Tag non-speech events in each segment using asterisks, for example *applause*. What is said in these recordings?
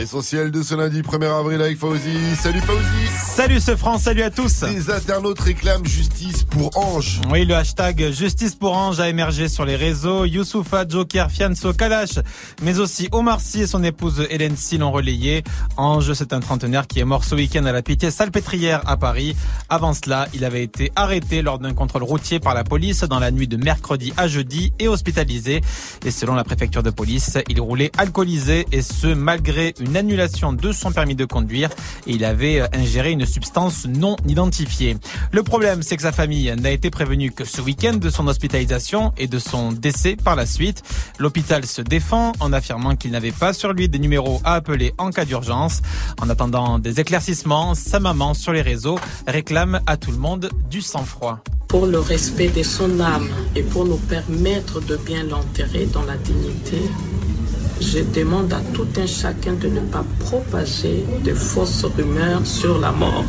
L'essentiel de ce lundi 1er avril avec Fauzi. Salut Fauzi. Salut Sofran, salut à tous. Les internautes réclament justice pour Ange. Oui, le hashtag justice pour Ange a émergé sur les réseaux. Youssoufa, Joker, Fianso, Kalash, mais aussi Omar Sy et son épouse Hélène Sy l'ont relayé. Ange, c'est un trentenaire qui est mort ce week-end à la Pitié Salpêtrière à Paris. Avant cela, il avait été arrêté lors d'un contrôle routier par la police dans la nuit de mercredi à jeudi et hospitalisé. Et selon la préfecture de police, il roulait alcoolisé et ce malgré une annulation de son permis de conduire et il avait ingéré une substance non identifiée. Le problème, c'est que sa famille n'a été prévenue que ce week-end de son hospitalisation et de son décès par la suite. L'hôpital se défend en affirmant qu'il n'avait pas sur lui des numéros à appeler en cas d'urgence. En attendant des éclaircissements, sa maman sur les réseaux réclame à tout le monde du sang-froid pour le respect de son âme et pour nous permettre de bien l'enterrer dans la dignité, je demande à tout un chacun de ne pas propager de fausses rumeurs sur la mort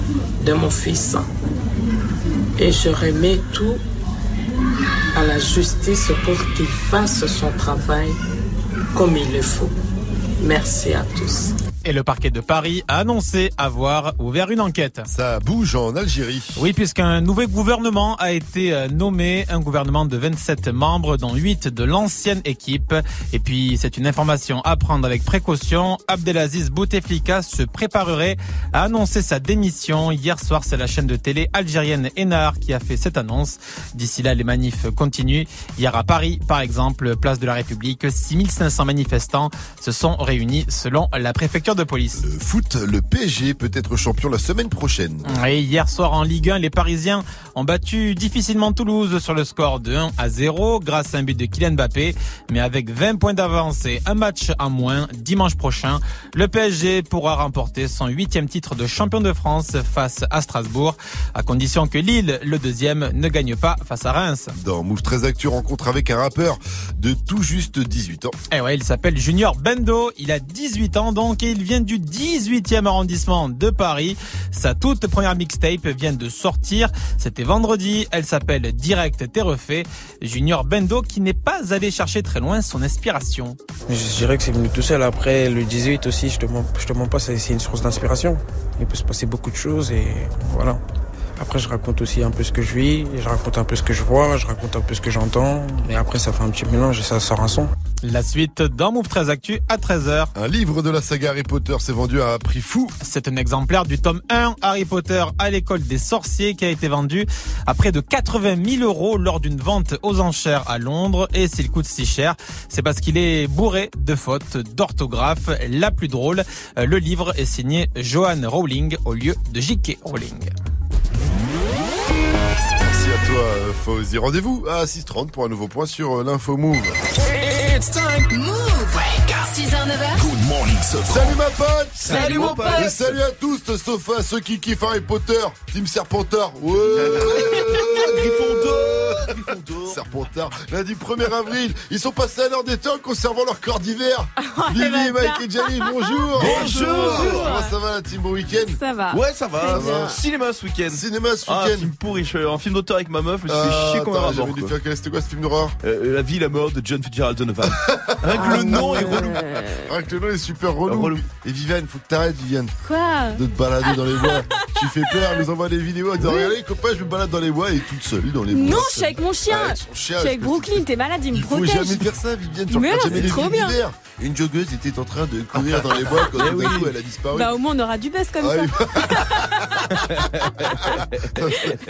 de mon fils. Et je remets tout à la justice pour qu'il fasse son travail comme il le faut. Merci à tous. Et le parquet de Paris a annoncé avoir ouvert une enquête. Ça bouge en Algérie. Oui, puisqu'un nouveau gouvernement a été euh, nommé, un gouvernement de 27 membres, dont 8 de l'ancienne équipe. Et puis, c'est une information à prendre avec précaution. Abdelaziz Bouteflika se préparerait à annoncer sa démission. Hier soir, c'est la chaîne de télé algérienne Enar qui a fait cette annonce. D'ici là, les manifs continuent. Hier à Paris, par exemple, place de la République, 6500 manifestants se sont réunis selon la préfecture de police. Le foot, le PSG peut être champion la semaine prochaine. Et hier soir en Ligue 1, les Parisiens ont battu difficilement Toulouse sur le score de 1 à 0 grâce à un but de Kylian Mbappé. Mais avec 20 points d'avance et un match en moins, dimanche prochain, le PSG pourra remporter son huitième titre de champion de France face à Strasbourg, à condition que Lille, le deuxième, ne gagne pas face à Reims. Dans Move 13 Actu, rencontre avec un rappeur de tout juste 18 ans. Eh ouais, il s'appelle Junior Bendo, il a 18 ans donc et il vient du 18e arrondissement de Paris. Sa toute première mixtape vient de sortir. C'était vendredi. Elle s'appelle Direct T'es refait. Junior Bendo qui n'est pas allé chercher très loin son inspiration. Je dirais que c'est venu tout seul. Après, le 18 aussi, je te mens, je te mens pas, c'est une source d'inspiration. Il peut se passer beaucoup de choses et voilà. Après, je raconte aussi un peu ce que je vis, je raconte un peu ce que je vois, je raconte un peu ce que j'entends. Et après, ça fait un petit mélange et ça sort un son. La suite dans Move 13 Actu à 13h. Un livre de la saga Harry Potter s'est vendu à un prix fou. C'est un exemplaire du tome 1 Harry Potter à l'école des sorciers qui a été vendu à près de 80 000 euros lors d'une vente aux enchères à Londres. Et s'il coûte si cher, c'est parce qu'il est bourré de fautes d'orthographe. La plus drôle, le livre est signé Joanne Rowling au lieu de J.K. Rowling toi, Fauzi. Rendez-vous à 6h30 pour un nouveau point sur euh, l'info Move. It's time. Move. 6h, 9h. Good morning, Sofa. Salut ma pote. Salut, mon pote. Et salut à tous, sauf à ceux qui kiffent Harry Potter. Team Serpentard. Ouais. *laughs* Gryffondor. Serpentard. Lundi 1er avril, ils sont passés à l'heure des temps en conservant leur corps d'hiver. *laughs* Vivi, Mike et Jenny, bonjour. Bonjour. Comment ça va la team bon week-end Ça va. Ouais, ça va. Ça va. Cinéma ce week-end. Cinéma ce Ah, un week-end. film pourri. Je suis un film d'auteur avec ma meuf. Je me suis fait Ah, chier un faire quel- c'était quoi ce film d'horreur Euh, la vie, la mort de John Fitzgerald Donovan. *laughs* Rien que le nom est relou. Rien que le nom est super relou. Relou. Et Viviane, faut que t'arrêtes, Viviane, Quoi de te balader dans les bois. *laughs* tu fais peur, elle nous envoie des vidéos en disant Regardez, copain, je me balade dans les bois et toute seule dans les bois. Non, je suis avec mon chien. Avec son chien, Je suis avec Brooklyn, t'es malade, il me Il faut protège. jamais faire ça, Viviane. Tu Mais non, c'est trop bien. Une joggeuse était en train de courir dans les bois quand Eh tout d'un oui. coup elle a disparu. Bah au moins on aura du buzz comme Ah ça. oui.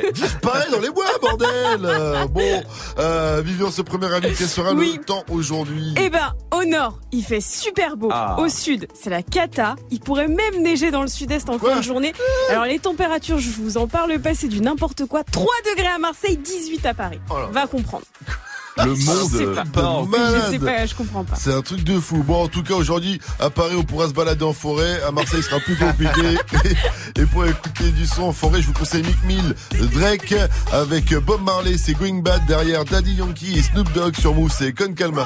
*laughs* Disparaît dans les bois, bordel Euh, Bon, euh, Vivian, ce premier avis, quel sera Oui. le temps aujourd'hui? Eh ben, au nord, il fait super beau. Ah. Au sud, c'est la cata. Il pourrait même neiger dans le sud-est en Quoi fin de journée. Alors les températures, je vous en parle pas, c'est du n'importe quoi. 3 degrés à Marseille, 18 à Paris. Oh. Va comprendre. Le Je sais monde pas. part en- Malade. Je sais pas, je comprends pas. C'est un truc de fou. Bon, en tout cas, aujourd'hui, à Paris, on pourra se balader en forêt. À Marseille, ce sera plus compliqué. *laughs* Et pour écouter du son en forêt, je vous conseille Mick Mill, Drake, avec Bob Marley, c'est Going Bad. Derrière Daddy Yankee et Snoop Dogg sur Move, c'est Con Calma.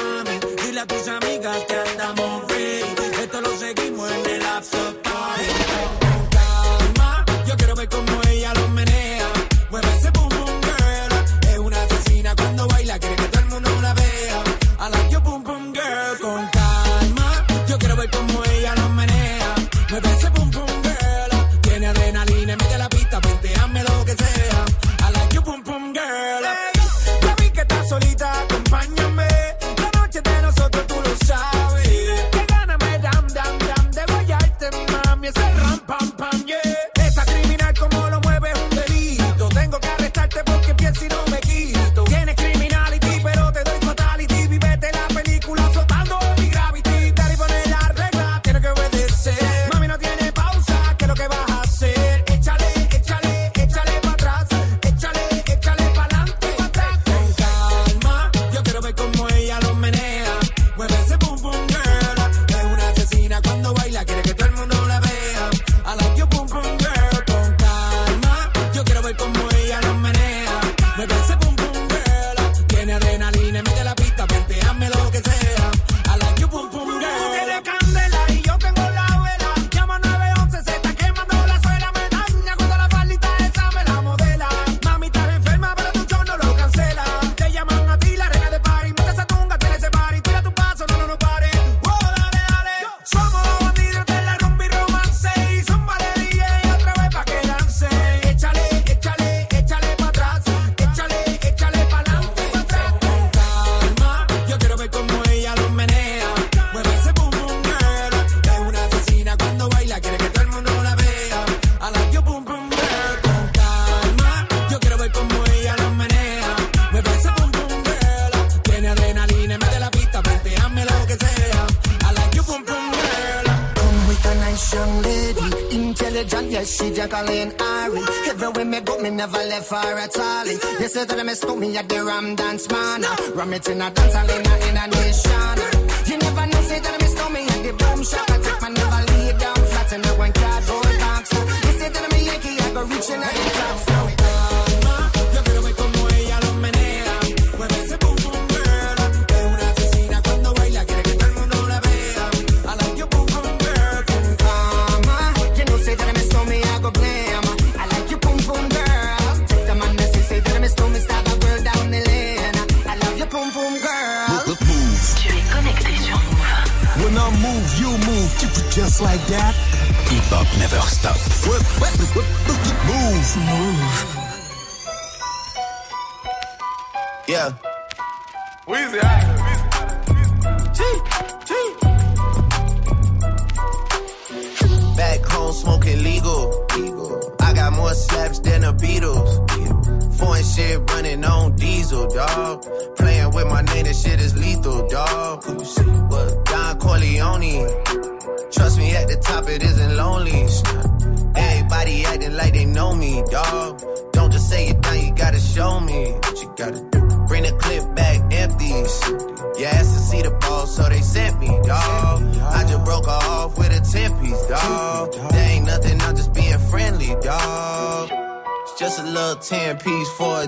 promise to me a the Ram Dance Man. Ram it in a dance, in a, in a nation.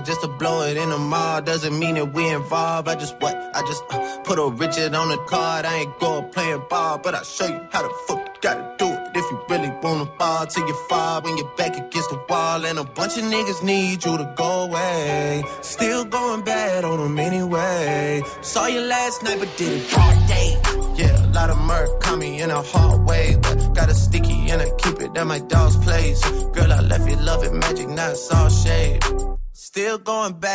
just to blow it in the mall. Doesn't mean that we involved. I just what? I just uh, put a Richard on the card. I ain't go playing ball, but I'll show you how the fuck you gotta do it. If you really wanna fall till you fall when you're back against the wall, and a bunch of niggas need you to go away. Still going bad on them anyway. Saw you last night, but did it all day. Yeah, a lot of murk caught me in a hard way. But got a sticky and I keep it at my dog's place. Girl, I left you loving magic, not all shade going back.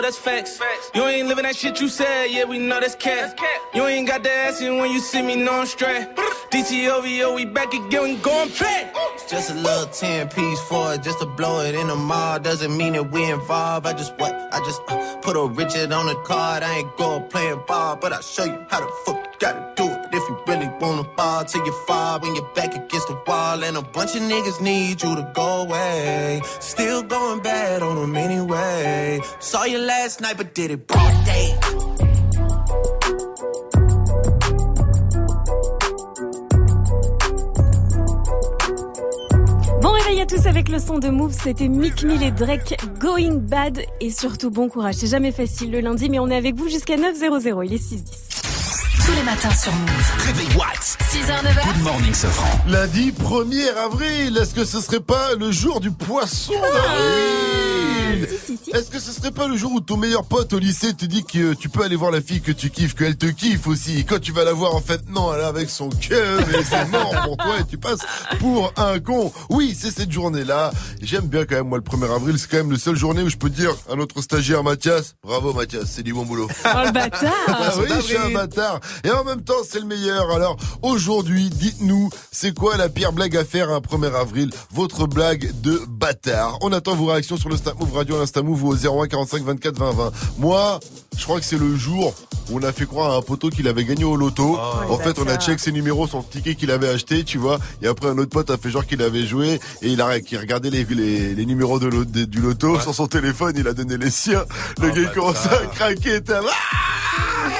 know that's facts. You ain't living that shit you said, yeah, we know that's cat. You ain't got the ass in when you see me, know I'm straight. DTOVO, we back again, we going back. Just a little 10 piece for it, just to blow it in the mall. Doesn't mean that we involved. I just what? I just uh, put a Richard on the card. I ain't going playing ball, but I'll show you how the fuck you gotta do it. You really wanna fall till you fall when you're back against the wall. And a bunch of niggas need you to go away. Still going bad on them anyway. Saw you last night, but did it broad day. À tous avec le son de Move, c'était Mick Mill et Drake Going Bad et surtout bon courage. C'est jamais facile le lundi mais on est avec vous jusqu'à 9h00, il est 6-10. Tous les matins sur Move. Réveil What 6h, 9h. Good morning, Sofran. Lundi 1er avril, est-ce que ce serait pas le jour du poisson? D'avril Si, si, si. Est-ce que ce serait pas le jour où ton meilleur pote au lycée te dit que tu peux aller voir la fille que tu kiffes, qu'elle te kiffe aussi, et quand tu vas la voir en fait non, elle est avec son cœur et c'est mort pour toi et tu passes pour un con. Oui, c'est cette journée-là. J'aime bien quand même moi le 1er avril, c'est quand même le seul journée où je peux dire à notre stagiaire Mathias, bravo Mathias, c'est du bon boulot. Oh le bâtard Ah oui, je suis un bâtard. Et en même temps, c'est le meilleur. Alors, aujourd'hui, dites-nous, c'est quoi la pire blague à faire un 1er avril? Votre blague de bâtard. On attend vos réactions sur le Snap Move Radio, l'Insta Move ou au 01 45 24 20 20. Moi, je crois que c'est le jour où on a fait croire à un poteau qu'il avait gagné au loto. en fait, on a check ses numéros sur le ticket qu'il avait acheté, tu vois. Et après, un autre pote a fait genre qu'il avait joué et il a qui regardait les, les, les numéros de du loto sur son téléphone. Il a donné les siens. Le gars, il commençait à craquer. Ah, ah, ah.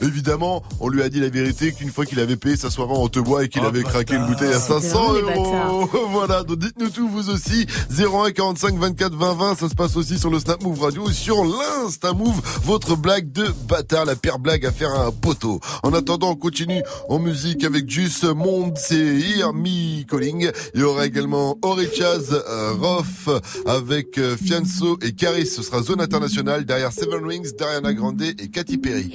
Évidemment, on lui a dit la vérité qu'une fois qu'il avait payé sa soirée en te bois et qu'il Oh, avait craqué une bouteille à C'était 500 vraiment des euros. *laughs* voilà, donc dites-nous tout vous aussi. 01 45 24 20 20, ça se passe aussi sur le Snap Move Radio et sur l'Insta Move, votre blague de bâtard, la pire blague à faire à un poteau. En attendant, on continue en musique avec Jus Monde, c'est Me Calling. Il y aura également Orichaz, euh, Roth avec euh, Fianso et Caris. Ce sera Zone Internationale derrière Seven Rings, Dariana Grande et Katy Perry.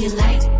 You like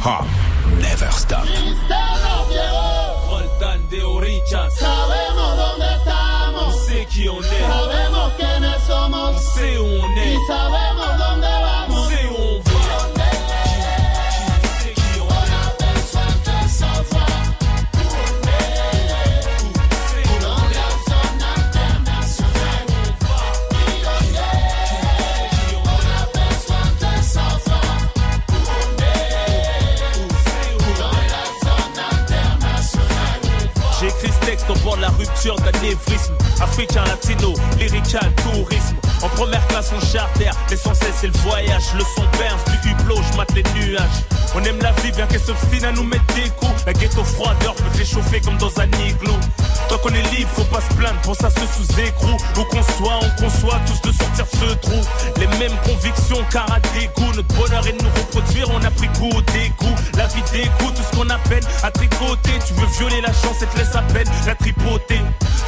Hop. Never stop. Roldan de Orichas. Sabemos dónde estamos. Sé qui on est. Sabemos quiénes somos. Sé où on est. Y sabemos fiévrisme Africain, latino, lyrical, tourisme. En première classe on charter, mais sans cesse c'est le voyage. Le son perce du hublot, je mate les nuages. On aime la vie bien qu'elle s'obstine à nous mettre des coups. La ghetto froideur peut réchauffer comme dans un igloo. Tant qu'on est libre, faut pas se plaindre, pour ça se sous écrou. Où qu'on soit, on conçoit tous de sortir ce trou. Les mêmes convictions, car à dégoût, notre bonheur est de nous reproduire. On a pris goût au dégoût, la vie dégoûte, tout ce qu'on appelle à tricoter. Tu veux violer la chance et te laisse à peine la tripoter.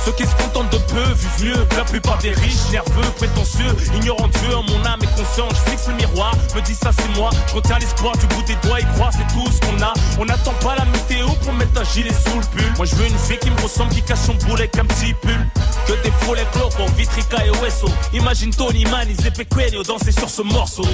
Ceux qui se contentent de peu vivent mieux la plupart des riches, nerveux, prétentieux, ignorant Dieu mon âme et conscience. Je fixe le miroir, me dis ça c'est moi. Je retiens l'espoir du bout des doigts et crois, c'est tout ce qu'on a. On n'attend pas la météo pour mettre un gilet sous le pull. Moi je veux une fille qui me ressemble, Indication brûlée qu'un petit pull. Que des frôlés globaux, Vitrica et Oeso. Imagine Tony Man, Izepé Quenio danser sur ce morceau.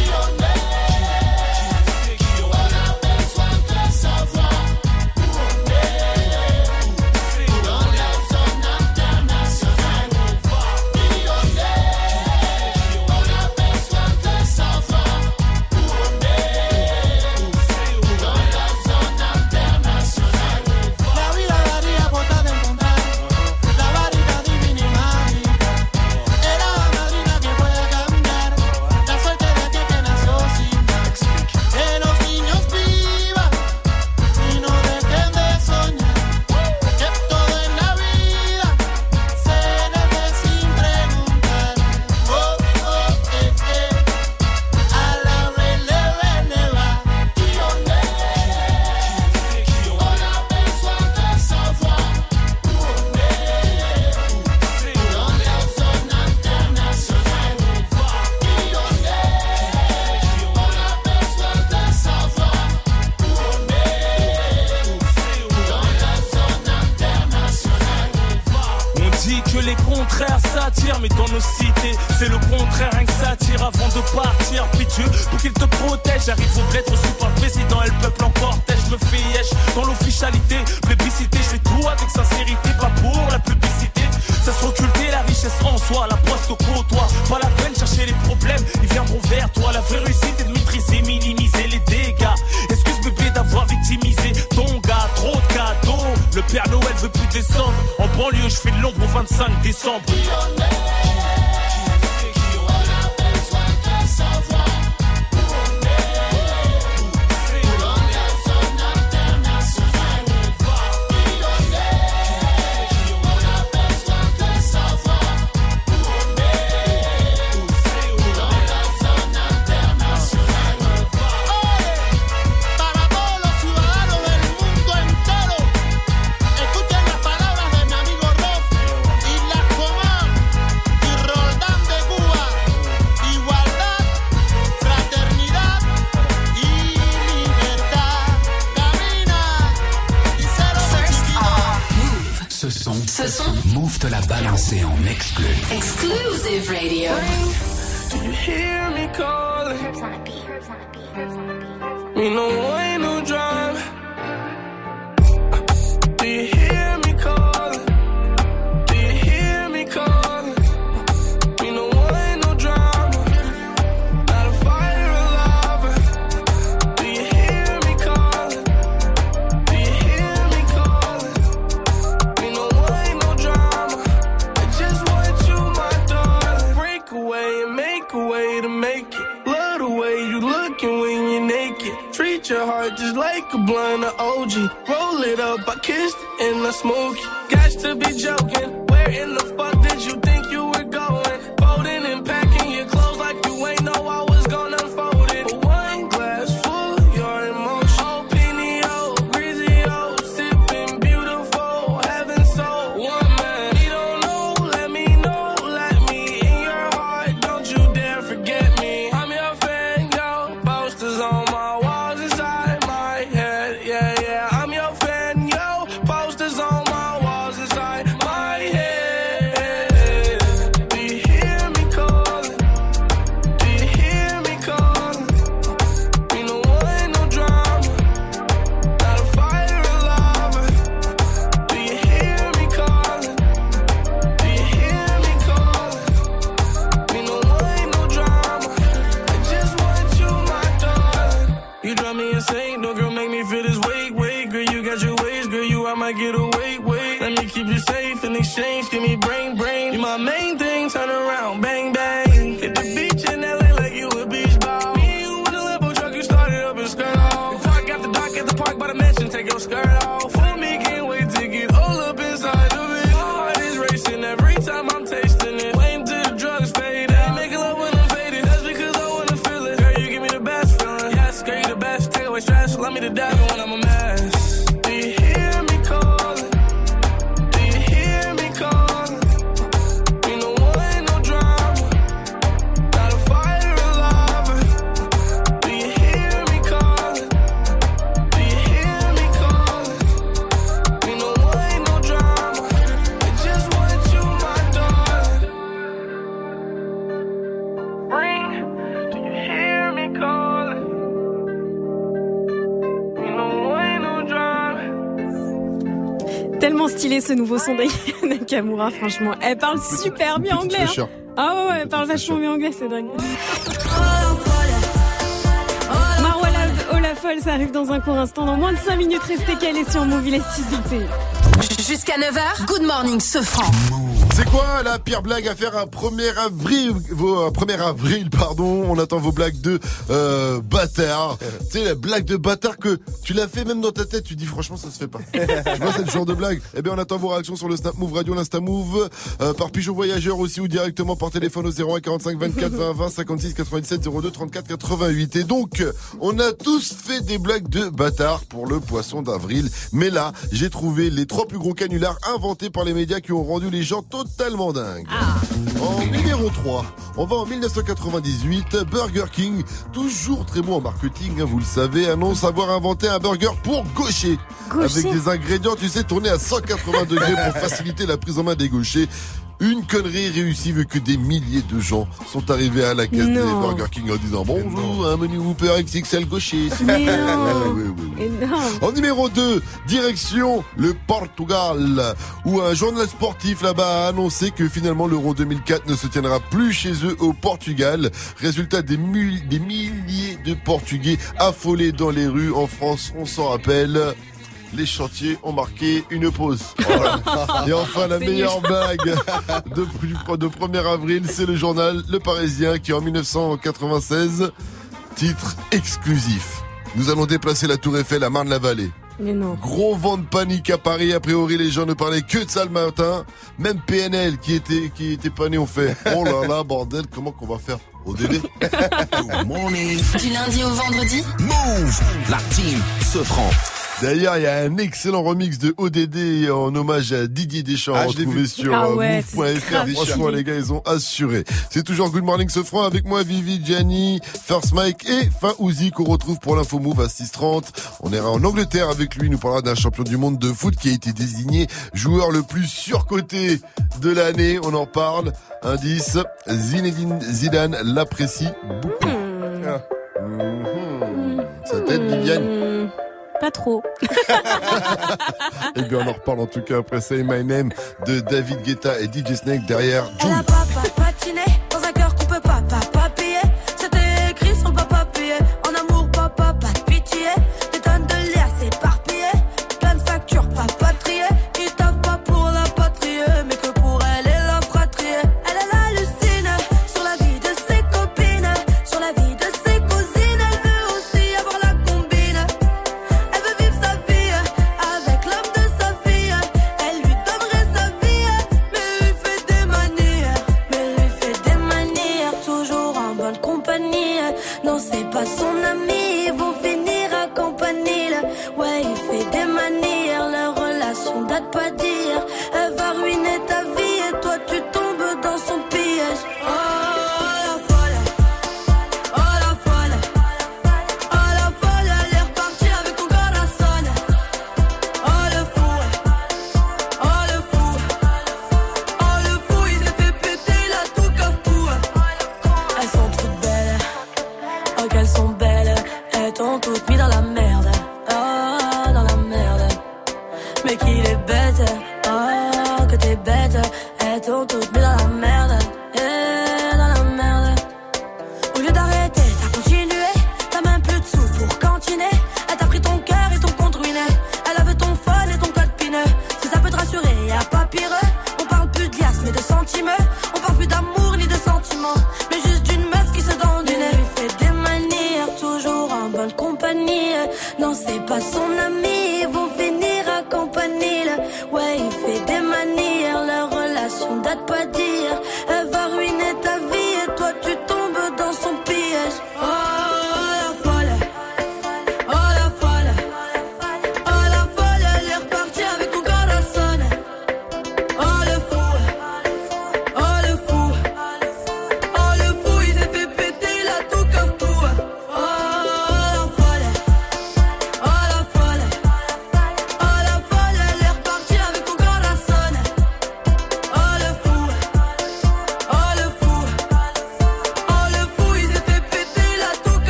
Nouveau son *laughs* Nakamura, franchement. Elle parle super bien anglais. hein. Ah ouais, ouais, elle parle vachement bien anglais, c'est dingue. Marwala Oh la folle, ça arrive dans un court instant. Dans moins de 5 minutes, restez calés sur Move, il est 6 Jusqu'à 9h, good morning, ce franc. C'est quoi la pire blague à faire un 1er avril vos, un 1er avril, pardon. On attend vos blagues de euh, bâtard. tu sais, la blague de bâtard que tu l'as fait même dans ta tête. Tu dis franchement, ça se fait pas. *laughs* tu vois, c'est le genre de blague. Eh bien, on attend vos réactions sur le Snap Move Radio, l'Insta Move, euh, par Pigeon Voyageur aussi ou directement par téléphone au 01 45 24 20 20 56 97 02 34 88. Et donc, on a tous fait des blagues de bâtard pour le poisson d'avril. Mais là, j'ai trouvé les trois plus gros canulars inventés par les médias qui ont rendu les gens totalement dingues. En numéro 3, on va en 1998. Burger King, toujours très bon en marketing, hein, vous le savez, annonce avoir inventé un burger pour gaucher. Gaucher Avec des ingrédients, tu sais, tournés à 180 degrés pour faciliter la prise en main des gauchers. Une connerie réussie vu que des milliers de gens sont arrivés à la caisse des. Burger King en disant bonjour, un menu Whopper XXL gaucher. Mais non. *laughs* En numéro 2, direction le Portugal, où un journal sportif là-bas a annoncé que finalement l'Euro 2004 ne se tiendra plus chez eux au Portugal. Résultat des milliers de Portugais affolés dans les rues. En France, on s'en rappelle. Les chantiers ont marqué une pause. Voilà. Et enfin, la meilleure nul. blague de, de 1er avril, c'est le journal Le Parisien qui, en 1996, titre exclusif. Nous allons déplacer la Tour Eiffel à Marne-la-Vallée. Mais non. Gros vent de panique à Paris. A priori, les gens ne parlaient que de ça le matin. Même PNL qui était, qui était pas né, on fait Oh là là, bordel, comment qu'on va faire au délai? *laughs* Du lundi au vendredi, Move. La team se franc. D'ailleurs, il y a un excellent remix de ODD en hommage à Didier Deschamps Ah, retrouvé sur Ah euh, ouais, move.fr. Franchement, les gars, ils ont assuré. C'est toujours Good Morning ce franc avec moi, Vivi, Gianni, First Mike et Faouzi qu'on retrouve pour l'info Move à 6h30. On ira en Angleterre avec lui. Il nous parlera d'un champion du monde de foot qui a été désigné joueur le plus surcoté de l'année. On en parle. Indice, Zinedine Zidane l'apprécie beaucoup. Mhm. Sa tête, Viviane. Pas trop. *laughs* Eh bien, on en reparle en tout cas après Say My Name de David Guetta et DJ Snake derrière June.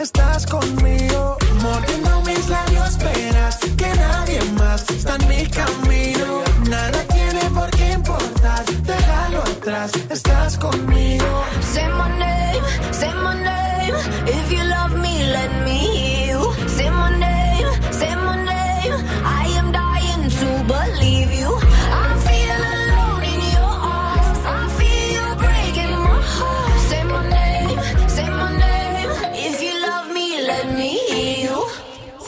estás conmigo.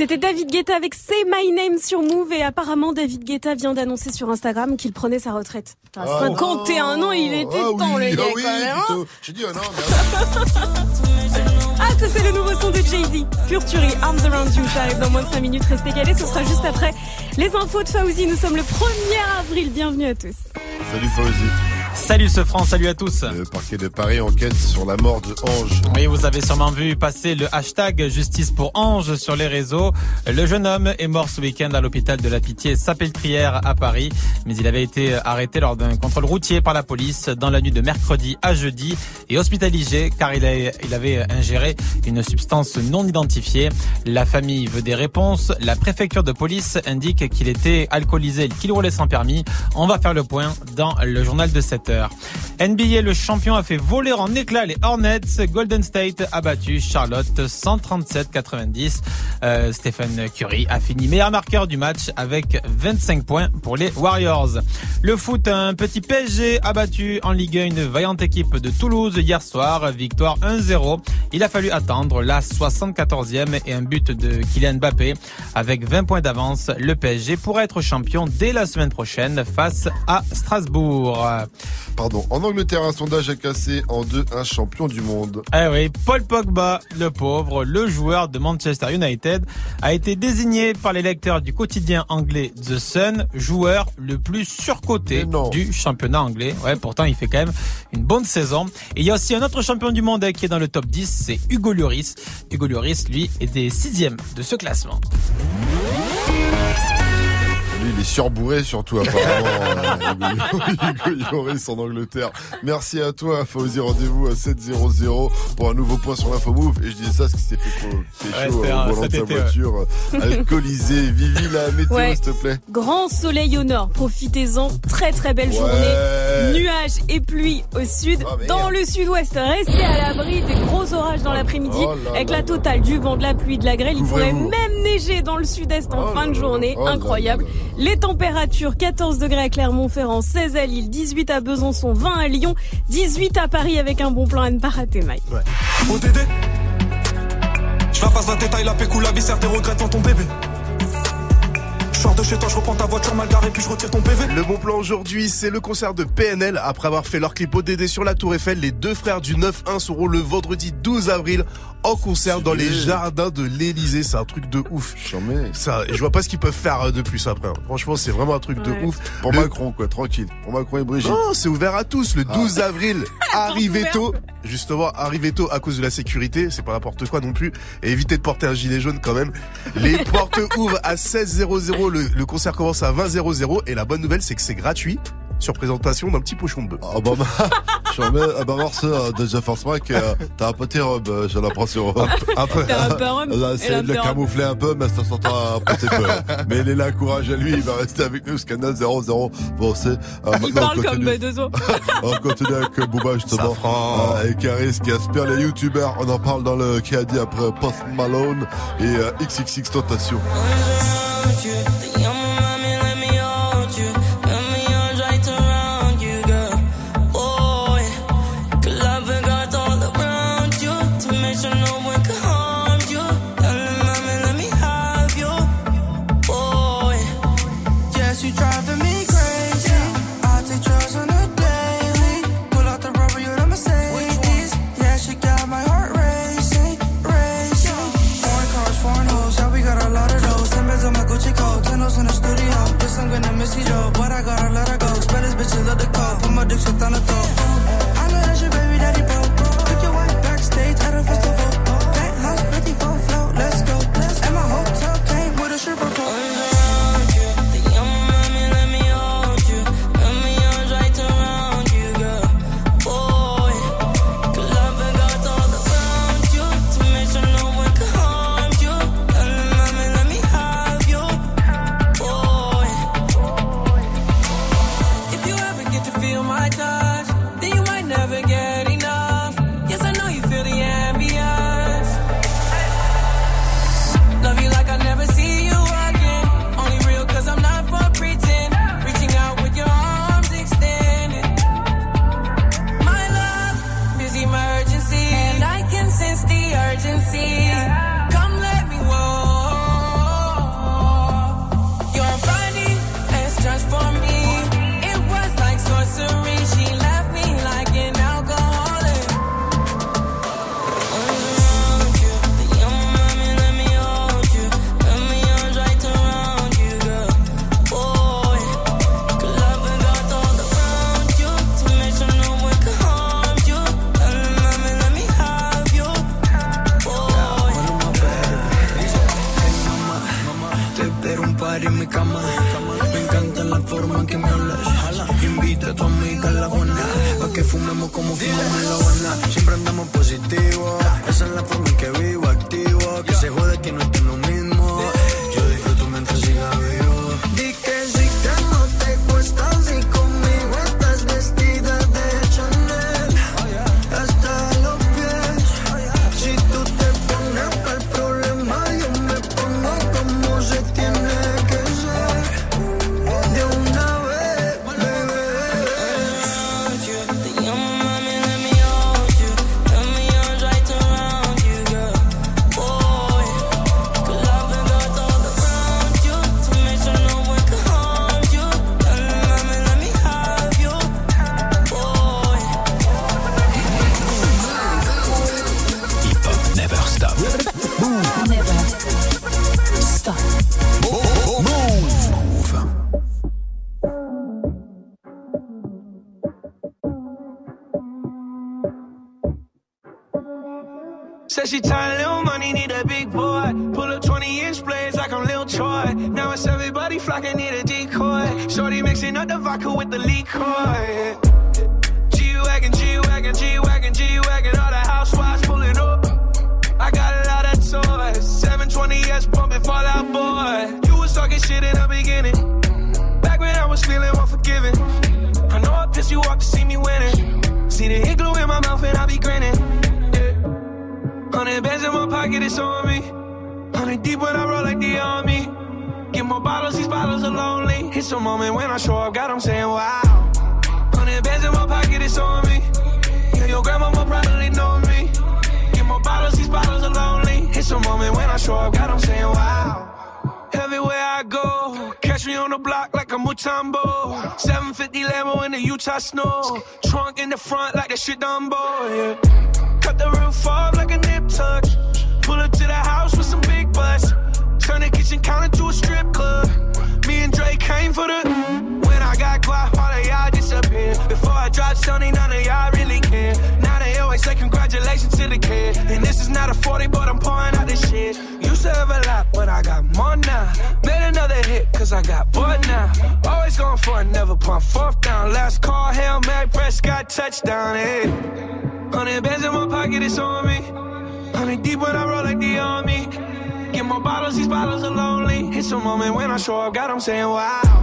C'était David Guetta avec Say My Name sur Move et apparemment David Guetta vient d'annoncer sur Instagram qu'il prenait sa retraite. À Ah, 51 ans, il était Ah temps oui, le gars ah oui, quand même. hein. plutôt. J'ai dit un an, Ah, ça c'est le nouveau son de Jay-Z. Pure tuerie, Arms Around You. Ça arrive dans moins de 5 minutes. Restez calés. Ce sera juste après les infos de Fauzi. Nous sommes le 1er avril. Bienvenue à tous. Salut Fauzi. Salut ce franc, salut à tous. Le parquet de Paris enquête sur la mort de Ange. Oui, vous avez sûrement vu passer le hashtag justice pour Ange sur les réseaux. Le jeune homme est mort ce week-end à l'hôpital de la Pitié Sapeltrière à Paris, mais il avait été arrêté lors d'un contrôle routier par la police dans la nuit de mercredi à jeudi et hospitalisé car il, a- il avait ingéré une substance non identifiée. La famille veut des réponses. La préfecture de police indique qu'il était alcoolisé et qu'il roulait sans permis. On va faire le point dans le journal de 7 20h. NBA, le champion a fait voler en éclats les Hornets. Golden State a battu Charlotte 137-90. Euh, Stephen Curry a fini meilleur marqueur du match avec 25 points pour les Warriors. Le foot, un petit PSG a battu en Ligue 1 une vaillante équipe de Toulouse hier soir. Victoire 1-0. Il a fallu attendre la 74e et un but de Kylian Mbappé. Avec 20 points d'avance, le PSG pourrait être champion dès la semaine prochaine face à Strasbourg. Pardon. En Angleterre, un sondage a cassé en deux un champion du monde. Eh oui, Paul Pogba, le pauvre, le joueur de Manchester United, a été désigné par les lecteurs du quotidien anglais The Sun, joueur le plus surcoté du championnat anglais. Ouais, pourtant, il fait quand même une bonne saison. Et il y a aussi un autre champion du monde qui est dans le top 10, c'est Hugo Lloris. Hugo Lloris, lui, est des sixièmes de ce classement. Lui, il est surbourré surtout apparemment. euh, *laughs* Hugo Lloris en Angleterre. Merci à toi, Fauzi. Rendez-vous à 7.00 pour un nouveau point sur l'info move. Et je disais ça parce qu'il s'est fait trop c'est Ouais, euh, au volant de sa été, ouais. voiture, euh, alcoolisé. *laughs* Vivi, la météo, Ouais. s'il te plaît. Grand soleil au nord, profitez-en. Très très belle Ouais. journée. Nuages et pluie au sud. Ah, dans le sud-ouest, restez à l'abri des gros orages dans l'après-midi. Oh avec la totale du vent, de la pluie, de la grêle. Il pourrait même neiger dans le sud-est en fin de journée. Oh là Incroyable. Les températures 14 degrés à Clermont-Ferrand, 16 à Lille, 18 à Besançon, 20 à Lyon, 18 à Paris avec un bon plan à ne pas rater, Mike. Dédé Je la passe la détail, la pécou, la tes regrets devant ton bébé. Je sors de chez toi, je reprends ta voiture mal garée, puis je retire ton PV. Le bon plan aujourd'hui, c'est le concert de PNL. Après avoir fait leur clip ODD sur la Tour Eiffel, les deux frères du 9-1 seront le vendredi 12 avril en concert dans les jardins de l'Elysée. C'est un truc de ouf. Ça, je vois pas ce qu'ils peuvent faire euh, de plus après. hein. Franchement, c'est vraiment un truc Ouais. de ouf. Pour Le- Macron, quoi, tranquille. Pour Macron et Brigitte. Non, c'est ouvert à tous. Le Ah. 12 avril, *laughs* arrivez tôt. Justement, arrivez tôt à cause de la sécurité. C'est pas n'importe quoi non plus. Et évitez de porter un gilet jaune quand même. Les portes *laughs* ouvrent à 16.00. Le, le concert commence à 20.00. Et la bonne nouvelle, c'est que c'est gratuit. Sur présentation d'un petit pochon de bœuf. Ah bah, *laughs* je remets, ah bah, Mars, euh, déjà Force Mac, euh, t'as un peu tes robes, euh, j'ai l'impression. Un peu. T'as un peu c'est de le camoufler un peu, mais ça s'entend un peu peu. Mais il est là, courage à lui, il va rester avec nous, Scandal 0-0. Bon, c'est, euh, Il on parle comme continue. Bedezo. *laughs* On continue avec euh, Booba justement Euh, et Caris qui aspire les youtubeurs. On en parle dans le qui a dit après Post Malone et euh, XXX Tentation. Call. Put snow. Moment when I show up, God, I'm saying wow.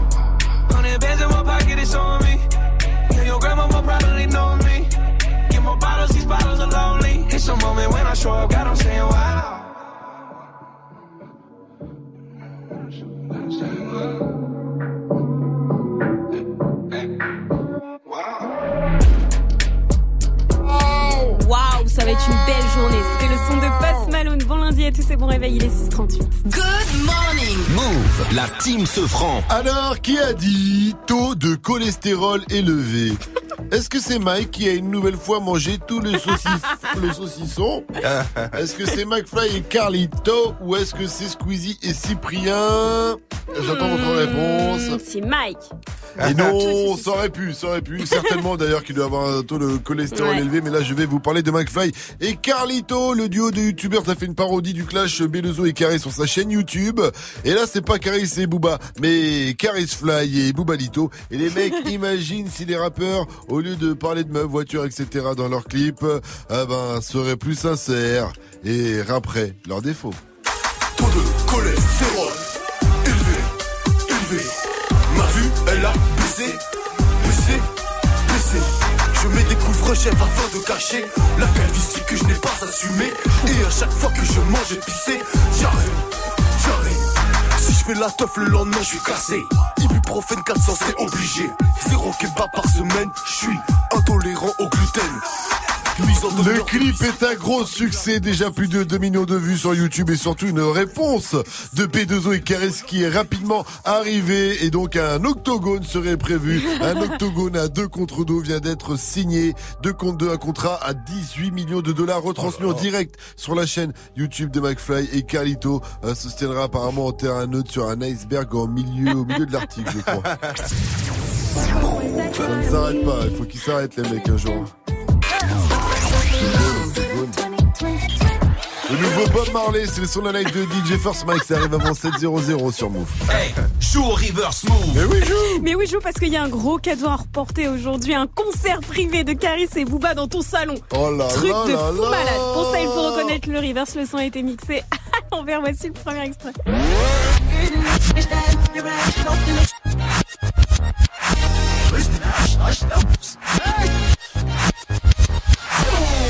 Team. Alors, qui a dit taux de cholestérol élevé? Est-ce que c'est Mike qui a une nouvelle fois mangé tout le, saucif- *laughs* le saucisson? Est-ce que c'est McFly et Carlito Ou est-ce que c'est Squeezie et Cyprien? J'attends votre réponse. C'est Mike. Et non, ça aurait pu, ça aurait pu. Certainement d'ailleurs qu'il doit avoir un taux de cholestérol Ouais. élevé. Mais là, je vais vous parler de McFly et Carlito. Le duo de youtubeurs a fait une parodie du clash Belozo et Caris sur sa chaîne YouTube. Et là, c'est pas Caris et Booba, mais Caris Fly et Boobalito. Et les mecs *laughs* imaginent si les rappeurs, au lieu de parler de meufs, voitures, etc. dans leurs clips, eh ben, seraient plus sincères et rapperaient leurs défauts. Taux de cholestérol élevé, élevé. Baissé, baissé, baissé. Je mets des couvre-chefs afin de cacher la calvitie que je n'ai pas assumée. Et à chaque fois que je mange épicé, j'arrête, j'arrête. Si je fais la teuf le lendemain, je suis cassé. Ibuprofène 400, c'est obligé. Zéro kebab par semaine, je suis intolérant au gluten. En Le clip est un gros succès, déjà plus de 2 millions de vues sur YouTube et surtout une réponse de P2O et Caris qui est rapidement arrivé et donc un octogone serait prévu. Un *laughs* octogone à 2 contre 2 vient d'être signé. 2 contre 2, un contrat à 18 millions de dollars retransmis en direct sur la chaîne YouTube de McFly et Carlito euh, se tiendra apparemment en terrain neutre sur un iceberg au milieu, au milieu de l'article, je crois. *laughs* Ça ne s'arrête pas, il faut qu'ils s'arrêtent les mecs un jour. Le nouveau Bob Marley, c'est le son de la night de DJ First Mike, ça arrive avant 7.00 sur Move. Hey, joue au reverse move. Mais oui, joue Mais oui, joue parce qu'il y a un gros cadeau à reporter aujourd'hui, un concert privé de Caris et Booba dans ton salon. Oh là Truc là de là fou là. malade. Pour ça, il faut reconnaître le reverse, le son a été mixé *laughs* à l'envers. Voici le premier extrait.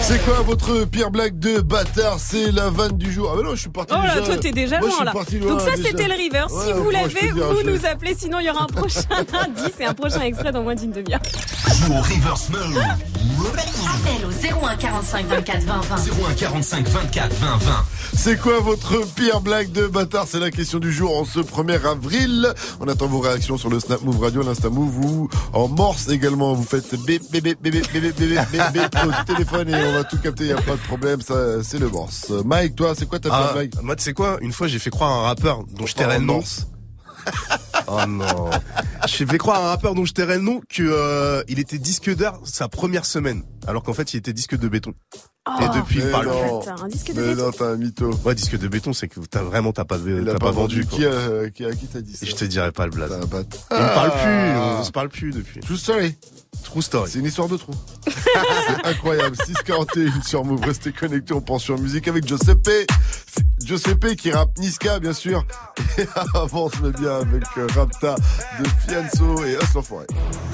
C'est quoi votre pire blague de bâtard? C'est la vanne du jour. Ah bah non, je suis parti Oh là, déjà. toi t'es déjà Moi, je loin suis là. parti loin, Donc ça c'était le reverse. Ouais, si vous l'avez, vous je- nous appelez. Sinon il y aura un prochain *laughs* indice et un prochain extrait dans moins d'une demi-heure. Joue au reverse. Appel au 01 45 24 20 20. 01 45 24 20 C'est quoi votre pire blague de bâtard C'est la question du jour en ce 1er avril. On attend vos réactions sur le Snap Move Radio, l'Insta Move ou en Morse également. Vous faites bébé bébé bébé bébé bébé bébé au téléphone et on va tout capter, il a pas de problème, ça c'est le Morse. Mike, toi, c'est quoi ta pire blague Moi, tu sais quoi Une fois, j'ai fait croire à un rappeur dont je j'étais la Morse *laughs* oh non. J'ai fait croire à un rappeur dont je tairais le nom que euh, il était disque d'or sa première semaine. alors qu'en fait il était disque de béton. Oh. Et depuis il parle plus. Un disque de Mais béton. non, t'as un mytho. Ouais, disque de béton, c'est que t'as vraiment t'as pas, t'as pas vendu. quoi. Qui a, qui a, qui t'a dit ça Et je te dirai pas le blaze. T'as. On ne parle Ah. plus, on se parle plus depuis. True story. True story. C'est une histoire de trou. *laughs* C'est incroyable. 641 sur Move. Restez connectés. On pense sur musique avec Giuseppe. Giuseppe qui rappe Niska, bien sûr. *laughs* Et se met bien avec euh, Rapta de Fianso et Us l'Enfoiré.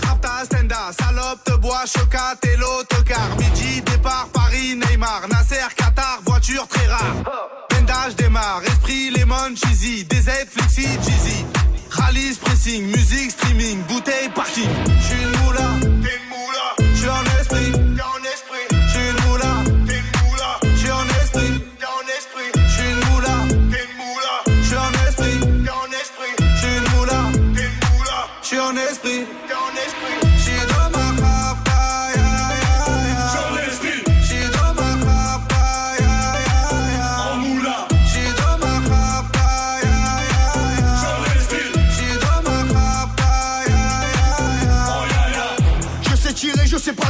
Rapta, Stenda, salope, te bois, chocat et l'autocar. Midi, départ, Paris, Neymar. Nasser, Qatar, voiture très rare. Pendage démarre, esprit, lemon, cheesy. DZ, flexi, cheesy. Rallye, pressing, musique, streaming, bouteille, parking. J'suis t'es moula.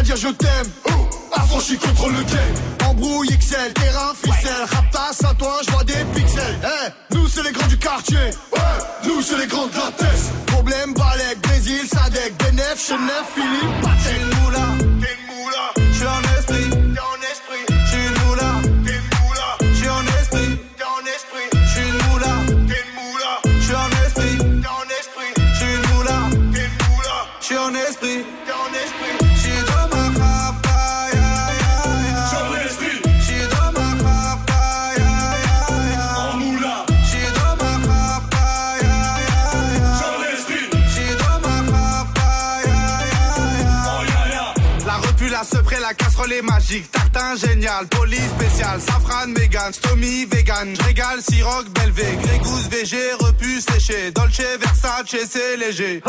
Dire je t'aime. Oh, affranchi contre le game. Embrouille XL, terrain, ficelle. Raptas à toi, je vois des pixels. Eh, nous c'est les grands du quartier. Ouais, nous c'est les grands de la tête. Problème, Balek, Brésil, Sadek, Benef, Chenef, Philippe, une moula, t'es. J'suis en esprit, t'es en esprit. J'suis t'es une moula. J'suis en esprit, t'es en esprit. J'suis t'es. J'suis en esprit, t'es en esprit. J'suis t'es. J'suis en esprit. La casserole est magique. Tartin génial, police spécial, safran, mégan, stomy, vegan. Régale, siroc, belvé, grégousse, VG, repu, séché. Dolce, Versace, c'est léger.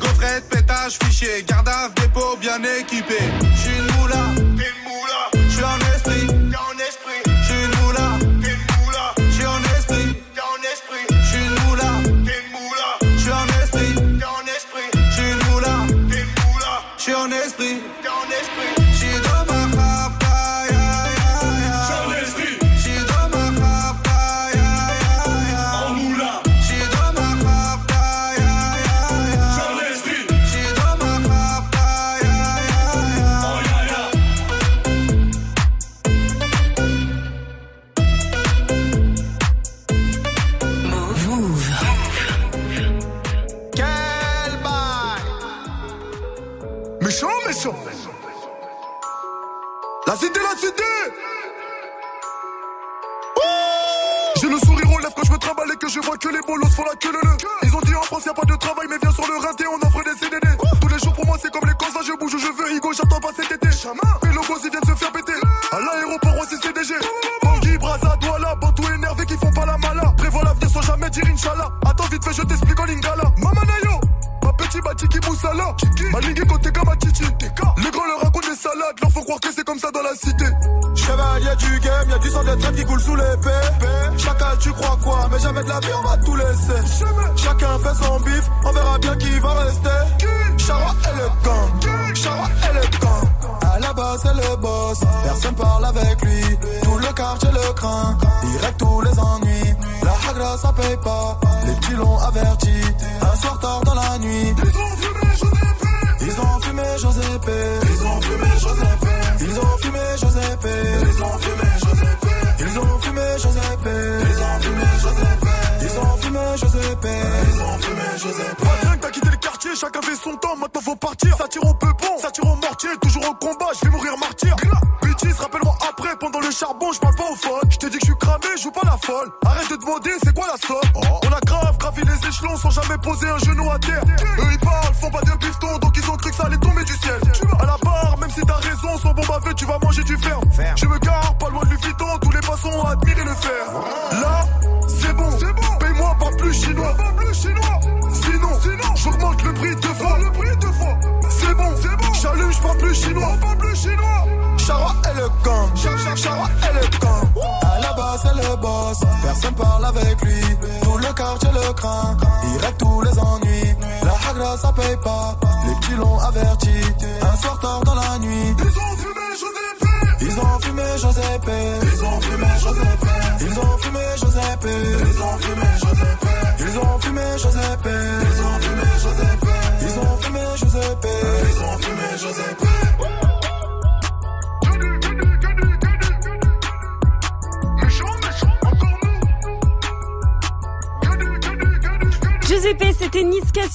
Gaufrette, pétage, fichier. Gardave, dépôt, bien équipé. J'suis une moula, t'es une moula. J'suis en esprit, t'es en esprit. J'suis une moula, t'es une moula. J'suis en esprit, t'es en esprit. J'suis une moula, t'es une moula. J'suis en esprit, t'es en esprit. J'suis une moula, t'es une moula. J'suis en esprit, La cité, la cité. J'ai le sourire aux lèvres quand je me trimballe et que je vois que les bolos font la queue le le. Ils ont dit en France y a pas de travail mais viens sur le rinté on offre des CDD Tous les jours pour moi c'est comme les cons je bouge où je veux Hugo j'attends pas cet été. Mais logos ils viennent se faire péter. À l'aéroport aussi CDG Bangui, Braza, Douala, Bantou énervé qui font pas la mala. Prévois l'avenir sans jamais dire Inch'Allah. Attends vite fait je t'explique en lingala. Mamanayo Petit Batiki Moussala. Ma ligue côté comme Titi Les grands leur racontent des salades. Leur faut croire que c'est comme ça dans la cité. Chevalier du game, y'a du sang de traite qui coule sous l'épée Chacal tu crois quoi? Mais jamais de la vie on va tout laisser. Chacun fait son bif, on verra bien qui va rester. Chara et le gang Chara et le gang à la base c'est le boss, personne parle avec lui. Tout le quartier le craint, il règle tous les ennuis La hagra ça paye pas, les petits l'ont averti. Un soir tard dans la nuit. Ils ont fumé Giuseppe Ils ont fumé Giuseppe Ils ont fumé Giuseppe Ils ont fumé Giuseppe Ils ont fumé Giuseppe Ils ont fumé Giuseppe Ils ont fumé Giuseppe Ils ont fumé Giuseppe Pas de t'as quitté le quartier, chacun fait son temps, maintenant faut partir. Ça tire au peupon, ça tire au mortier, toujours au combat, je vais mourir martyr. Bitches, rappelle-moi après, pendant le charbon, je parle pas au phone Je te dis que je suis joue pas la folle. Arrête de demander, c'est quoi la somme? On a grave gravi les échelons sans jamais poser un genou à terre. Eux ils parlent, font pas de bifton, donc ils ont cru que ça allait tomber du ciel. À la barre, même si t'as raison, sans bon bavé, tu vas manger du fer. Je me gare, pas loin de Vuitton, tous les passants ont admiré le fer. Là, c'est bon, c'est bon. paye-moi pas plus chinois. Pas plus chinois. Sinon, sinon, j'augmente le prix deux fois. Le prix deux fois. C'est bon, c'est bon. J'allume, je parle plus chinois. Pas plus chinois. Chara et le gang Chara le boss, personne parle avec lui. Tout le quartier le craint, il règle tous les ennuis. La hagra ça paye pas, les petits l'ont averti. Un soir tard dans la nuit, ils ont fumé Joseph. Ils ont fumé Joseph. Ils ont fumé Joseph. Ils ont fumé Joseph. Ils ont fumé Joseph. Ils ont fumé Joseph. Ils ont fumé Joseph. Ils ont fumé Joseph. Ils ont fumé Joseph.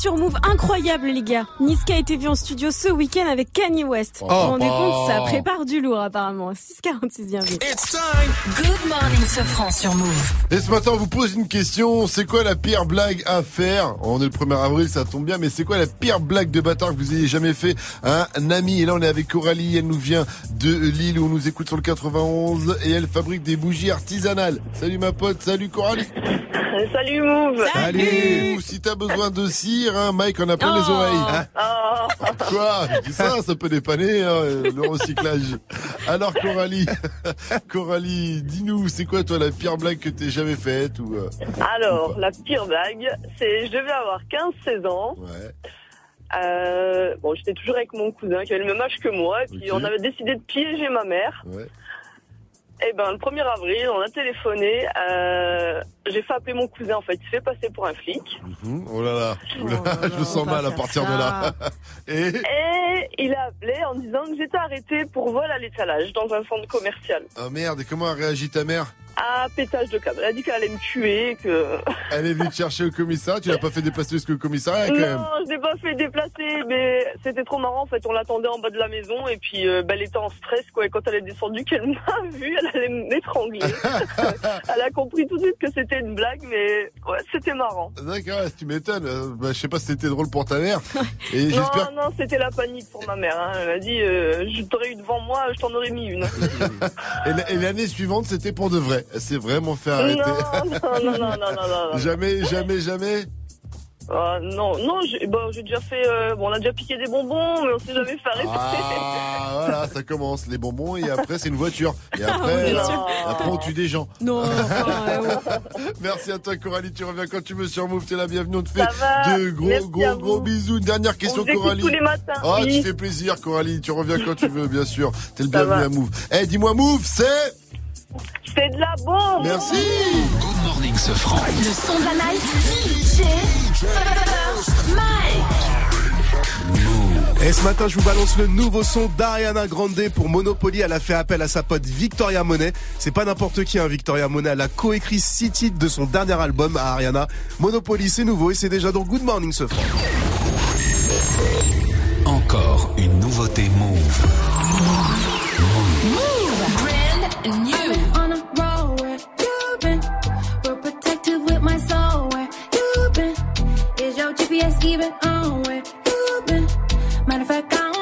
Sur Move. Incroyable, les gars. Niska a été vu en studio ce week-end avec Kanye West. Vous vous rendez compte, ça prépare du lourd, apparemment. 646, bienvenue. Good morning, Sofran sur Move. Et ce matin, on vous pose une question. C'est quoi la pire blague à faire? On est le 1er avril, ça tombe bien, mais c'est quoi la pire blague de bâtard que vous ayez jamais fait à un ami? Et là, on est avec Coralie. Elle nous vient de Lille où on nous écoute sur le 91 et elle fabrique des bougies artisanales. Salut ma pote, salut Coralie. *laughs* Salut Move Allez, si t'as besoin de cire, hein, Mike, on a plein les Oh. oreilles. Hein Oh. *laughs* Quoi Je dis ça, ça peut dépanner hein, le recyclage. Alors Coralie, *laughs* Coralie, dis-nous, c'est quoi toi la pire blague que t'aies jamais faite ou euh, Alors, la pire blague, c'est je devais avoir 15-16 ans. Euh, bon, j'étais toujours avec mon cousin qui avait le même âge que moi, et puis on avait décidé de piéger ma mère. Ouais. Et ben, le 1er avril, on a téléphoné. euh, j'ai fait appeler mon cousin, en fait. Il s'est fait passer pour un flic. hum, Oh là là, Oula, *laughs* je me sens mal à partir de là. *laughs* Et Et il a appelé en disant que j'étais arrêtée pour vol à l'étalage dans un centre commercial. oh merde, et comment a réagi ta mère? À pétage de câble. Elle a dit qu'elle allait me tuer, que... *laughs* Elle est venue te chercher au commissariat, tu l'as pas fait déplacer jusqu'au commissariat quand même. Non, je l'ai pas fait déplacer, mais c'était trop marrant. En fait, on l'attendait en bas de la maison et puis euh, bah, elle était en stress quoi. Et quand elle est descendue, *laughs* qu'elle m'a vu, elle allait m'étrangler. *laughs* elle a compris tout de suite que c'était une blague, mais ouais, c'était marrant. D'accord, tu m'étonnes. Euh, Bah, je sais pas si c'était drôle pour ta mère. Et non, non, c'était la panique pour ma mère. hein. Elle m'a dit, euh, je t'aurais eu devant moi, je t'en aurais mis une. Et l'année suivante, c'était pour de vrai. Elle s'est vraiment fait arrêter. Non, non, non, non, non, non, non. jamais, jamais, jamais. Ah, non, non, j'ai déjà fait. euh, bon, on a déjà piqué des bonbons, mais on s'est jamais fait arrêter. Ah, voilà, ça commence. Les bonbons et après, c'est une voiture. Et Ah, après, euh, après on tue des gens. Non, *laughs* Merci à toi, Coralie. Tu reviens quand tu veux sur Move. T'es la bienvenue. On te fait de gros, Merci gros, gros bisous. Une dernière question, On Coralie. tous les matins, Ah, oui. tu fais plaisir, Coralie. Tu reviens quand tu veux, bien sûr. T'es le bienvenu à Move. Eh, dis-moi, Move, c'est. C'est de la bombe. Merci. Good morning, ce franc. Le son de la night. DJ Mike. Et ce matin, je vous balance le nouveau son d'Ariana Grande pour Monopoly. Elle a fait appel à sa pote Victoria Monet. C'est pas n'importe qui, hein, Victoria Monet. Elle a coécrit six titres de son dernier album à Ariana. Monopoly, c'est nouveau et c'est déjà dans Good Morning ce franc. Encore une nouveauté Move. GPS even on where you've been? Matter of fact, I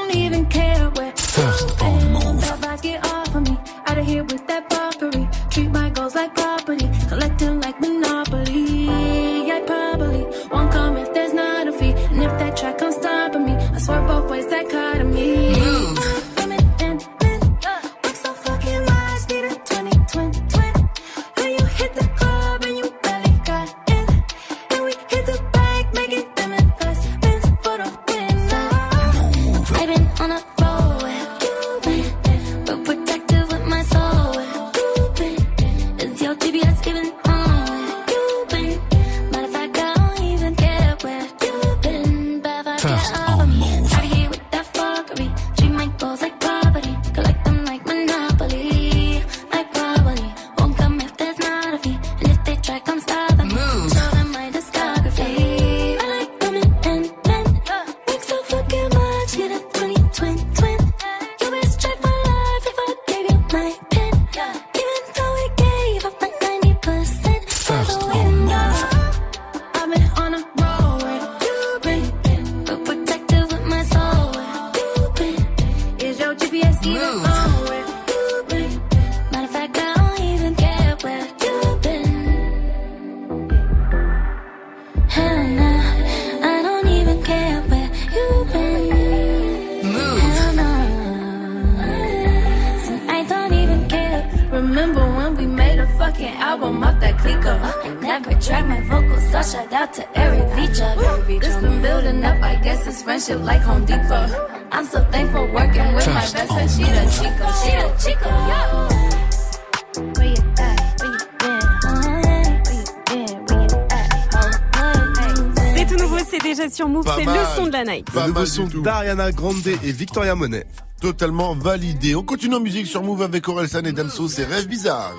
d'Ariana Grande et Victoria Monet. Totalement validé. On continue en musique sur Move avec Orelsan et Damso, c'est Rêve Bizarre.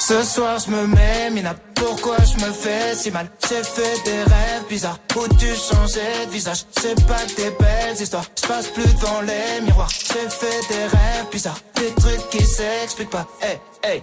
Ce soir je me mets, Mina, pourquoi je me fais si mal? J'ai fait des rêves bizarres. Où tu changeais de visage? C'est pas que des belles histoires, je passe plus devant les miroirs. J'ai fait des rêves bizarres, des trucs qui s'expliquent pas. Hey, hey,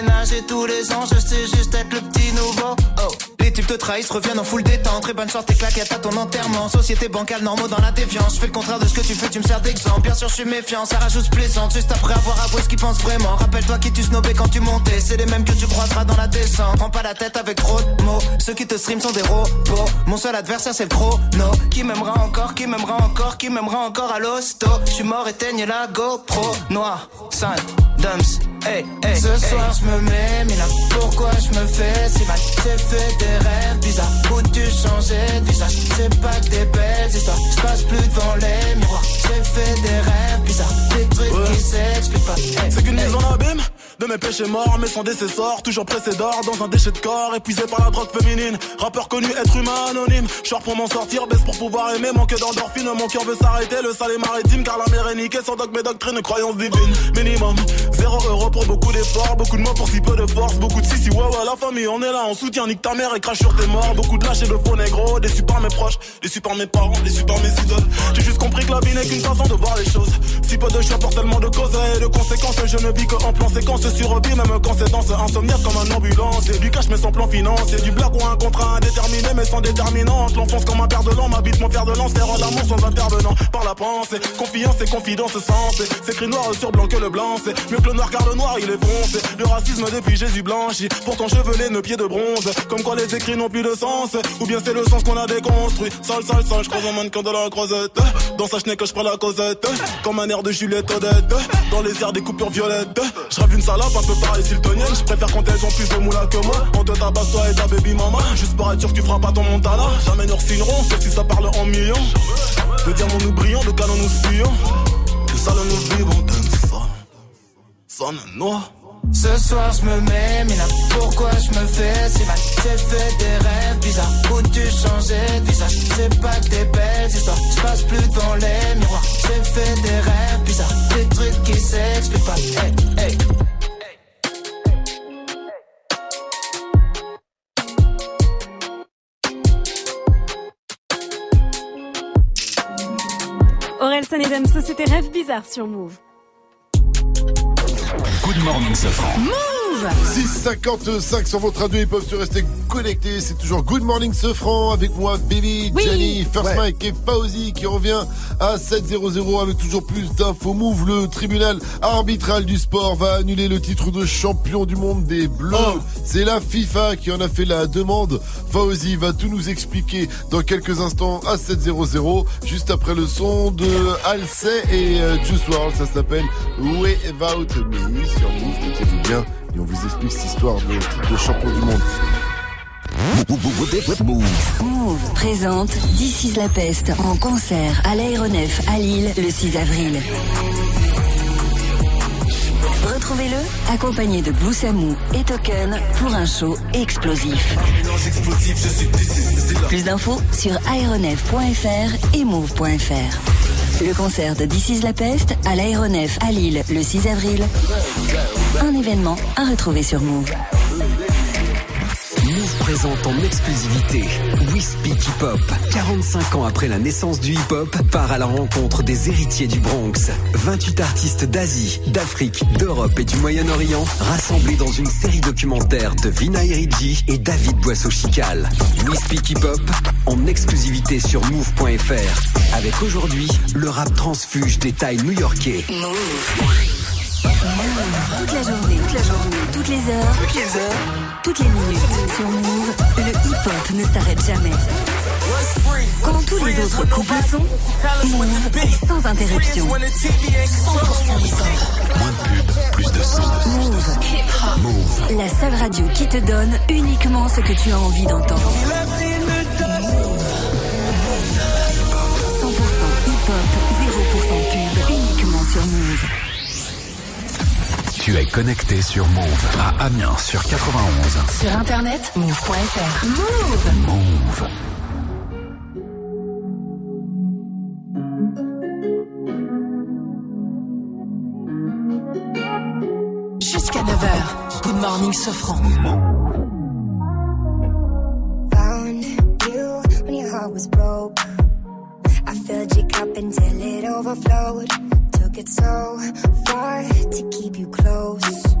ménagé tous les ans, je sais juste être le petit nouveau. Oh les types te trahissent, reviennent en full détente. Très bonne chance, tes claquettes à ton enterrement. Société bancale, normaux dans la défiance Je fais le contraire de ce que tu fais, tu me sers d'exemple. Bien sûr je suis méfiant, ça rajoute plaisante. Juste après avoir avoué ce qu'ils pensent vraiment. Rappelle-toi qui tu snobais quand tu montais. C'est les mêmes que tu croiseras dans la descente. Prends pas la tête avec trop de mots. Ceux qui te stream sont des robots. Mon seul adversaire c'est le chrono. Qui m'aimera encore, qui m'aimera encore Qui m'aimera encore à l'hosto. Je suis mort, éteigne la GoPro. Noir, sale, dumps Hey, hey, Ce soir je me mets, mais là pourquoi je me fais si mal? J'ai fait des rêves bizarres où tu changeais de visage C'est pas que des belles histoires, je passe plus devant les miroirs. J'ai fait des rêves bizarres, des trucs qui s'expliquent pas. Hey, C'est qu'une hey. mise en abîme de mes péchés morts, mais sans décessor, toujours pressé d'or dans un déchet de corps, épuisé par la drogue féminine. Rappeur connu, être humain anonyme. Short pour m'en sortir, baisse pour pouvoir aimer, manque d'endorphine, mon cœur veut s'arrêter, le sale est maritime, car la mer est niquée. Sans dogme et doctrine, croyance divine. Minimum, zéro euro pour beaucoup d'efforts, beaucoup de mots pour si peu de force, beaucoup de si si ouais ouais la famille, on est là, on soutient, nique ta mère et crache sur tes morts, beaucoup de lâches et de faux négros, déçus par mes proches, déçus par mes parents, déçus par mes idoles. J'ai juste compris que la vie n'est qu'une façon de voir les choses. Si peu de choix pour tellement de causes et de conséquences, je ne vis que en plan séquence sur vie, même quand c'est danse insomniaque comme un ambulance. Et du cash mais sans plan financier, du blague ou un contrat indéterminé mais sans déterminante. L'enfonce comme un père de l'an, m'habite mon père de lance, faire l'amour sans intervenant. Par la pensée, confiance et confidence sensée. C'est écrit noir sur blanc que le blanc, c'est mieux que le noir car le noir il est foncé. Le racisme depuis Jésus blanchi, pourtant chevelé, nos pieds de bronze. Comme quoi les écrits n'ont plus de sens, ou bien c'est le sens qu'on a déconstruit. Sale, sale, sale, je croise un mannequin de la croisette. Dans sa chenille que je prends la causette, comme un air de Juliette Odette. Dans les airs des coupures violettes, je rêve une salope un peu pareil siltonienne. Je préfère quand elles ont plus de moula que moi. On te tabasse toi et ta baby mama. Juste pour être sûr que tu feras pas ton montana. Jamais nous signerons, sauf si ça parle en millions. De diamants nous brillons, de canons nous fuyons. De salons nous vivons, d'un son. Sonne noir. Ce soir je me mets, mais pourquoi je me fais si mal? J'ai fait des rêves bizarres. Où tu changeais de visage? C'est pas que des belles histoires, je passe plus devant les miroirs. J'ai fait des rêves bizarres, des trucs qui s'expliquent pas. Hey, hey. Aurel San et Damso, c'était Rêve Bizarre sur Move. Good morning, Safran. Move 655 sur votre radio, ils peuvent se rester connectés. C'est toujours Good Morning Sefran avec moi, Baby, Oui. Jenny, First Ouais. Mike et Fauzi qui revient à 7-0-0 avec toujours plus d'infos. Move, le tribunal arbitral du sport va annuler le titre de champion du monde des Bleus. Oh. C'est la FIFA qui en a fait la demande. Fauzi va tout nous expliquer dans quelques instants à 7-0-0, juste après le son de Halsey et euh, Juice WRLD. Ça s'appelle Way About Me sur Move. Mettez-vous bien et on vous explique cette histoire de champion du monde. Move présente This is la peste en concert à l'Aéronef à Lille le 6 avril. Retrouvez-le accompagné de Blue Samou et Token pour un show explosif. Plus d'infos sur aéronef.fr et move.fr. Le concert de This is la peste à l'Aéronef à Lille le 6 avril. Un événement à retrouver sur Move. Move présente en exclusivité We Speak Hip Hop. 45 ans après la naissance du hip hop, part à la rencontre des héritiers du Bronx. 28 artistes d'Asie, d'Afrique, d'Europe et du Moyen-Orient rassemblés dans une série documentaire de Vina Eridji et David Boisseau-Chical. We Speak Hip Hop en exclusivité sur move.fr. Avec aujourd'hui le rap transfuge des tailles new-yorkais. Toute la journée, toute la journée, toute les heures. Toutes les heures. Toutes les minutes. Sur Move, le hip-hop ne s'arrête jamais. Quand tous les autres couples sont, Move est sans interruption. 100% hip-hop. Moins de pub, plus de son. Move. Move. La seule radio qui te donne uniquement ce que tu as envie d'entendre. 100% hip-hop, 0% pub, uniquement sur Move. Tu es connecté sur Move à Amiens sur 91. Sur internet, move.fr. Move. Move. Jusqu'à 9h. Good morning, Sofran. Found you when your heart was broke. I filled your cup until it overflowed. Took it so far to keep you close.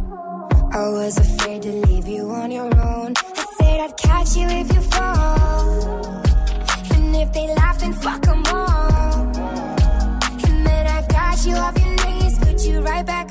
I was afraid to leave you on your own. I said I'd catch you if you fall. And if they laugh, then fuck 'em all. And then I got you off your knees, put you right back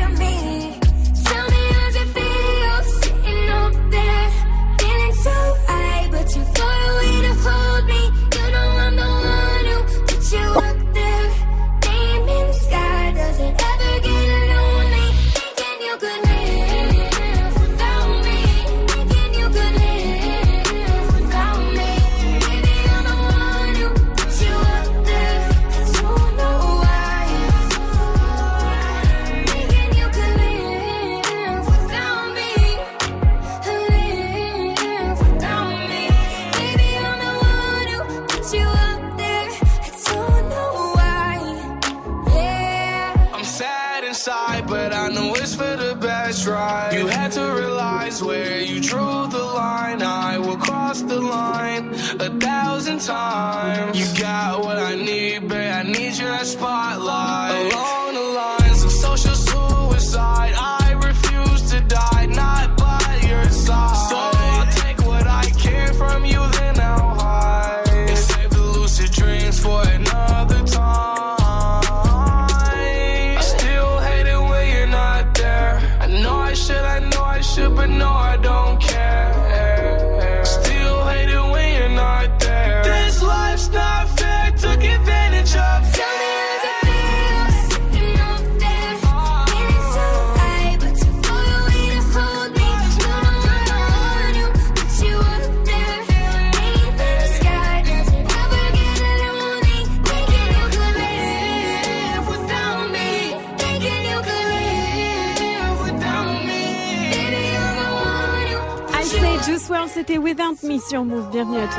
c'était Without Me sur Move. Bienvenue à tous.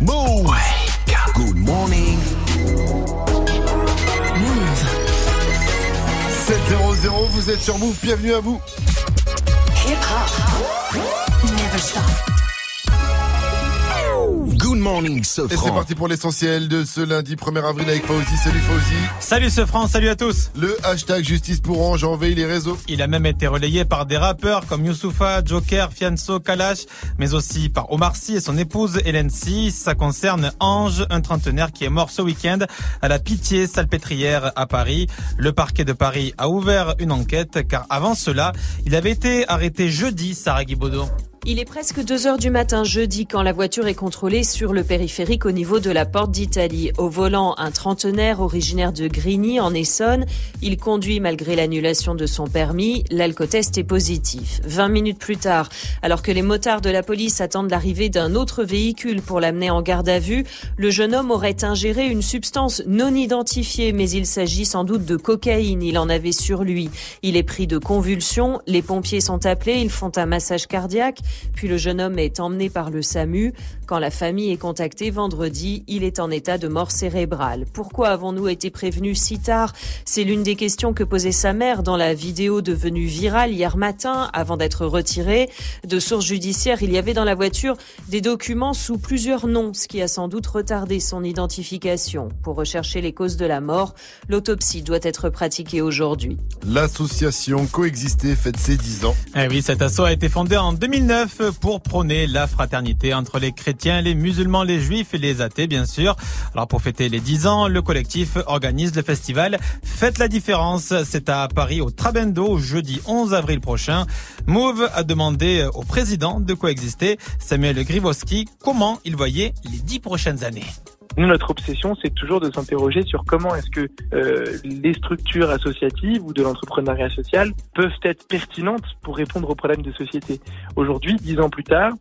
Move. Good morning. Move. 700, vous êtes sur Move, bienvenue à vous. Et c'est Sofran. parti pour l'essentiel de ce lundi 1er avril avec Fauzi. Salut Fauzi. Salut ce France, salut à tous. Le hashtag justice pour Orange envahit les réseaux. Il a même été relayé par des rappeurs comme Youssoufa, Joker, Fianso, Kalash, mais aussi par Omar Sy et son épouse Hélène Sy. Ça concerne Ange, un trentenaire qui est mort ce week-end à la Pitié Salpêtrière à Paris. Le parquet de Paris a ouvert une enquête car avant cela, il avait été arrêté jeudi, Sarah Guibaudot. Il est presque 2 heures du matin jeudi quand la voiture est contrôlée sur le périphérique au niveau de la porte d'Italie. Au volant, un trentenaire originaire de Grigny en Essonne. Il conduit malgré l'annulation de son permis. L'alcotest est positif. 20 minutes plus tard, alors que les motards de la police attendent l'arrivée d'un autre véhicule pour l'amener en garde à vue, le jeune homme aurait ingéré une substance non identifiée, mais il s'agit sans doute de cocaïne. Il en avait sur lui. Il est pris de convulsions. Les pompiers sont appelés. Ils font un massage cardiaque. Puis le jeune homme est emmené par le SAMU. Quand la famille est contactée vendredi, il est en état de mort cérébrale. Pourquoi avons-nous été prévenus si tard? C'est l'une des questions que posait sa mère dans la vidéo devenue virale hier matin avant d'être retirée. De sources judiciaires, il y avait dans la voiture des documents sous plusieurs noms, ce qui a sans doute retardé son identification. Pour rechercher les causes de la mort, l'autopsie doit être pratiquée aujourd'hui. L'association Coexister fête ses 10 ans. Eh oui, cet assaut a été fondé en 2009 pour prôner la fraternité entre les chrétiens, les musulmans, les juifs et les athées, bien sûr. Alors, pour fêter les 10 ans, le collectif organise le festival Faites la différence. C'est à Paris, au Trabendo, jeudi 11 avril prochain. Move a demandé au président de coexister, Samuel Grivowski, comment il voyait les 10 prochaines années? Nous, notre obsession, c'est toujours de s'interroger sur comment est-ce que euh, les structures associatives ou de l'entrepreneuriat social peuvent être pertinentes pour répondre aux problèmes de société. Aujourd'hui, dix ans plus tard,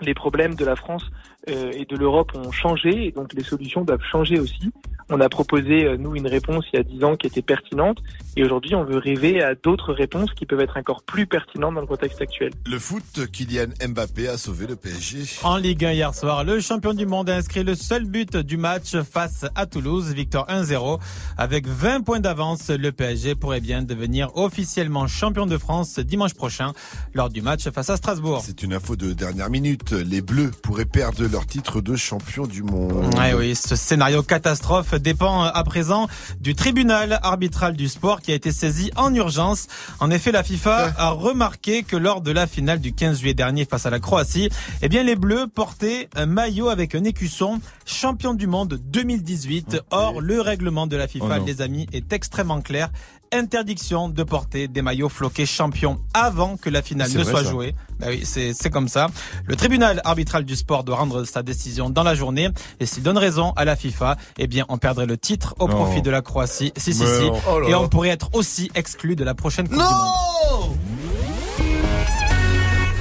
les problèmes de la France euh, et de l'Europe ont changé et donc les solutions doivent changer aussi. On a proposé, euh, nous, une réponse il y a dix ans qui était pertinente et aujourd'hui, on veut rêver à d'autres réponses qui peuvent être encore plus pertinentes dans le contexte actuel. Le foot, Kylian Mbappé a sauvé le PSG. En Ligue 1 hier soir, le champion du monde a inscrit le seul but du match face à Toulouse, victoire 1-0. Avec 20 points d'avance, le PSG pourrait bien devenir officiellement champion de France dimanche prochain lors du match face à Strasbourg. C'est une info de dernière minute. Les Bleus pourraient perdre leur titre de champion du monde. Ouais, oui, ce scénario catastrophe dépend à présent du tribunal arbitral du sport qui a été saisi en urgence. En effet, la FIFA a remarqué que lors de la finale du 15 juillet dernier face à la Croatie, eh bien, les Bleus portaient un maillot avec un écusson champion du monde 2018. Or, le règlement de la FIFA, Oh les amis, est extrêmement clair. Interdiction de porter des maillots floqués champions avant que la finale ne soit ça. jouée. Bah oui, c'est comme ça. Le tribunal arbitral du sport doit rendre sa décision dans la journée et s'il donne raison à la FIFA, eh bien on perdrait le titre au Non. profit de la Croatie. Si si Mais si. non. Oh et on pourrait être aussi exclu de la prochaine Coupe du Monde.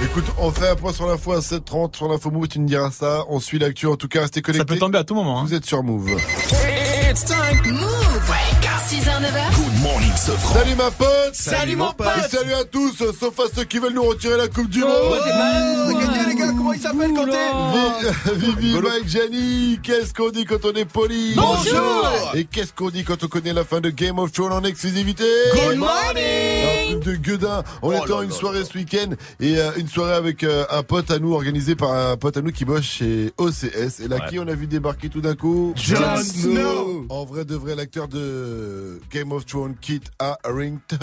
Écoute, on fait un point sur l'info à 7h30 sur l'info Move, tu me diras ça. On suit l'actu, en tout cas, restez connectés. Ça peut tomber à tout moment. hein. Vous êtes sur Move. It's time. Move. 6h, 9h. Good morning, Sofran. Salut ma pote Salut, mon pote. Et salut à tous, sauf à ceux qui veulent nous retirer la Coupe du Monde les gars, comment il s'appelle quand Vi- Vivi, Mike, Jenny, qu'est-ce qu'on dit quand on est poli? Bonjour. Et qu'est-ce qu'on dit quand on connaît la fin de Game of Thrones en exclusivité? Good morning. Un truc de gueudin. On était en une soirée ce week-end et euh, une soirée avec euh, un pote à nous organisé par un pote à nous qui bosse chez OCS. Et là, qui on a vu débarquer tout d'un coup Jon Snow. En vrai de vrai, l'acteur de Game of Thrones, Kit Harington.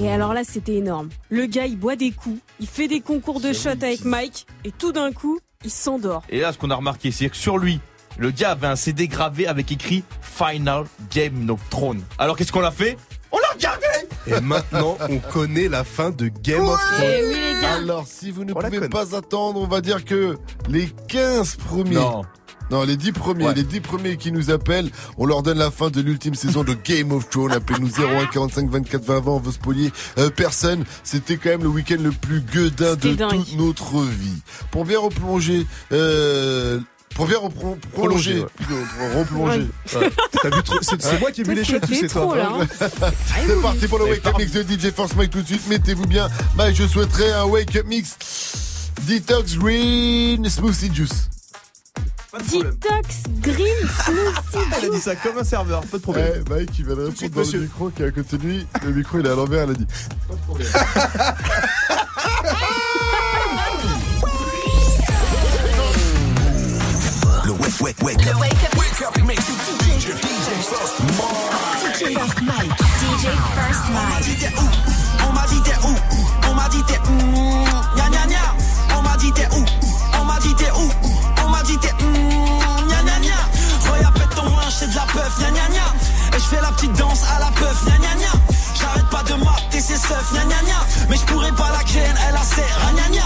Et alors là, c'était énorme. Le gars, il boit des coups, il fait des concours de shots avec Mike, et tout d'un coup, il s'endort. Et là, ce qu'on a remarqué, c'est que sur lui, le gars avait un CD gravé avec écrit Final Game of Thrones. Alors qu'est-ce qu'on a fait? On l'a regardé Et maintenant, on connaît la fin de Game of Thrones. Oui, les gars. Alors, si vous ne On pouvez pas attendre, on va dire que les 15 premiers. Non. Non, les 10 premiers, Ouais. les 10 premiers qui nous appellent, on leur donne la fin de l'ultime saison de Game of Thrones. Appelez-nous 01 45 24 20 20, on veut spolier euh, personne. C'était quand même le week-end le plus gueudin de dingue. toute notre vie. Pour bien replonger, euh, pour bien repro- prolonger, ouais. replonger. *laughs* T'as vu trop- C'est moi qui ai vu les C'était c'est trop, toi. là. hein. *laughs* C'est parti pour le Wake Up Mix de DJ Force Mike tout de suite. Mettez-vous bien. Mike, je souhaiterais un Wake Up Mix Detox Green Smoothie Juice. Detox Green Smoothie *laughs* Elle a dit ça comme un serveur, pas de problème. Eh, Mike, il va répondre suite, dans le micro qui est à côté de lui. Le micro, il est à l'envers, elle a dit. Pas de problème. wake, wake up. Wake up, make you DJ, DJ First DJ First Mike. DJ First Mike. On m'a dit t'es où? On m'a dit t'es où? On m'a dit t'es où? Gna gna gna. On m'a dit t'es où? On m'a dit t'es où? La gna. Et je fais la petite danse à la peuf. Gna gna gna. J'arrête pas de mater ses seufs. Gna gna gna. Mais je pourrais pas la ken, elle a ses gna gna.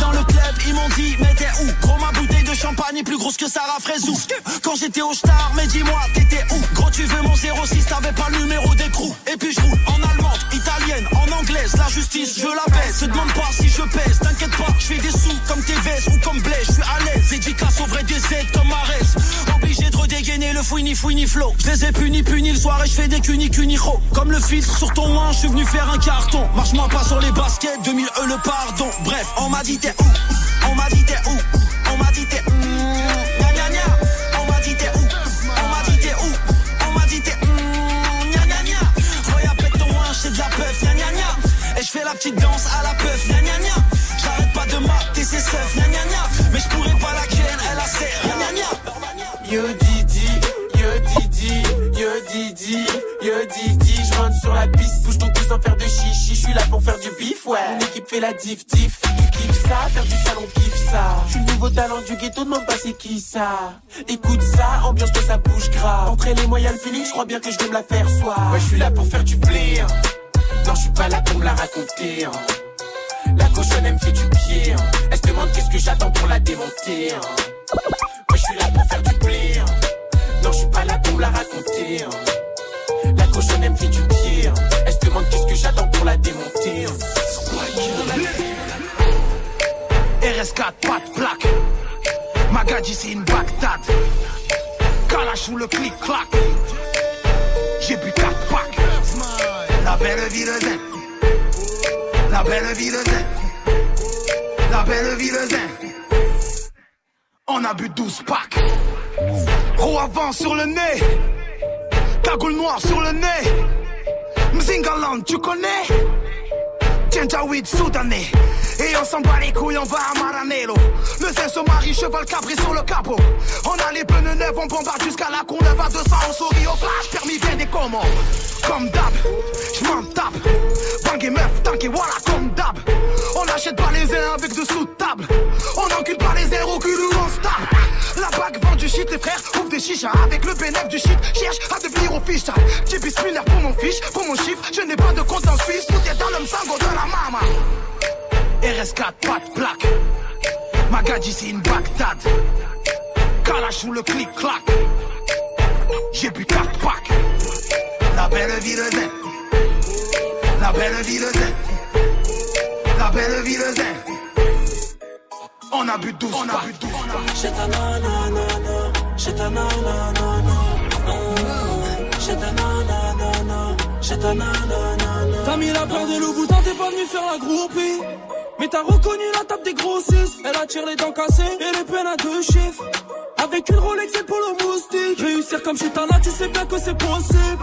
Dans le club, ils m'ont dit, mais t'es où? Gros, ma bouteille de champagne est plus grosse que Sarah Fraisou. Quand j'étais au star, mais dis-moi, t'étais où? Gros, tu veux mon 06, t'avais pas le numéro d'écrou. Et puis je roule en allemande, italienne, en anglaise. La justice, je la baisse. Se demande pas si je pèse, t'inquiète pas, je fais des sous comme TVS ou comme Blaise. Je suis à l'aise, dédicace au vrai des aides comme Marès. Obligé de redégainer le fouini fouini flow. Je les ai punis, punis le soir et je fais des cunis cunicho. Comme le filtre sur ton main, je suis venu faire un carton. Marche-moi pas sur les baskets, 2000 E le pardon. Bref, on m'a dit t'es où? On m'a dit t'es où? On m'a dit t'es où? Gna gna gna. On m'a dit t'es où? On m'a dit t'es où? On m'a dit t'es où? Regarde pète ton linge, c'est de la peuf. Gna gna. Et je fais la petite danse à la peuf. Gna gna gna. J'arrête pas de mater ses seufs. Gna gna gna. Mais je pourrais pas la ken, elle a ses gna gna. Didi, yo Didi, je rentre sur la piste, bouge ton cul sans faire de chichi, je suis là pour faire du bif, ouais. Mon équipe fait la diff diff, tu kiffes ça, faire du salon kiffe ça. Je suis le nouveau talent du ghetto, demande pas c'est qui ça. Écoute ça, ambiance que ça bouge grave. Entre les moyens le feeling, je crois bien que je vais me la faire soir. Ouais, je suis là pour faire du blé. hein. Non, je suis pas là pour me la raconter. hein. La cochonne elle me fait du pied. hein. Elle se demande qu'est-ce que j'attends pour la démonter. hein. Moi je suis là pour faire du blé. Non, je suis pas là pour la raconter. hein. La cochonne elle me fait du pied. Elle se demande qu'est-ce que j'attends pour la démonter. hein. RS4, pas de plaque. Magadji, c'est une Bagdad. Kalash ou le clic-clac. J'ai bu 4 packs. La belle vie de zen. La belle vie de zen. La belle vie zen. On a bu 12 packs. Roue avant sur le nez. Cagoule noire sur le nez. Mzingaland, tu connais? Janjaweed soudanais. Et on s'en bat les couilles, on va à Maranello. Le zin se marie, cheval cabré sur le capot. On a les pneus neufs, on bombarde jusqu'à la Courneuve à 200 On sourit au flash, permis bien des commandes. Comme d'hab, j'm'en tape. Bang et meuf, tank et voilà comme d'hab. On achète pas les uns avec de table On encule pas les airs au cul où on se tape La bague vend du shit, les frères ouvrent des chichas. Avec le bénéfice du shit, cherche à devenir official. J'ai bismillah pour mon fiche, pour mon chiffre Je n'ai pas de compte en Suisse, tout est dans le msango de la mama. RS4, pas de plaque. Magadji c'est une Bagdad. Kalash ou le clic-clac On a bu 12 On a bu 12 J'ai ta nanana, j'ai ta nanana, j'ai ta nanana, j'ai ta nanana. T'as mis la paire de loups boutins, t'es pas venu faire la groupie. Mais t'as reconnu la table des grossistes. Elle attire les dents cassées et les peines à deux chiffres. Avec une Rolex et le polo moustique. Réussir comme chez Tana, tu sais bien que c'est possible.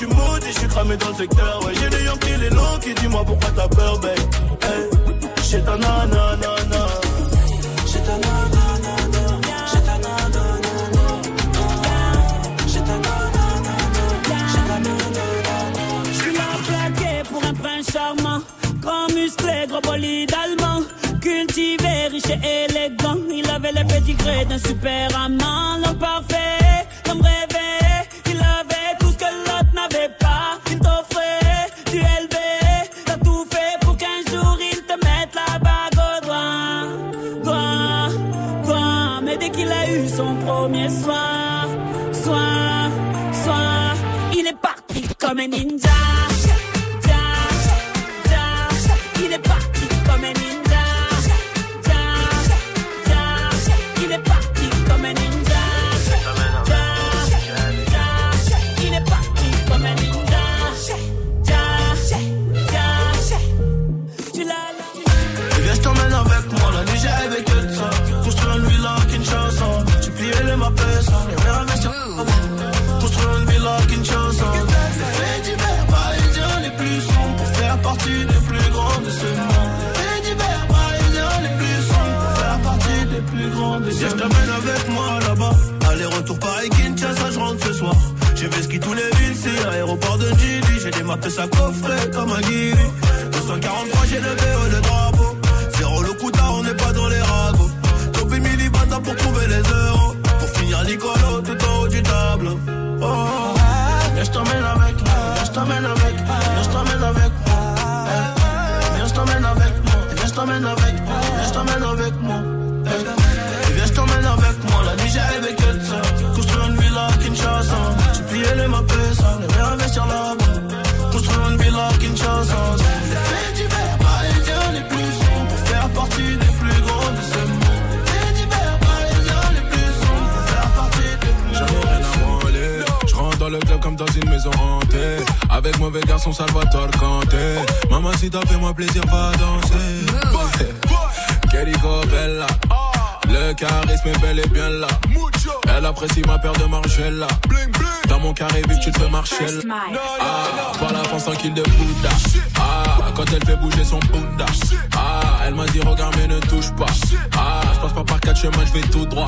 Suis maudit, je suis cramé dans le secteur, ouais. J'ai des Yankees, les longs qui dis-moi pourquoi t'as peur, babe. Hey. J'ai ta nanana, j'ai ta nanana, j'ai ta nanana, j'ai ta nanana. Je suis plaqué pour un prince charmant. Grand musclé, gros bolide allemand. Cultivé, riche et élégant. Il avait les pédigrés d'un super amant. L'homme parfait, l'homme rêvé. Soin, soin, il est parti comme un ninja. J'ai fait ski tous les villes, c'est aéroport de Gili. J'ai démarqué sa coffret comme un guiri. 243, j'ai levé haut le drapeau. Zéro le coup on n'est pas dans les ragots. Topi Milibanda pour trouver les euros. Pour finir Nicolo tout en haut du tableau. Oh, Avec mauvais garçon Salvatore Kanté. Maman, si t'as fait moi plaisir, va danser. Querico Bella. Le charisme est bel et bien là. Elle apprécie ma paire de Margiela. Dans mon carré, vu que tu te fais marcher là. Ah, par la France tranquille de Bouddha. Ah, quand elle fait bouger son Bouddha. Ah, elle m'a dit regarde mais ne touche pas. Ah, je passe pas par quatre chemins, je vais tout droit.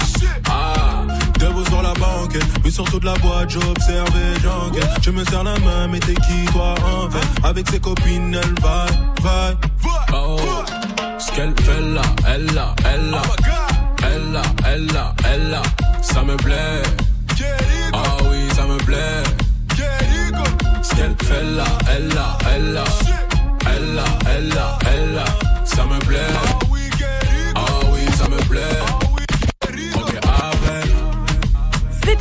Ah, debout sur la banque, puis sur toute la boîte, j'observe et j'enquête. Je me serre la main, mais t'es qui toi en fait? Avec ses copines, elle va, va. Oh, ce qu'elle fait là, elle là, elle là. Elle là, elle là, elle là. Ça me plaît. Ah oui, ça me plaît. Ce qu'elle fait là, elle là, elle là. Elle là, elle là, elle là. Ça me plaît. Ah oui, ça me plaît.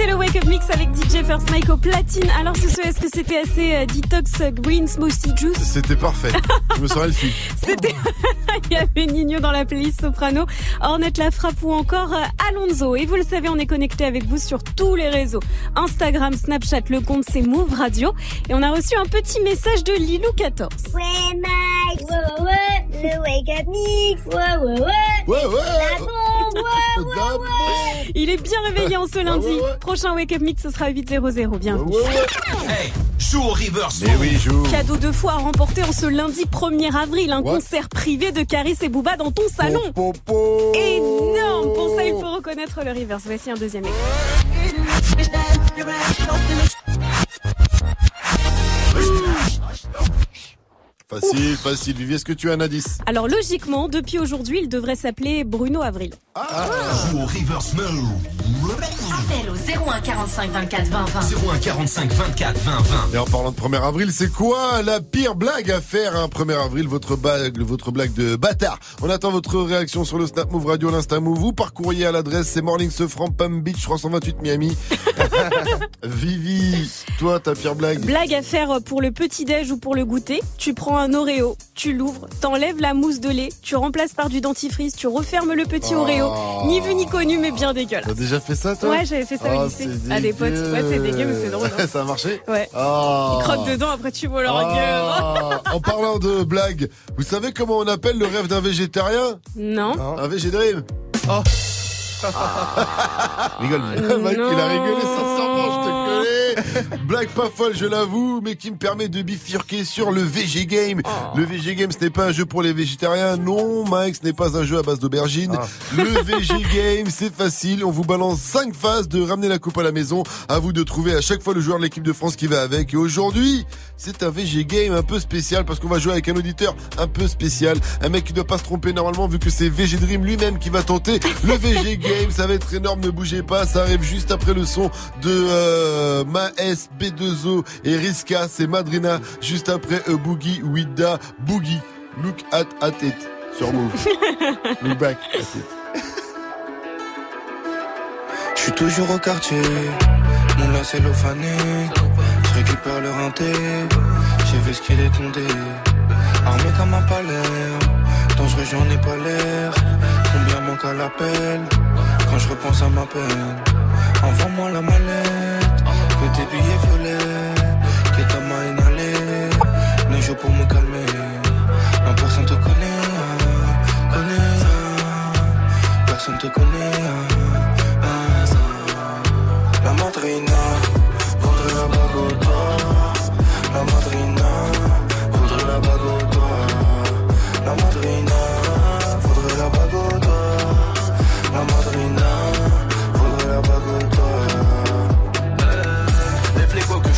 C'était le Wake Up Mix avec DJ First Mike au platine. Alors ce soir, est-ce que c'était assez euh, detox euh, green smoothie juice? C'était parfait. *laughs* Je me sens Elfie. C'était *laughs* il y avait Nino dans la playlist Soprano, Ornette la frappe ou encore euh, Alonso. Et vous le savez, on est connecté avec vous sur tous les réseaux. Instagram, Snapchat, le compte c'est Move Radio. Et on a reçu un petit message de Lilou14. Ouais, Mike, ouais, ouais, ouais, le wake up mix, ouais, ouais, ouais, ouais, ouais, la bombe, ouais, ouais, ouais. Il est bien réveillé en ce lundi. Prochain Wake Up Mix, ce sera 8.00. Bienvenue. Hey, joue au reverse. Mais oui, joue. Cadeau de fois à remporter en ce lundi 1er avril. Un What? concert privé de Caris et Booba dans ton salon. Énorme. Pour ça, il faut reconnaître le reverse. Voici un deuxième extrait. Facile, facile. Vivi, est-ce que tu as un indice? Alors logiquement, depuis aujourd'hui, il devrait s'appeler Bruno Avril. Joue au reverse mode. Appel au 01 45 24 20 20. 01 45 24 20 20. Et en parlant de 1er avril, c'est quoi la pire blague à faire un 1er avril votre blague, votre blague de bâtard On attend votre réaction sur le Snap Move Radio, l'Insta Move ou par courrier à l'adresse c'est Morning Sofran Palm Beach 328 Miami. *laughs* Vivi, toi ta pire blague Blague à faire pour le petit-déj ou pour le goûter. Tu prends un Oreo, tu l'ouvres, t'enlèves la mousse de lait, tu remplaces par du dentifrice, tu refermes le petit Oh. Oreo. Ni vu ni connu, mais bien dégueulasse. T'as déjà fait ça toi Ouais, j'avais fait ça au Oh, lycée. À des potes. Ouais, c'est dégueu, mais c'est drôle. hein. *laughs* ça a marché Ouais. Oh. Ils croquent dedans, après tu vois leur gueule. Ah. en parlant de blague, vous savez comment on appelle le rêve d'un végétarien? Non. Un végédream. Oh. *laughs* Rigole. Mike, il a rigolé te connais. *laughs* Blague pas folle, je l'avoue, mais qui me permet de bifurquer sur le VG Game. Le VG Game, ce n'est pas un jeu pour les végétariens. Non, Mike, ce n'est pas un jeu à base d'aubergine. Le VG Game, c'est facile. On vous balance 5 phases de ramener la coupe à la maison. À vous de trouver à chaque fois le joueur de l'équipe de France qui va avec. Et aujourd'hui, c'est un VG Game un peu spécial parce qu'on va jouer avec un auditeur un peu spécial. Un mec qui ne doit pas se tromper normalement vu que c'est VG Dream lui-même qui va tenter le VG Game. Ça va être énorme, ne bougez pas. Ça arrive juste après le son de euh, Maes, B2O et Riska. C'est Madrina. Juste après euh, Boogie, Wida, Boogie. Look at, at it. Sur Move. *laughs* Look back at it. Je suis toujours au quartier, mon lacet fané. Je récupère le rinté, j'ai vu ce qu'il est condé. Armé comme un palais, dangereux j'en ai pas l'air. Combien manque à l'appel? Quand je repense à ma peine. Envoie-moi la mallette, que tes billets violets, que ta main inhalée. Ne joue pour me calmer, non personne te connaît, connaît. Personne te connaît. La madrina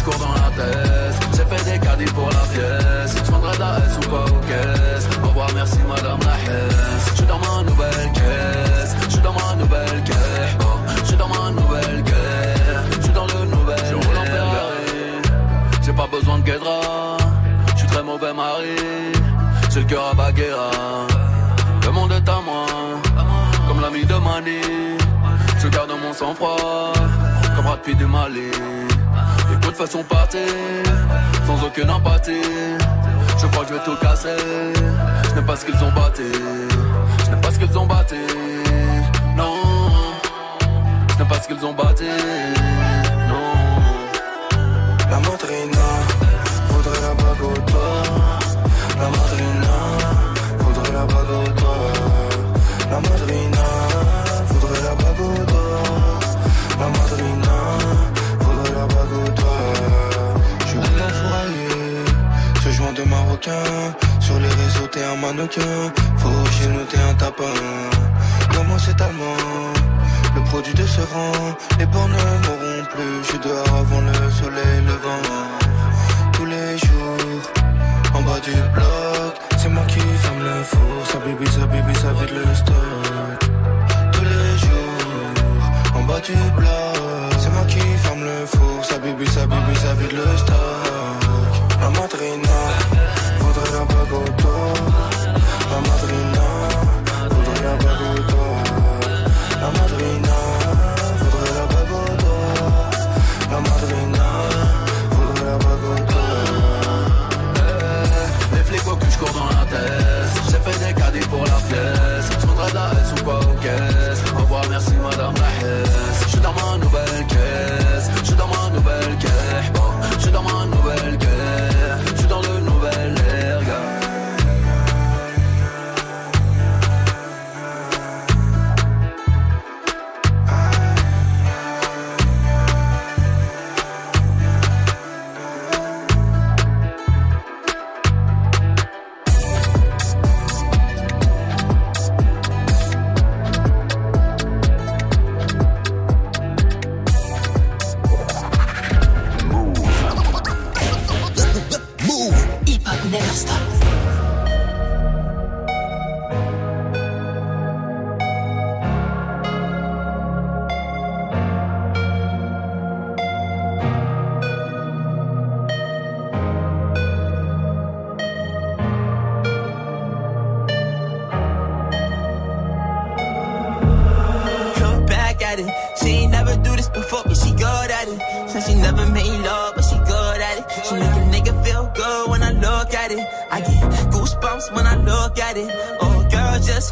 J'ai fait des caddies pour la pièce. J'vendrai de la S ou pas aux caisses. Au revoir, merci madame la hesse. J'suis dans ma nouvelle caisse. J'suis dans ma nouvelle caisse. Oh, j'suis dans ma nouvelle caisse. J'suis dans le nouvel. Je roule en Ferrari. J'ai pas besoin de guédra. J'suis très mauvais mari. J'ai le cœur à Baguera. Le monde est à moi. Comme l'ami de Mani. Je garde mon sang-froid comme rapide du Mali. Et toute façon partir, sans aucune empathie. Je crois que je vais tout casser. Je n'aime pas ce qu'ils ont batté. Je n'aime pas ce qu'ils ont batté. Non, je n'aime pas ce qu'ils ont batté. Non. La madrina voudrait Sur les réseaux, t'es un mannequin. Faut chez nous, t'es un tapin. Comment c'est allemand? Le produit de ce rang, les bords ne mourront plus. Je suis dehors avant le soleil levant. Tous les jours, en bas du bloc, c'est moi qui ferme le four. Ça bibi, ça bibi, ça vide le stock. Tous les jours, en bas du bloc, c'est moi qui ferme le four. Ça bibi, ça bibi, ça vide le stock. Pour la pièce. Je de la S ou quoi aux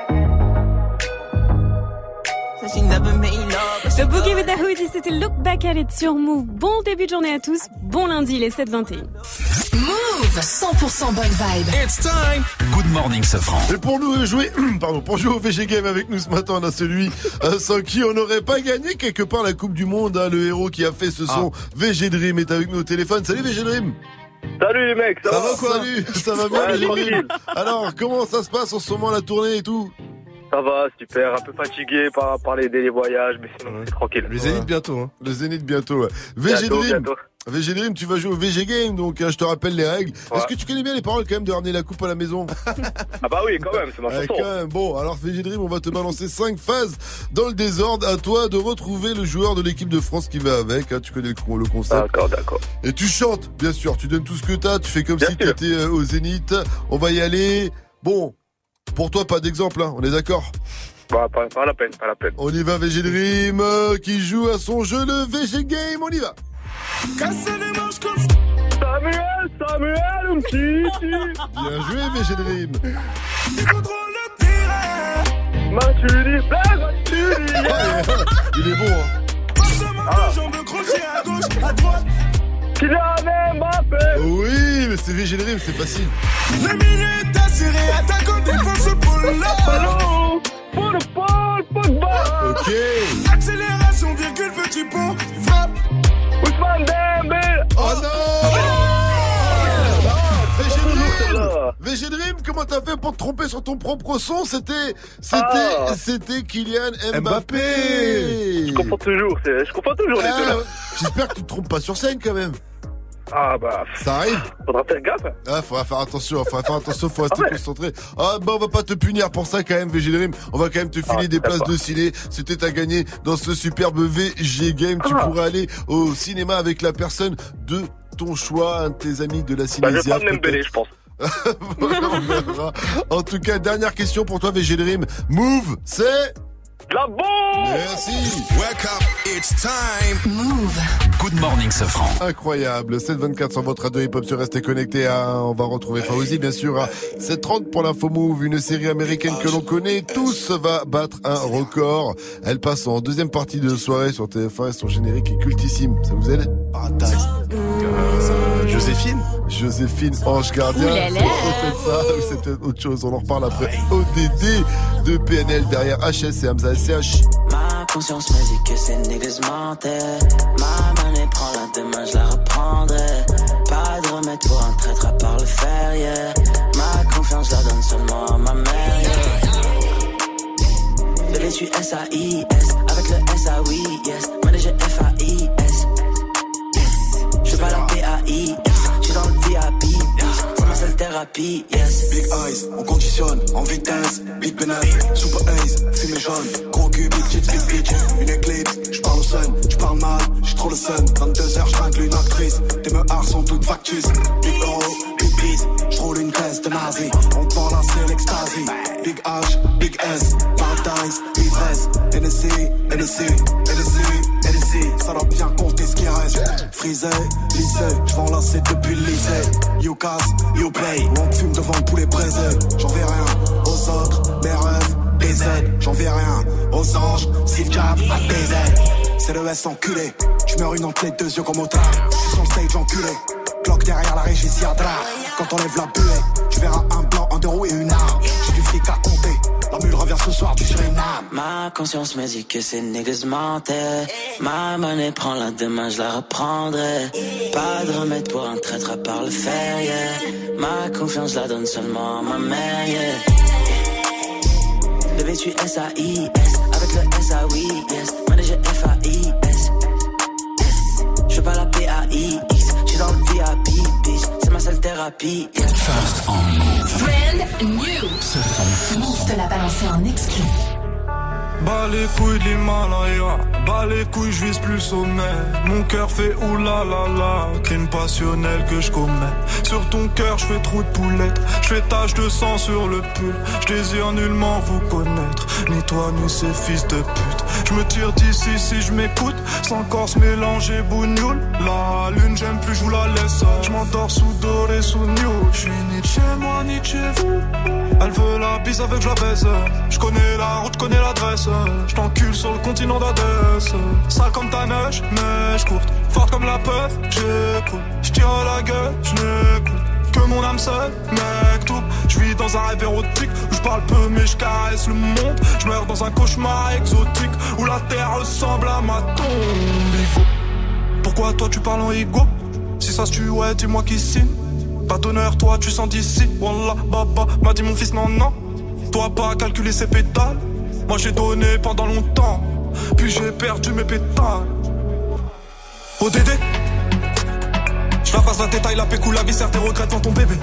She never made love. Le Boogie with the Hoodie, c'était Look Back at It sur Move. Bon début de journée à tous. Bon lundi, les 7h21. Move 100% bonne vibe. It's time. Good morning, Safran. Et pour nous jouer, *clears throat* pardon, pour jouer au VG Game avec nous ce matin, on a celui euh, sans qui on n'aurait pas gagné quelque part la Coupe du Monde. hein, le héros qui a fait ce son, VG Dream, est avec nous au téléphone. Salut VG Dream. Salut les mecs, ça, Ça va quoi Salut, ça va bien Ouais, VG Dream tranquille. Alors, comment ça se passe en ce moment la tournée et tout? Ça va, super, un peu fatigué par, par les, les voyages, mais sinon c'est tranquille. Le Zénith bientôt. Hein. Le Zénith bientôt. Ouais. VG Bientôt, Dream. bientôt. VG Dream, tu vas jouer au VG Game, donc hein, je te rappelle les règles. Est-ce que tu connais bien les paroles quand même de ramener la coupe à la maison? *laughs* Ah bah oui, quand même, c'est ma Ouais, chanson. quand même. Bon, alors VG Dream, on va te balancer 5 phases dans le désordre. À toi de retrouver le joueur de l'équipe de France qui va avec. hein, tu connais le, le concept. D'accord, d'accord. Et tu chantes, bien sûr. Tu donnes tout ce que t'as. Tu fais comme Bien si sûr. t'étais euh, au Zénith. On va y aller. Bon, pour toi, pas d'exemple. hein, on est d'accord Bah, pas, pas la peine, pas la peine. On y va, VG Dream, euh, qui joue à son jeu, le VG Game. On y va. Casser les manches comme Samuel, Samuel, un petit. Bien joué, VG Dream. Mathurie, Mathurie. *laughs* Il est bon, hein. Ah. à gauche, à droite. Kylian Mbappé. Oui, mais c'est VG Dream, c'est facile. Le milieu est assuré, attaquant, défense, pour. Ballon, pour le Paul Pogba. Ok. Accélération, virgule, petit pont, frappe. Ousmane Dembélé. Oh non VG Dream VG Dream, comment t'as fait pour te tromper sur ton propre son? C'était, c'était, Ah. c'était Kylian Mbappé. Mbappé. Je confonds toujours, c'est- je confonds toujours les Ah, deux là. J'espère que tu te trompes pas sur scène quand même. Ah bah. Ça arrive. Faudra faire gaffe. Ah, faudra faire attention, faudra faire attention, faut rester Ah ouais. concentré. Ah, bah, on va pas te punir pour ça quand même, VG Dream. On va quand même te filer Ah, des places de ciné. C'était à gagner dans ce superbe VG Game. Tu Ah. pourras aller au cinéma avec la personne de ton choix, un de tes amis de la Bah, je je pense. Voilà, *laughs* on verra. En tout cas, dernière question pour toi, VG Dream. Move, c'est la bombe Merci. Welcome, it's time. Move. Good morning, Safran. Incroyable. 724 sur votre radio hip-hop sur Restez connecté. À, on va retrouver Fauzi, bien sûr. À 730 pour l'info Move, une série américaine que l'on connaît tous va battre un record. Elle passe en deuxième partie de soirée sur TF1 et son générique est cultissime. Ça vous aide? Joséphine Joséphine Ange Gardien. Là là. C'est peut-être ça ou c'est peut-être autre chose. On en reparle après ODD de PNL derrière HS et Hamza SCH. Ma conscience me dit que ces niggas mentaient. Ma monnaie prend la demain, je la reprendrai. Pas de remède pour un traître à part le fer, yeah. Ma confiance, je la donne seulement à ma mère, yeah. Bébé, je suis S-A-I-S. Avec le S-A-Oui, yes. Manager F-A-I-S. Je suis pas la P-A-I-S. Big eyes, on conditionne en vitesse. Big bénéf, super ace, fumée jaune. Gros cul, big chips, big bitch. Une éclipse, j'parle au sun, j'parle mal, j'suis trop le sun. 22h, j'tringle une actrice. Tes meurs sont toutes factices. Big euro, big biz, j'roule une caisse de nazi. On te vend c'est l'extasie. Big H, big S, paradise, ivresse. NSC, NSC, NSC, Ça doit bien compter ce qui reste. Frisé, lycée, j'vends lasser depuis le lycée. You casse, you play. On fume devant le poulet braisé. J'en vais rien aux autres, mes rêves, des aides. J'en vais rien aux anges, si le a des aides. C'est le S enculé. J'meurs une entre deux yeux comme au train. J'suis sur le stage enculé. Glock derrière la régie, si. Quand on lève la buée, tu verras un blanc, un deux roues et une arme. J'ai du fric à. Ce soir. Ma conscience me dit que ces niggas mentaient. Ma monnaie prend la demain, je la reprendrai. Pas de remède pour un traître à part le fer, yeah. Ma confiance, la donne seulement à ma mère, yeah. Bébé, tu S-A-I-S. Avec le S-A-Oui, yes. Manager F-A-I-S. Je pas la P-A-I-X. Je suis dans le VIP. C'est seule thérapie, yeah. First on Move. Brand new. Safran. Move te l'a balancé en exclu. Bas les couilles de l'Himalaya, Bas les couilles, je vise plus sommet. Mon cœur fait oulala, crime passionnel que je commets. Sur ton cœur, je fais trou de poulette. Je fais tache de sang sur le pull. Je désire nullement vous connaître. Ni toi, ni ces fils de pute. Je me tire d'ici si je m'écoute. Sans corps mélanger bougnoule. La lune, j'aime plus, je vous la laisse. Je m'endors sous doré, sous new. Je suis ni de chez moi, ni de chez vous. Elle veut la bise avec je la baisse. Je connais la route, connais l'adresse. Je t'encule sur le continent d'Adès. Sale comme ta neige, je courte. Forte comme la peur, j'écoute. Je tire à la gueule, je n'écoute. Que mon âme seule, mec, tout. Je vis dans un rêve érotique où je parle peu mais je caresse le monde. Je meurs dans un cauchemar exotique où la terre ressemble à ma tombe. Pourquoi toi tu parles en ego? Si ça se tue, dis-moi qui signe. Pas d'honneur, toi tu sens d'ici. Wallah, baba, m'a dit mon fils, non, non. Toi pas calculer ses pétales. Moi j'ai donné pendant longtemps. Puis j'ai perdu mes pétales. ODD Je la passe la détail, la pécou, la viscère, tes regrets devant ton bébé.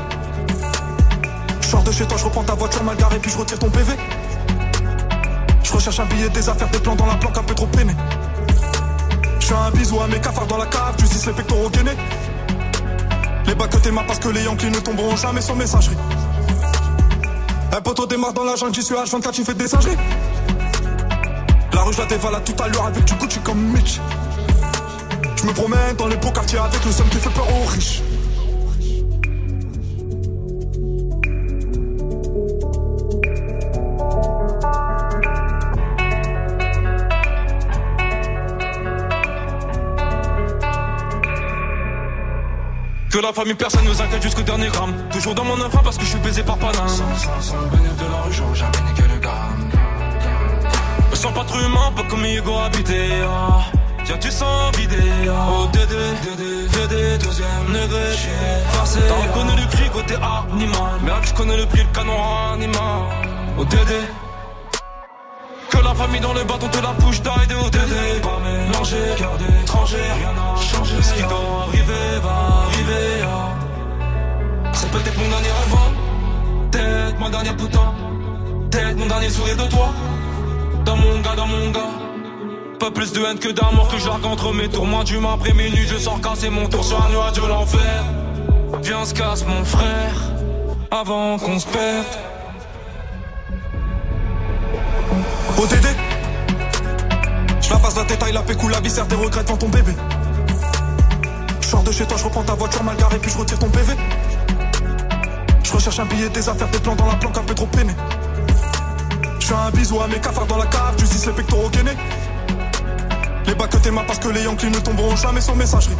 Je sors de chez toi, je reprends ta voiture mal garée, puis je retire ton PV. Je recherche un billet, des affaires, des plans dans la planque, un peu trop peiné. Je fais un bisou à mes cafards dans la cave, justice les pectoraux gainés. Les bacs que t'aimas parce que les Yankees ne tomberont jamais sans messagerie. Un poteau démarre dans la jungle, j'y suis H24, tu fais des singeries. La rue, je la dévalade tout à l'heure avec du Gucci comme Mitch. Je me promène dans les beaux quartiers avec le somme qui fait peur aux riches. Que la famille personne nous inquiète jusqu'au dernier gramme Toujours dans mon enfant parce que je suis baisé par Paname Sans, le bénéfice de la rue, jamais sens pas trop humain, pas comme Hugo habité ah. Tiens tu sens vidé ah. Oh Dédé, Dédé, Dédé, deuxième degré Forcé, t'as reconnu le cri côté animal. Merde je connais le prix, le canon animal. Oh Dédé que la famille dans le bâton te la bouche d'aide au Dédé Pas mélangé, cœur d'étranger, rien n'a changé. Ce qui doit arriver va arriver ah. C'est peut-être mon dernier rêve. Peut-être ma dernière putain. Peut-être mon dernier sourire de toi Dans mon gars, dans mon gars pas plus de haine que d'amour que j'argue entre mes tours Moi du après minuit je sors casser mon tour sur un nuage de l'enfer Viens se casse mon frère Avant qu'on se perde ODD Je la passe la détail, la pécou, la viscère, tes regrets devant ton bébé. Je sors de chez toi, je reprends ta voiture mal garée, puis je retire ton PV. Je recherche un billet, des affaires, des plans dans la planque, un peu trop peiné. Je un bisou à mes cafards dans la cave, justice les pectoraux gainés. Les bacs que t'aimas parce que les Yankees ne tomberont jamais sans messagerie.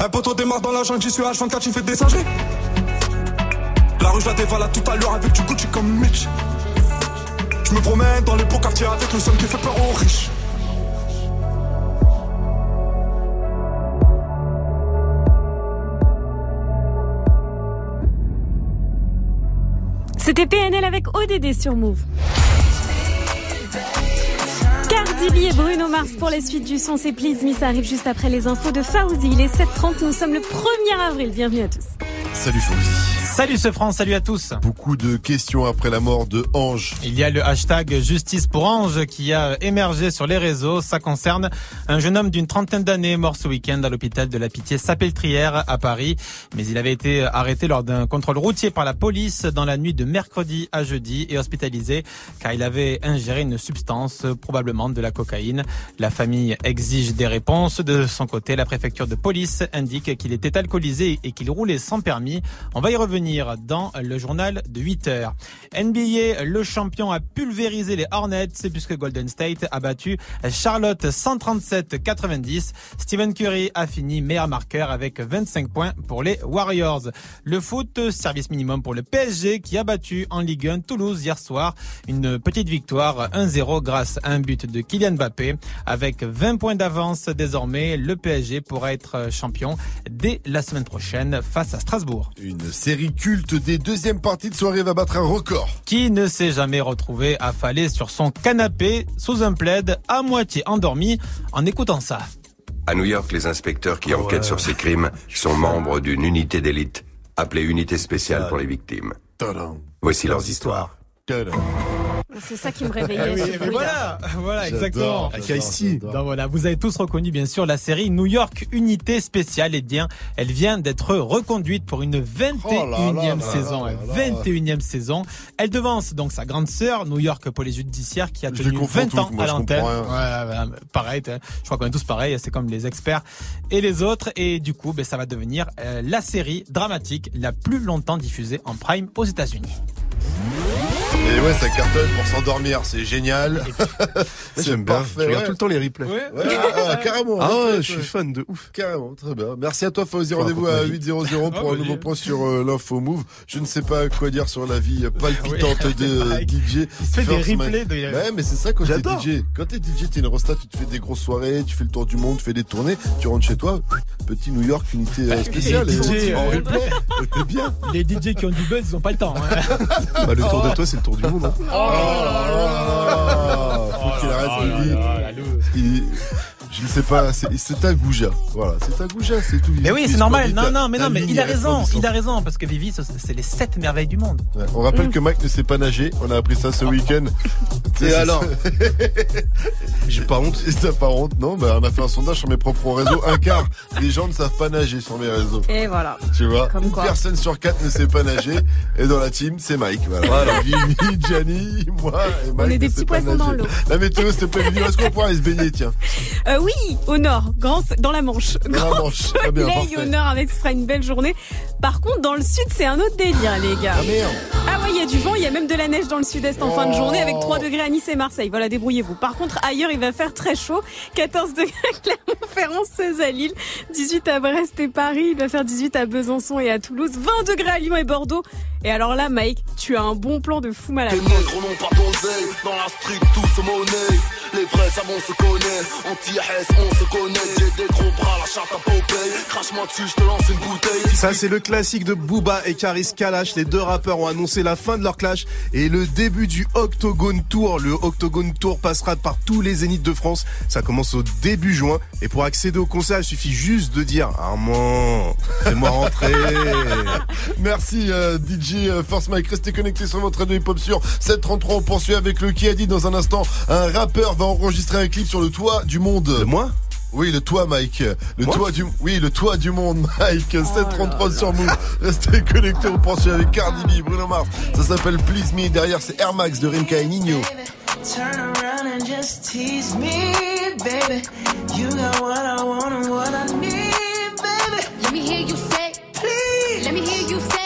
Un poteau démarre dans la jungle, j'y suis H24, j'y fais des singeries. La rue, je la dévalade tout à l'heure avec du Gucci comme Mitch. Je me promène dans les beaux quartiers avec le somme qui fait peur aux riches. C'était PNL avec ODD sur Move. Cardi B et Bruno Mars pour les suites du son, c'est Please Me, ça arrive juste après les infos de Fauzi. Il est 7h30, nous sommes le 1er avril, bienvenue à tous. Salut Fauzi. Salut ce France, salut à tous. Beaucoup de questions après la mort de Ange. Il y a le hashtag Justice pour Ange qui a émergé sur les réseaux. Ça concerne un jeune homme d'une trentaine d'années mort ce week-end à l'hôpital de la Pitié Sapeltrière à Paris. Mais il avait été arrêté lors d'un contrôle routier par la police dans la nuit de mercredi à jeudi et hospitalisé car il avait ingéré une substance, probablement de la cocaïne. La famille exige des réponses. De son côté, la préfecture de police indique qu'il était alcoolisé et qu'il roulait sans permis. On va y revenir dans le journal de 8 heures. NBA, le champion a pulvérisé les Hornets puisque Golden State a battu Charlotte 137-90. Stephen Curry a fini meilleur marqueur avec 25 points pour les Warriors. Le foot, service minimum pour le PSG qui a battu en Ligue 1 Toulouse hier soir. Une petite victoire 1-0 grâce à un but de Kylian Mbappé. Avec 20 points d'avance désormais, le PSG pourra être champion dès la semaine prochaine face à Strasbourg. Une série culte des deuxièmes parties de soirée va battre un record. Qui ne s'est jamais retrouvé affalé sur son canapé sous un plaid à moitié endormi en écoutant ça À New York, les inspecteurs qui enquêtent sur ces crimes sont membres d'une unité d'élite appelée Unité spéciale pour les victimes. Voici leurs histoires. C'est ça qui me Ah réveillait. oui, mais bruit-là. voilà, voilà, exactement. Ice-T. Donc voilà, vous avez tous reconnu bien sûr la série New York Unité Spéciale. Et bien, elle vient d'être reconduite pour une 21e Oh là là saison. là là là. 21e saison. Elle devance donc sa grande sœur, New York Police Judiciaire, qui a Je tenu confonds 20 ans moi, à l'antenne. pareil, je crois qu'on est tous pareils, c'est comme les experts et les autres. Et du coup, ben, ça va devenir euh, la série dramatique la plus longtemps diffusée en prime aux États-Unis. Ouais, ça cartonne pour s'endormir, c'est génial. *laughs* C'est J'aime bien. parfait, Je regarde ouais. tout le temps les replays. Ouais, ah, carrément. Ah ouais, Ouais, je suis fan de ouf. Carrément, très bien. Merci à toi, Fauzi. Rendez-vous à raconter ma 8.00 pour Ah, un nouveau point sur euh, l'info move. Je ne sais pas quoi dire sur la vie *laughs* palpitante Oui. de *laughs* DJ. Il se fait des First replays de- Ouais, mais c'est ça quand t'es. DJ. Quand t'es DJ, t'es une rosta, tu te fais des grosses soirées, tu fais le tour du monde, tu fais des tournées, tu rentres chez toi, petit New York, unité euh, spéciale. les DJ, en euh, replay. T'es bien. Les DJ qui ont du buzz, ils ont pas le temps. hein. Bah, le tour de toi, c'est le tour du monde. Hein. Oh là là. Faut qu'il arrête de vivre. Je ne sais pas, c'est goujat. Voilà, c'est un goujat, c'est tout. Mais oui, c'est normal. Non, non, mais non, mais il a raison. Il a raison parce que Vivi, ce- c'est les sept merveilles du monde. Ouais, On rappelle que Mike ne sait pas nager. On a appris ça ce week-end. Et alors *laughs* J'ai pas honte. *laughs* T'as pas honte Non, bah, on a fait un sondage sur mes propres réseaux. Un quart *laughs* des gens ne savent pas nager sur mes réseaux. Et voilà. Tu vois, Comme une quoi. personne sur quatre ne sait pas nager. Et dans la team, c'est Mike. Voilà. Voilà. Vivi, Gianni, moi et Mike. est des petits poissons dans l'eau. La météo, s'il te plaît, Vivi, est-ce qu'on pourra aller se baigner, tiens? Euh, oui, au nord, grand, dans la Manche. Dans la Grand Manche. Très bien, soleil parfait. au nord avec ce sera une belle journée. Par contre, dans le sud, c'est un autre délire, les gars. Ah merde Ah ouais, il y a du vent, il y a même de la neige dans le sud-est en fin de journée avec 3 degrés à Nice et Marseille. Voilà, débrouillez-vous. Par contre, ailleurs, il va faire très chaud. 14 degrés à Clermont-Ferrand, 16 à Lille, 18 à Brest et Paris. Il va faire 18 à Besançon et à Toulouse, 20 degrés à Lyon et Bordeaux. Et alors là, Mike, tu as un bon plan de fou malade. Les nègres n'ont pas d'oseille, dans la street tout se monnaie. Les vrais se connaissent, on se connaît. J'ai des gros bras, la charte à Popeye. Crache-moi dessus, je te lance une bouteille. Ça, c'est le classique de Booba et Karis Kalash. Les deux rappeurs ont annoncé la fin de leur clash et le début du Octogone Tour. Le Octogone Tour passera par tous les zéniths de France. Ça commence au début juin. Et pour accéder au concert, il suffit juste de dire Armand, fais-moi rentrer. *laughs* Merci euh, DJ euh, Force Mike, restez connectés sur votre radio hip-hop sur 733. On poursuit avec le qui a dit dans un instant. Un rappeur va enregistrer un clip sur le toit du monde. De moi Oui, le toit, Mike. Le Moi toit du, oui, le toit du monde, *laughs* Mike. 733 sur Move. Restez connectés. On poursuit avec Cardi B, Bruno Mars. Ça s'appelle Please Me. Derrière, c'est Air Max de Rimka et Nino. Turn around and just tease me, baby. You got what I want and what I need, baby. Let me hear you say, Please, let me hear you say,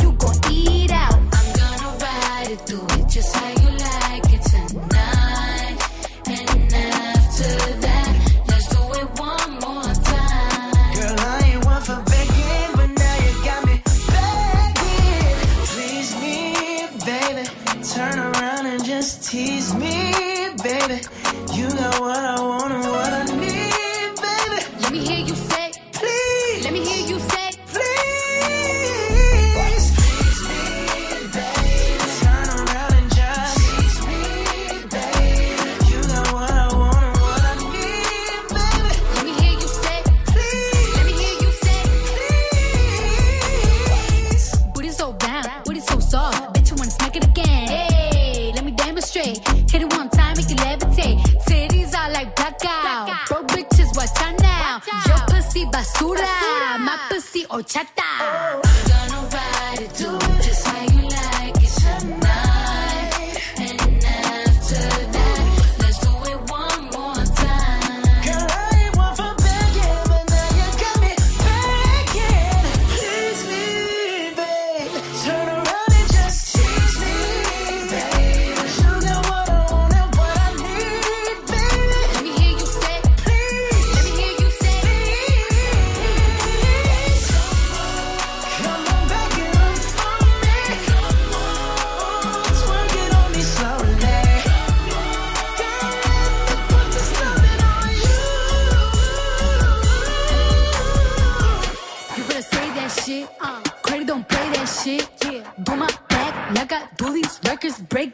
just tease me, baby. You got what I want pussy basura, my pussy horchata. I'm oh. gonna ride it, do it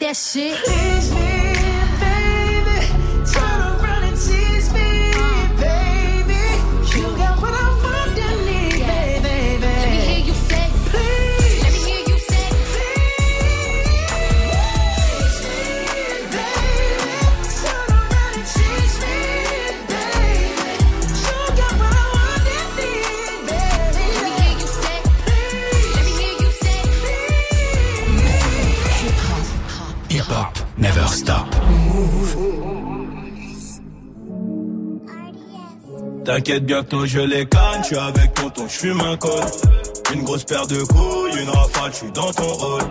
that shit. Me, T'inquiète, bientôt je les canne, je suis avec tonton, je fume un col. Une grosse paire de couilles, une rafale, je suis dans ton rôle.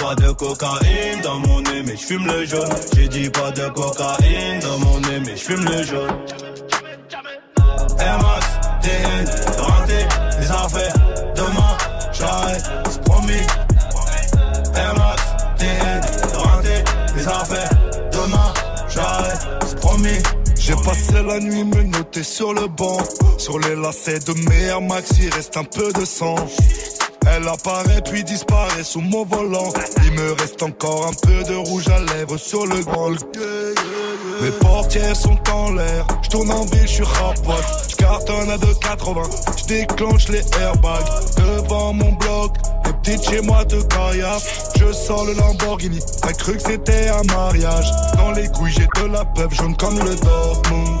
Pas de cocaïne dans mon nez, mais je fume le jaune. J'ai dit pas de cocaïne dans mon nez, mais je fume le jaune. Passé la nuit me sur le banc. Sur les lacets de mes Max, il reste un peu de sang. Elle apparaît puis disparaît sous mon volant. Il me reste encore un peu de rouge à lèvres sur le grand. Mes portières sont en l'air. Je tourne en ville, je suis rapote. Je cartonne à 2,80. Je déclenche les airbags devant mon bloc. Petites chez moi de caillasse. Je sors le Lamborghini. T'as cru que c'était un mariage. Dans les couilles, j'ai de la peuple jaune comme le Dortmund.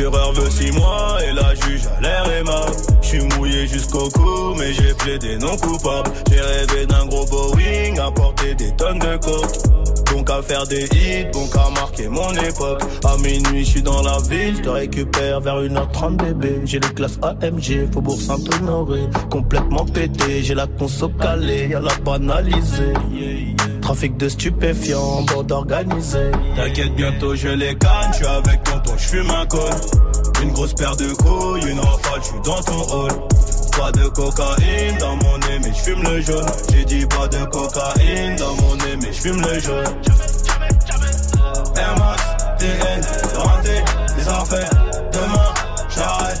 Procureur veut six mois et la juge a l'air aimable. Je suis mouillé jusqu'au cou, mais j'ai plaidé non coupable. J'ai rêvé d'un gros Boeing, à porter des tonnes de coke. Faire des hits, donc à marquer mon époque. À minuit, je suis dans la ville, je te récupère vers 1h30 bébé. J'ai les classes AMG, Faubourg Saint-Honoré. Complètement pété, j'ai la conso calée, y'a la banalisée. Trafic de stupéfiants, bande organisée. T'inquiète, bientôt je les canne, je suis avec tonton, je fume un col. Une grosse paire de couilles, une rafale, je suis dans ton rôle. Pas de cocaïne dans mon nez, mais je fume le jaune. J'ai dit pas de cocaïne dans mon nez, mais je fume le jaune. Les. Demain, j'arrête,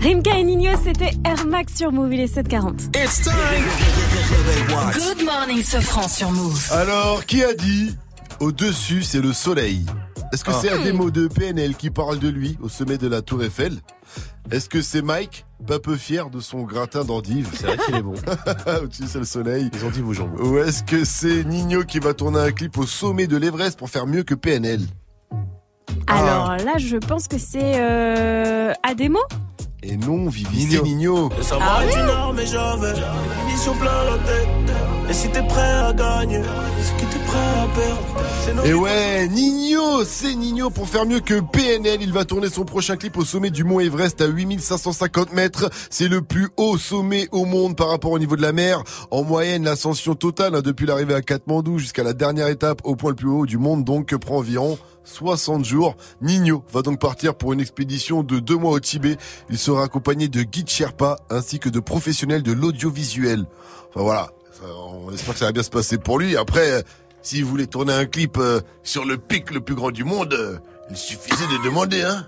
Rimka et Nino, c'était Air Max sur Move, il est 740. It's time. Good morning, Sofran sur Move. Alors, qui a dit au-dessus, c'est le soleil? Est-ce que Ah. c'est un démo de PNL qui parle de lui au sommet de la Tour Eiffel? Est-ce que c'est Mike, pas peu fier de son gratin d'endive? C'est vrai qu'il est bon. *laughs* Au-dessus, c'est le soleil. Les endives aux jambes. Ou est-ce que c'est Nino qui va tourner un clip au sommet de l'Everest pour faire mieux que PNL Alors là, je pense que c'est euh, Ademo Et non, Vivi, c'est Nino. Ça Ah va être oui une arme et j'avais une mission plein la tête. Et si t'es prêt à gagner, que t'es prêt à perdre. Et ouais, Nino, c'est Nino pour faire mieux que PNL. Il va tourner son prochain clip au sommet du mont Everest à 8550 mètres. C'est le plus haut sommet au monde par rapport au niveau de la mer. En moyenne, l'ascension totale hein, depuis l'arrivée à Katmandou jusqu'à la dernière étape au point le plus haut du monde donc prend environ 60 jours. Nino va donc partir pour une expédition de deux mois au Tibet. Il sera accompagné de guides Sherpa ainsi que de professionnels de l'audiovisuel. Enfin voilà, on espère que ça va bien se passer pour lui. Après, s'il voulait tourner un clip euh, sur le pic le plus grand du monde, euh, il suffisait de demander, hein.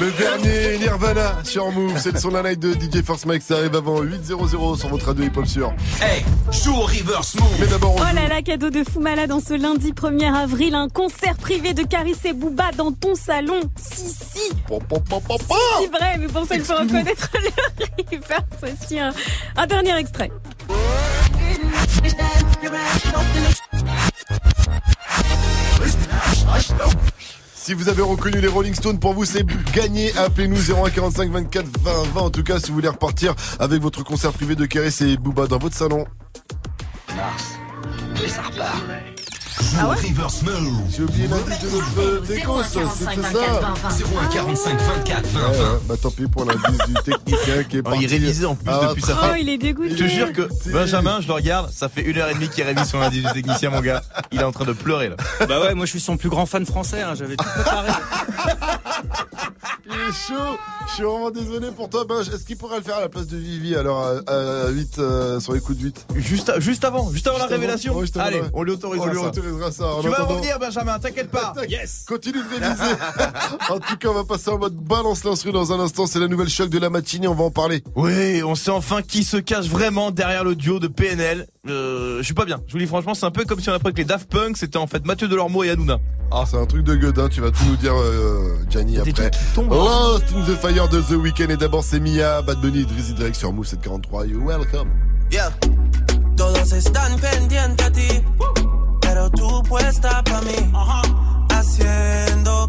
Le dernier Nirvana sur Move, c'est le son de la night de DJ Force Mike, ça arrive avant 8.00 sur votre radio hip-hop sûr. Hey, joue au reverse move. Mais d'abord, on Oh là là, cadeau de fou malade en ce lundi 1er avril, un concert privé de Caris et Booba dans ton salon. Si, si. Si, vrai, mais pour ça, il faut reconnaître le reverse aussi. Un, un dernier extrait. Si vous avez reconnu les Rolling Stones, pour vous c'est gagné. Appelez-nous 0145 24 20 20. En tout cas, si vous voulez repartir avec votre concert privé de Keres et Booba dans votre salon. Mars, ça repart. Ah ouais Reverse move. J'ai oublié l'indice de notre déco, ça, c'était ça. 01 45 24 20 Ouais, ouais, 20. bah tant pis pour l'indice du technicien qui est Oh, parti. il révisait en plus Ah, depuis sa Oh, fin. il est dégoûté. Je te jure que Benjamin, je le regarde, ça fait une heure et demie qu'il révise son indice du technicien, mon gars. Il est en train de pleurer là. Bah ouais, moi je suis son plus grand fan français, hein, j'avais tout préparé. *laughs* Il est chaud. Je suis vraiment désolé pour toi. Est-ce qu'il pourrait le faire à la place de Vivi alors à, à 8 euh, sur les coups de 8 Juste, juste avant, juste avant la révélation. Ouais, Allez, on lui autorisera On lui ça. autorisera ça. En Tu vas revenir, Benjamin, t'inquiète pas. Yes. Continue de réviser. *laughs* en tout cas, on va passer en mode balance l'instru dans un instant. C'est la nouvelle choc de la matinée. On va en parler. Oui, on sait enfin qui se cache vraiment derrière le duo de PNL. Euh, je suis pas bien. Je vous dis franchement, c'est un peu comme si on apprenait que les Daft Punk, c'était en fait Mathieu Delormeau et Hanouna. Ah, c'est un truc de gueudin. Tu vas tout nous dire, euh, Gianni, après. tombent. Lost in the Fire de The Weeknd. Et d'abord, c'est Mia, Bad Bunny, Drizzy Drake sur Move 743. You welcome. Yeah. Todos están pendientes a ti, pero tú puesta pa' mí. Haciendo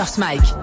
Mike.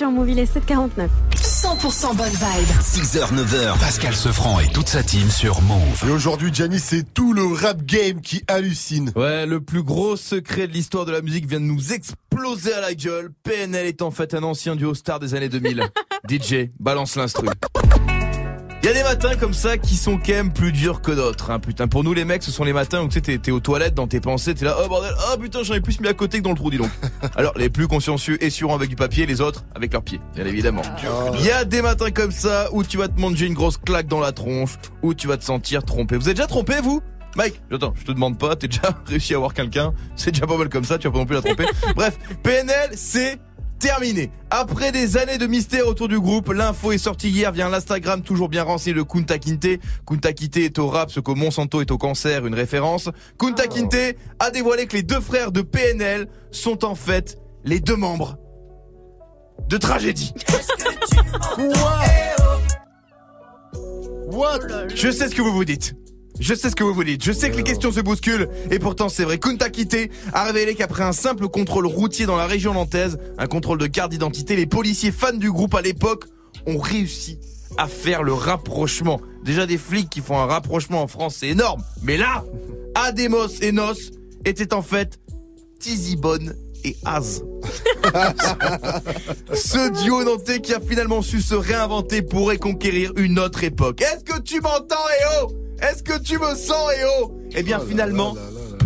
Sur Move, il est 749. 100% bonne vibe. 6h, 9h, Pascal Sefranc et toute sa team sur Move. Et aujourd'hui, Gianni, c'est tout le rap game qui hallucine. Ouais, le plus gros secret de l'histoire de la musique vient de nous exploser à la gueule. PNL est en fait un ancien duo star des années 2000. *laughs* DJ, balance l'instru. Il y a des matins comme ça qui sont quand même plus durs que d'autres. Hein, putain, pour nous les mecs, ce sont les matins où tu sais, t'es- t'es aux toilettes dans tes pensées, t'es là, oh bordel, oh putain, j'en ai plus mis à côté que dans le trou, dis donc. *laughs* Alors, les plus consciencieux essuieront avec du papier, les autres avec leurs pieds, bien évidemment. Il y a des matins comme ça où tu vas te manger une grosse claque dans la tronche, où tu vas te sentir trompé. Vous êtes déjà trompé, vous? Mike, attends, je te demande pas, t'es déjà *laughs* réussi à avoir quelqu'un, c'est déjà pas mal comme ça, tu vas pas non plus la tromper. *laughs* Bref, PNL, c'est terminé. Après des années de mystère autour du groupe, l'info est sortie hier via l'Instagram toujours bien renseigné de Kunta Kinte. Kunta Kinte est au rap ce que Monsanto est au cancer, une référence. Kunta Kinte a dévoilé que les deux frères de PNL sont en fait les deux membres de Tragédie. *laughs* What? Je sais ce que vous vous dites. Je sais ce que vous vous dites. Je sais que les questions se bousculent. Et pourtant, c'est vrai. Kunta Kinte a révélé qu'après un simple contrôle routier dans la région nantaise, un contrôle de carte d'identité, les policiers fans du groupe à l'époque ont réussi à faire le rapprochement. Déjà des flics qui font un rapprochement en France, c'est énorme. Mais là, Ademos et Nos étaient en fait Tizibone et Az. *laughs* Ce duo nantais qui a finalement su se réinventer pour reconquérir une autre époque. Est-ce que tu m'entends, Eo? Est-ce que tu me sens, Eo? Eh bien, finalement,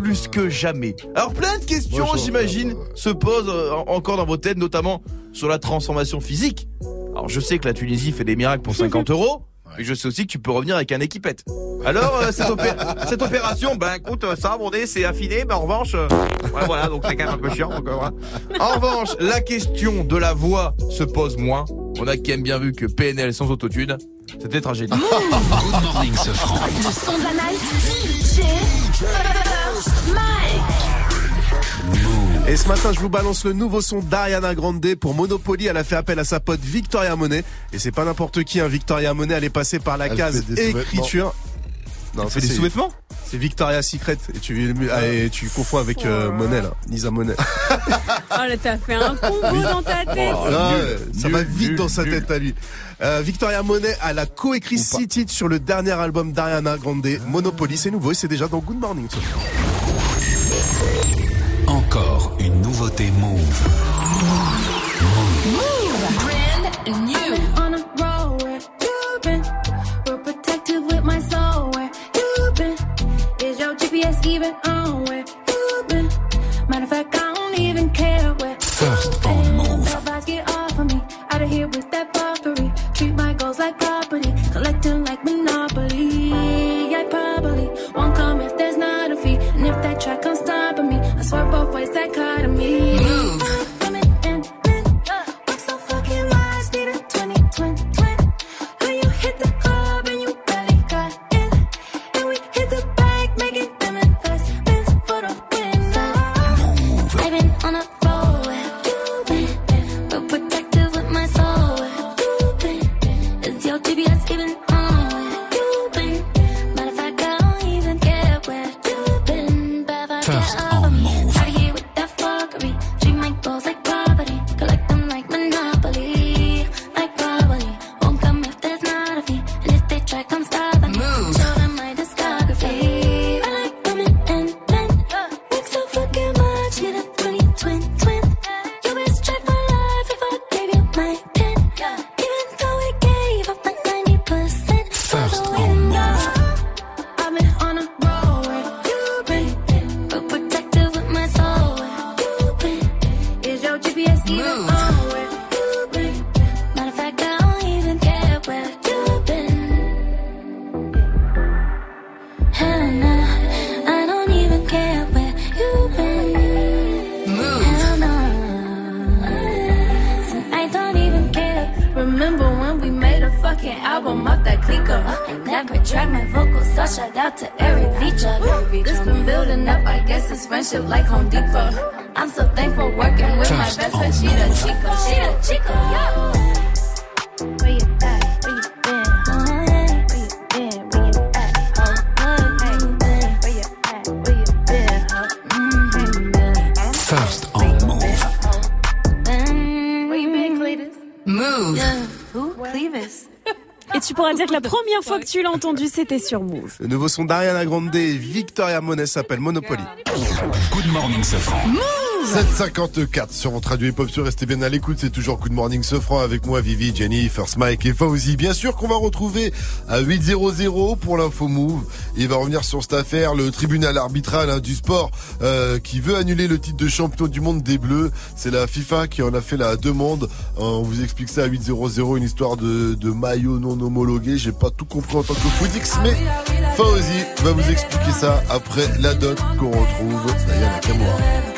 plus que jamais. Alors, plein de questions, j'imagine, se posent euh, en- encore dans vos têtes, notamment sur la transformation physique. Alors, je sais que la Tunisie fait des miracles pour *laughs* 50 euros. Mais je sais aussi que tu peux revenir avec un équipette. Alors, euh, cette, opé- cette opération, ben écoute, euh, ça, mon nez, c'est affiné, mais en revanche, euh, ouais, voilà, donc c'est quand même un peu chiant. donc, euh, voilà. En revanche, la question de la voix se pose moins. On a quand même bien vu que PNL sans autotune, c'était tragédie. Good morning, Sefranc. Le son de la night. DJ First Mike. Et ce matin, je vous balance le nouveau son d'Ariana Grande pour Monopoly. Elle a fait appel à sa pote Victoria Monet. Et c'est pas n'importe qui, hein. Victoria Monet, elle est passée par la Elle case écriture. Fait ça, des c'est- sous-vêtements C'est Victoria Secret. Et tu, ah, et tu confonds avec euh, Monet, là. Nisa Monet. *laughs* Oh là, t'as fait un combo dans ta tête. Oh, Ah, nul. ça va vite dans sa tête à lui. Euh, Victoria Monet, elle a coécrit six titres sur le dernier album d'Ariana Grande, Monopoly. C'est nouveau et c'est déjà dans Good Morning. Encore une nouveauté Move. Brand new. On a roll where you've been. We're protected with my soul where you've been. Is your GPS even on where you've been? Matter of fact, I don't even care where. First fois que tu l'as entendu, c'était sur Move. Le nouveau son d'Ariana Grande et Victoria Monet s'appelle Monopoly. Good morning, Safran. 754 sur votre radio hip-hop sur restez bien à l'écoute, c'est toujours de Morning Sofran avec moi, Vivi, Jenny, First Mike et Fauzi. Bien sûr qu'on va retrouver à 8-0-0 pour l'info move. Il va revenir sur cette affaire, le tribunal arbitral hein, du sport euh, qui veut annuler le titre de champion du monde des Bleus. C'est la FIFA qui en a fait la demande. Euh, on vous explique ça à 8-0-0, une histoire de, de maillot non homologué. J'ai pas tout compris en tant que footix, mais Fauzi va vous expliquer ça après la dot qu'on retrouve Diana Nakamura.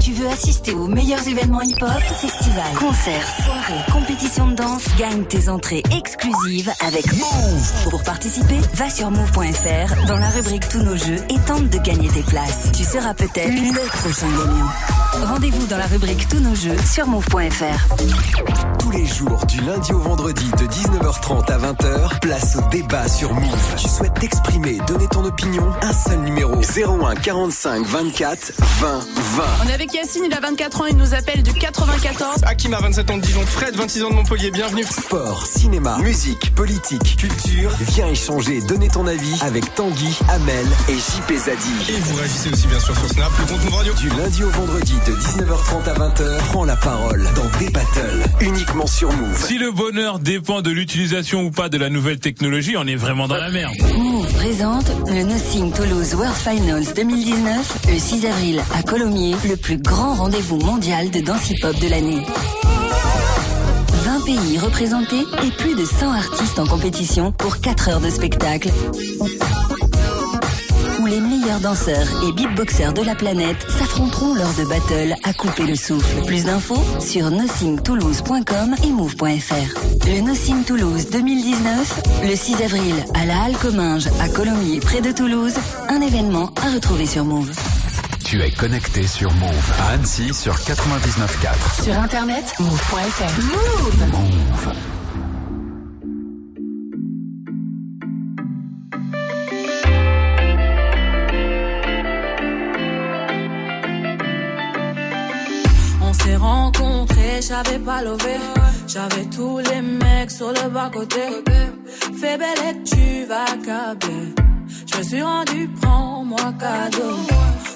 Tu veux assister aux meilleurs événements hip-hop, festivals, concerts, soirées, compétitions de danse, gagne tes entrées exclusives avec Move. Pour participer, va sur move.fr dans la rubrique Tous nos jeux et tente de gagner tes places. Tu seras peut-être le prochain gagnant. Rendez-vous dans la rubrique Tous nos jeux sur move.fr. Tous les jours, du lundi au vendredi, de 19h30 à 20h, place au débat sur Move. Tu souhaites t'exprimer, donner ton opinion Un seul numéro 01 45 24 20 20. On est avec Yacine, il a 24 ans, il nous appelle du 94. Hakim a 27 ans de Dijon, Fred 26 ans de Montpellier, bienvenue. Sport, cinéma, musique, politique, culture. Viens échanger, donner ton avis avec Tanguy, Amel et JP Zadi. Et vous réagissez aussi bien sûr sur Snap, le compte Move Radio. Du lundi au vendredi de 19h30 à 20h, prends la parole dans des battles uniquement sur Move. Si le bonheur dépend de l'utilisation ou pas de la nouvelle technologie, on est vraiment dans la merde. Move présente le Nothing Toulouse World Finals 2019 le 6 avril à Colomiers, le plus grand rendez-vous mondial de danse hip-hop de l'année. 20 pays représentés et plus de 100 artistes en compétition pour 4 heures de spectacle. Tous les meilleurs danseurs et beatboxers de la planète s'affronteront lors de battles à couper le souffle. Plus d'infos sur nosingtoulouse.com et move.fr. Le Nosing Toulouse 2019, le 6 avril à la Halle Comminges à Colomiers près de Toulouse, un événement à retrouver sur Move. Tu es connecté sur Move à Annecy sur 99.4. Sur internet, move.fr. Move. Move. On s'est rencontrés, j'avais pas levé. J'avais tous les mecs sur le bas-côté. Fais belle et tu vas câbler. Je me suis rendu, prends-moi cadeau.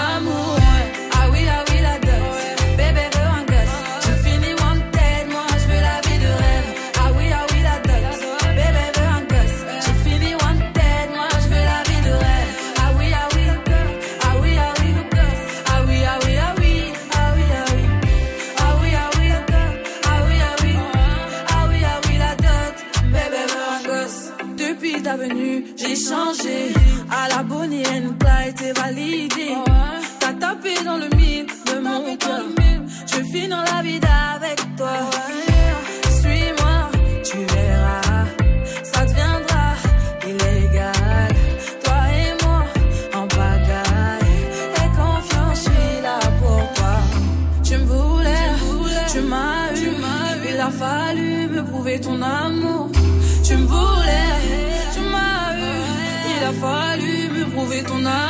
amor. Dans la vie avec toi. Suis-moi, tu verras. Ça deviendra illégal. Toi et moi, en bagaille. Et confiance, je suis là pour toi. Tu me voulais, tu m'as eu. Il a fallu me prouver ton amour. Tu me voulais, tu m'as eu. Il a fallu me prouver ton amour.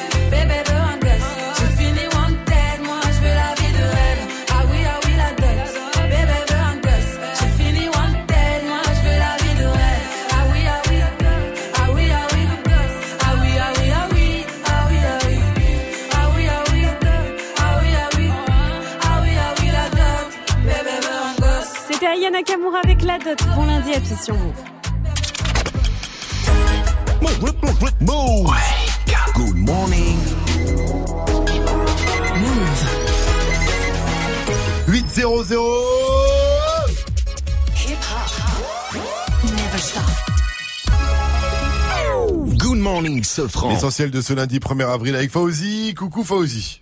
Aya Nakamura avec la dot. Bon lundi à tous sur Move. Move. Good morning. Move. 800. Hip hop. Never stop. Good morning, Sofran. L'essentiel de ce lundi 1er avril avec Fauzi. Coucou Fauzi.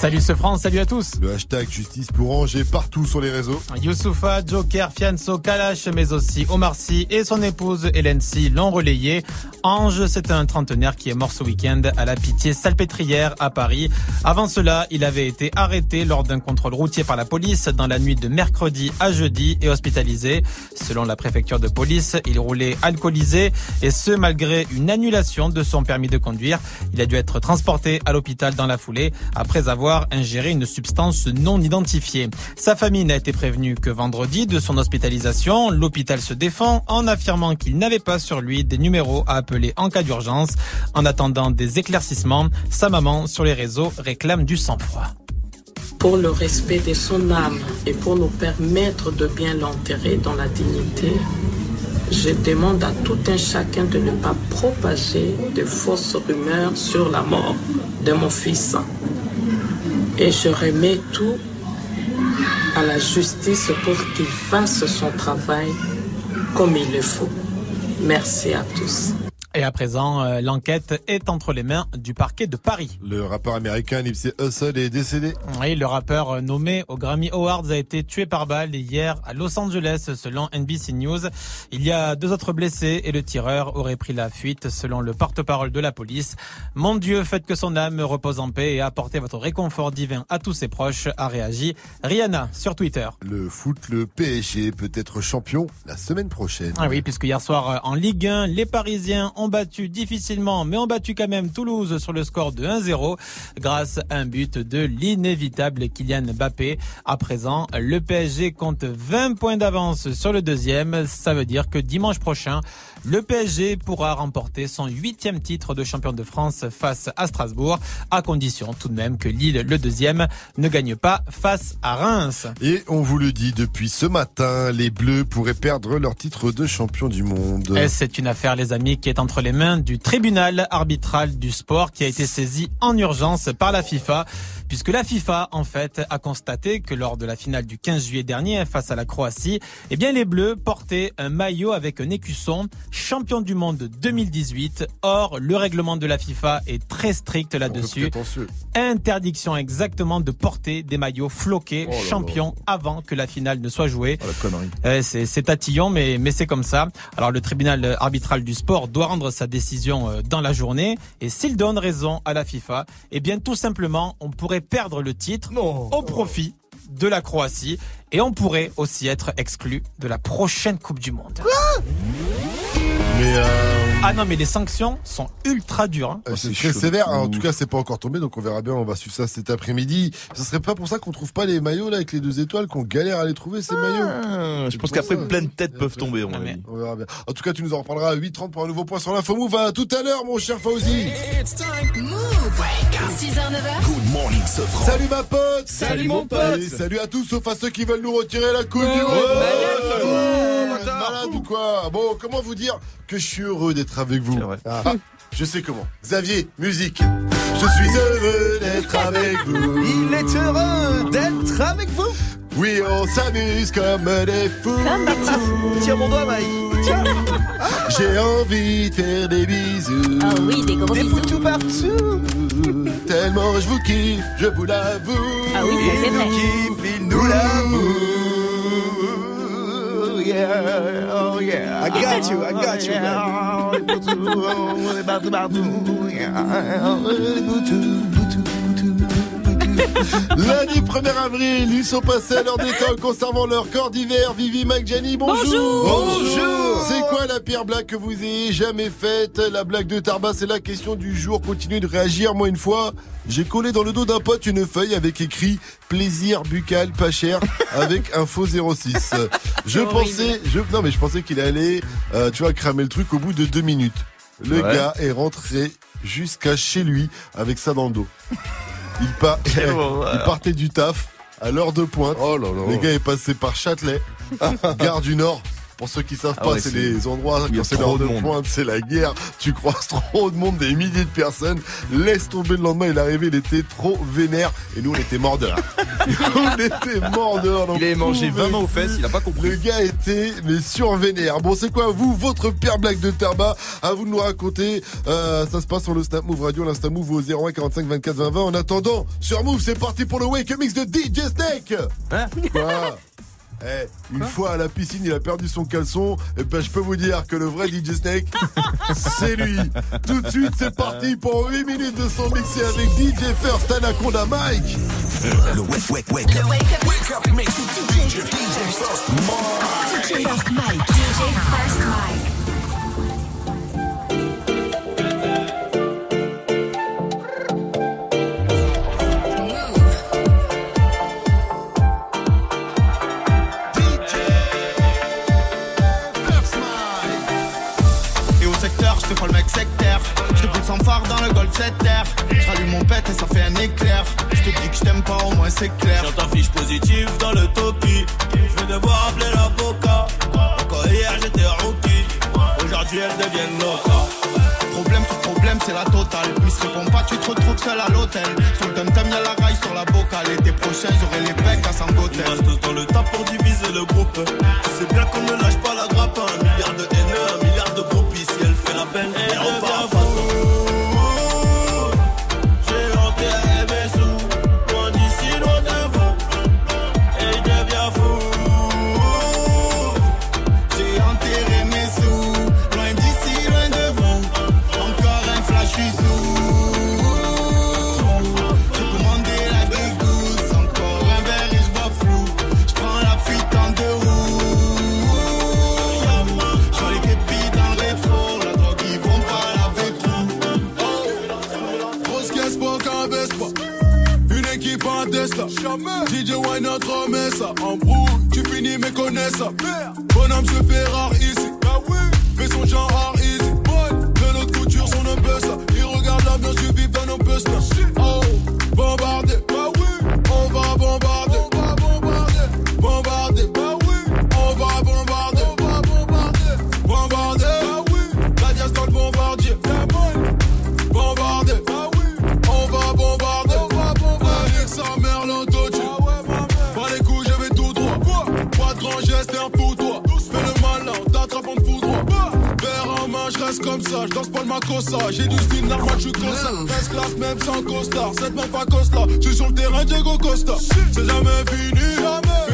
Salut ce France, salut à tous. Le hashtag justice pour Angers partout sur les réseaux. Youssoufa, Joker, Fianso, Kalash, mais aussi Omar Sy et son épouse Hélène Sy l'ont relayé. Ange, c'est un trentenaire qui est mort ce week-end à la Pitié Salpêtrière à Paris. Avant cela, il avait été arrêté lors d'un contrôle routier par la police dans la nuit de mercredi à jeudi et hospitalisé. Selon la préfecture de police, il roulait alcoolisé et ce malgré une annulation de son permis de conduire. Il a dû être transporté à l'hôpital dans la foulée après avoir ingéré une substance non identifiée. Sa famille n'a été prévenue que vendredi de son hospitalisation. L'hôpital se défend en affirmant qu'il n'avait pas sur lui des numéros à appeler en cas d'urgence. En attendant des éclaircissements, sa maman sur les réseaux réclame du sang-froid. pour le respect de son âme et pour nous permettre de bien l'enterrer dans la dignité, je demande à tout un chacun de ne pas propager de fausses rumeurs sur la mort de mon fils. Et je remets tout à la justice pour qu'il fasse son travail comme il le faut. Merci à tous. Et à présent, euh, l'enquête est entre les mains du parquet de Paris. Le rappeur américain Nipsey Hussle est décédé. Oui, le rappeur euh, nommé aux Grammy Awards a été tué par balle hier à Los Angeles, selon NBC News. Il y a deux autres blessés et le tireur aurait pris la fuite, selon le porte-parole de la police. Mon Dieu, faites que son âme repose en paix et apportez votre réconfort divin à tous ses proches, a réagi Rihanna sur Twitter. Le foot, le PSG peut être champion la semaine prochaine. Ah oui, puisque hier soir euh, en Ligue 1, les Parisiens ont battu difficilement, mais ont battu quand même Toulouse sur le score de 1-0 grâce à un but de l'inévitable Kylian Mbappé. À présent, le PSG compte 20 points d'avance sur le deuxième. Ça veut dire que dimanche prochain, le PSG pourra remporter son huitième titre de champion de France face à Strasbourg, à condition tout de même que Lille, le deuxième, ne gagne pas face à Reims. Et on vous le dit depuis ce matin, les Bleus pourraient perdre leur titre de champion du monde. Et C'est une affaire, les amis, qui est entre les mains du tribunal arbitral du sport qui a été saisi en urgence par la FIFA. Puisque la FIFA, en fait, a constaté que lors de la finale du 15 juillet dernier face à la Croatie, eh bien, les Bleus portaient un maillot avec un écusson champion du monde 2018. Or, le règlement de la FIFA est très strict là-dessus. Interdiction exactement de porter des maillots floqués Oh champions avant que la finale ne soit jouée. Oh. Euh, c'est c'est tatillon, mais, mais c'est comme ça. Alors le tribunal arbitral du sport doit rendre sa décision euh, dans la journée. Et s'il donne raison à la FIFA, eh bien tout simplement, on pourrait perdre le titre au profit de la Croatie. Et on pourrait aussi être exclu de la prochaine Coupe du Monde. Mais euh, Ah non, mais les sanctions sont ultra dures. hein. euh, c'est très sévère. En tout cas, c'est pas encore tombé, donc on verra bien. On va suivre ça cet après-midi. Ce serait pas pour ça qu'on trouve pas les maillots là avec les deux étoiles, qu'on galère à les trouver ces maillots. Je pense qu'après, plein de têtes peuvent tomber. on verra bien. En tout cas, tu nous en reparleras à 8h30 pour un nouveau point sur l'info move. À tout à l'heure, mon cher Fauzi. It's time. Move. 6h, 9h. Good morning, Salut ma pote. Salut, mon pote. Et salut à tous, sauf à ceux qui veulent nous retirer la coupe du monde. ouais, Malade ou quoi Bon, comment vous dire que je suis heureux d'être avec vous Ah, Je sais comment. Xavier, musique. Je suis heureux d'être avec vous. Il est heureux d'être avec vous. Oui, on s'amuse comme des fous. Tiens mon doigt, Mike. Tiens. *laughs* J'ai envie de faire des bisous. Ah oui, des gros bisous. Tout partout. Tellement je vous kiffe, je vous l'avoue. Ah oui, ça, c'est Il vrai. nous kiffe, il nous l'avoue. Yeah, oh yeah. I got you, I got you, *laughs* Lundi 1er avril, ils sont passés à l'heure d'école conservant leur corps d'hiver. Vivi McJanny, bonjour. Bonjour. C'est quoi la pire blague que vous ayez jamais faite? La blague de Tarba, c'est la question du jour. Continuez de réagir. Moi, une fois, j'ai collé dans le dos d'un pote une feuille avec écrit plaisir buccal pas cher avec *laughs* info 06. Je pensais, je, non mais je pensais qu'il allait, euh, tu vois, cramer le truc au bout de deux minutes. Le Ouais. gars est rentré jusqu'à chez lui avec ça dans le dos. Il, part, *laughs* partait du taf à l'heure de pointe. Oh là là. Le gars est passé par Châtelet, *laughs* gare du Nord. Pour ceux qui savent Ah pas, ouais, c'est les endroits a quand c'est l'heure de monde. pointe, c'est la guerre. Tu croises *laughs* trop de monde, des milliers de personnes. Laisse tomber le lendemain, il est arrivé, il était trop vénère. Et nous, on était morts de rire. on était morts de rire. Il avait mangé 20 mains aux fesses, il a pas compris. Le gars était mais survénère. Bon, c'est quoi vous, votre pire blague de Terba? À vous de nous raconter. Euh, ça se passe sur le Snap Move Radio, l'Insta Move au 01 45 24 20 20. En attendant, sur Move, c'est parti pour le Wake Mix de DJ Snake. Hein Quoi? Eh, une fois à la piscine, il a perdu son caleçon. Et ben, je peux vous dire que le vrai DJ Snake, *laughs* c'est lui. Tout de suite, c'est parti pour 8 minutes de son mixé avec DJ First Anaconda Mike. Le wake, wake, wake up. Wake up, wake up, mix DJ, DJ First Mike. DJ First Mike. DJ First Mike. sans phare dans le golf cette terre J'rallume mon pet et ça fait un éclair Je te dis que je t'aime pas au moins c'est clair J'entends fiche positive dans le toki Je vais devoir appeler l'avocat Encore hier j'étais rookie Aujourd'hui elles deviennent locales Problème sur problème, c'est la totale. Miss répond pas, tu te retrouves seul à l'hôtel. Sur le dum-dum, y'a la raille sur la bocale. L'été prochain, j'aurai les becs à Sangotel. On reste tous dans le tas pour diviser le groupe. Tu sais bien qu'on ne lâche pas la grappe. Un milliard de haineux, un milliard de groupies. Si elle fait la peine, ça embrouille, tu finis mes connaissances. Bonhomme, je Ferrari ici. ça, danse pas le macosa. J'ai du style, normal, je suis cossa. Mmh. Reste classe même sans costard, cette même pas costa. Je suis sur le terrain, Diego Costa. C'est jamais fini, jamais.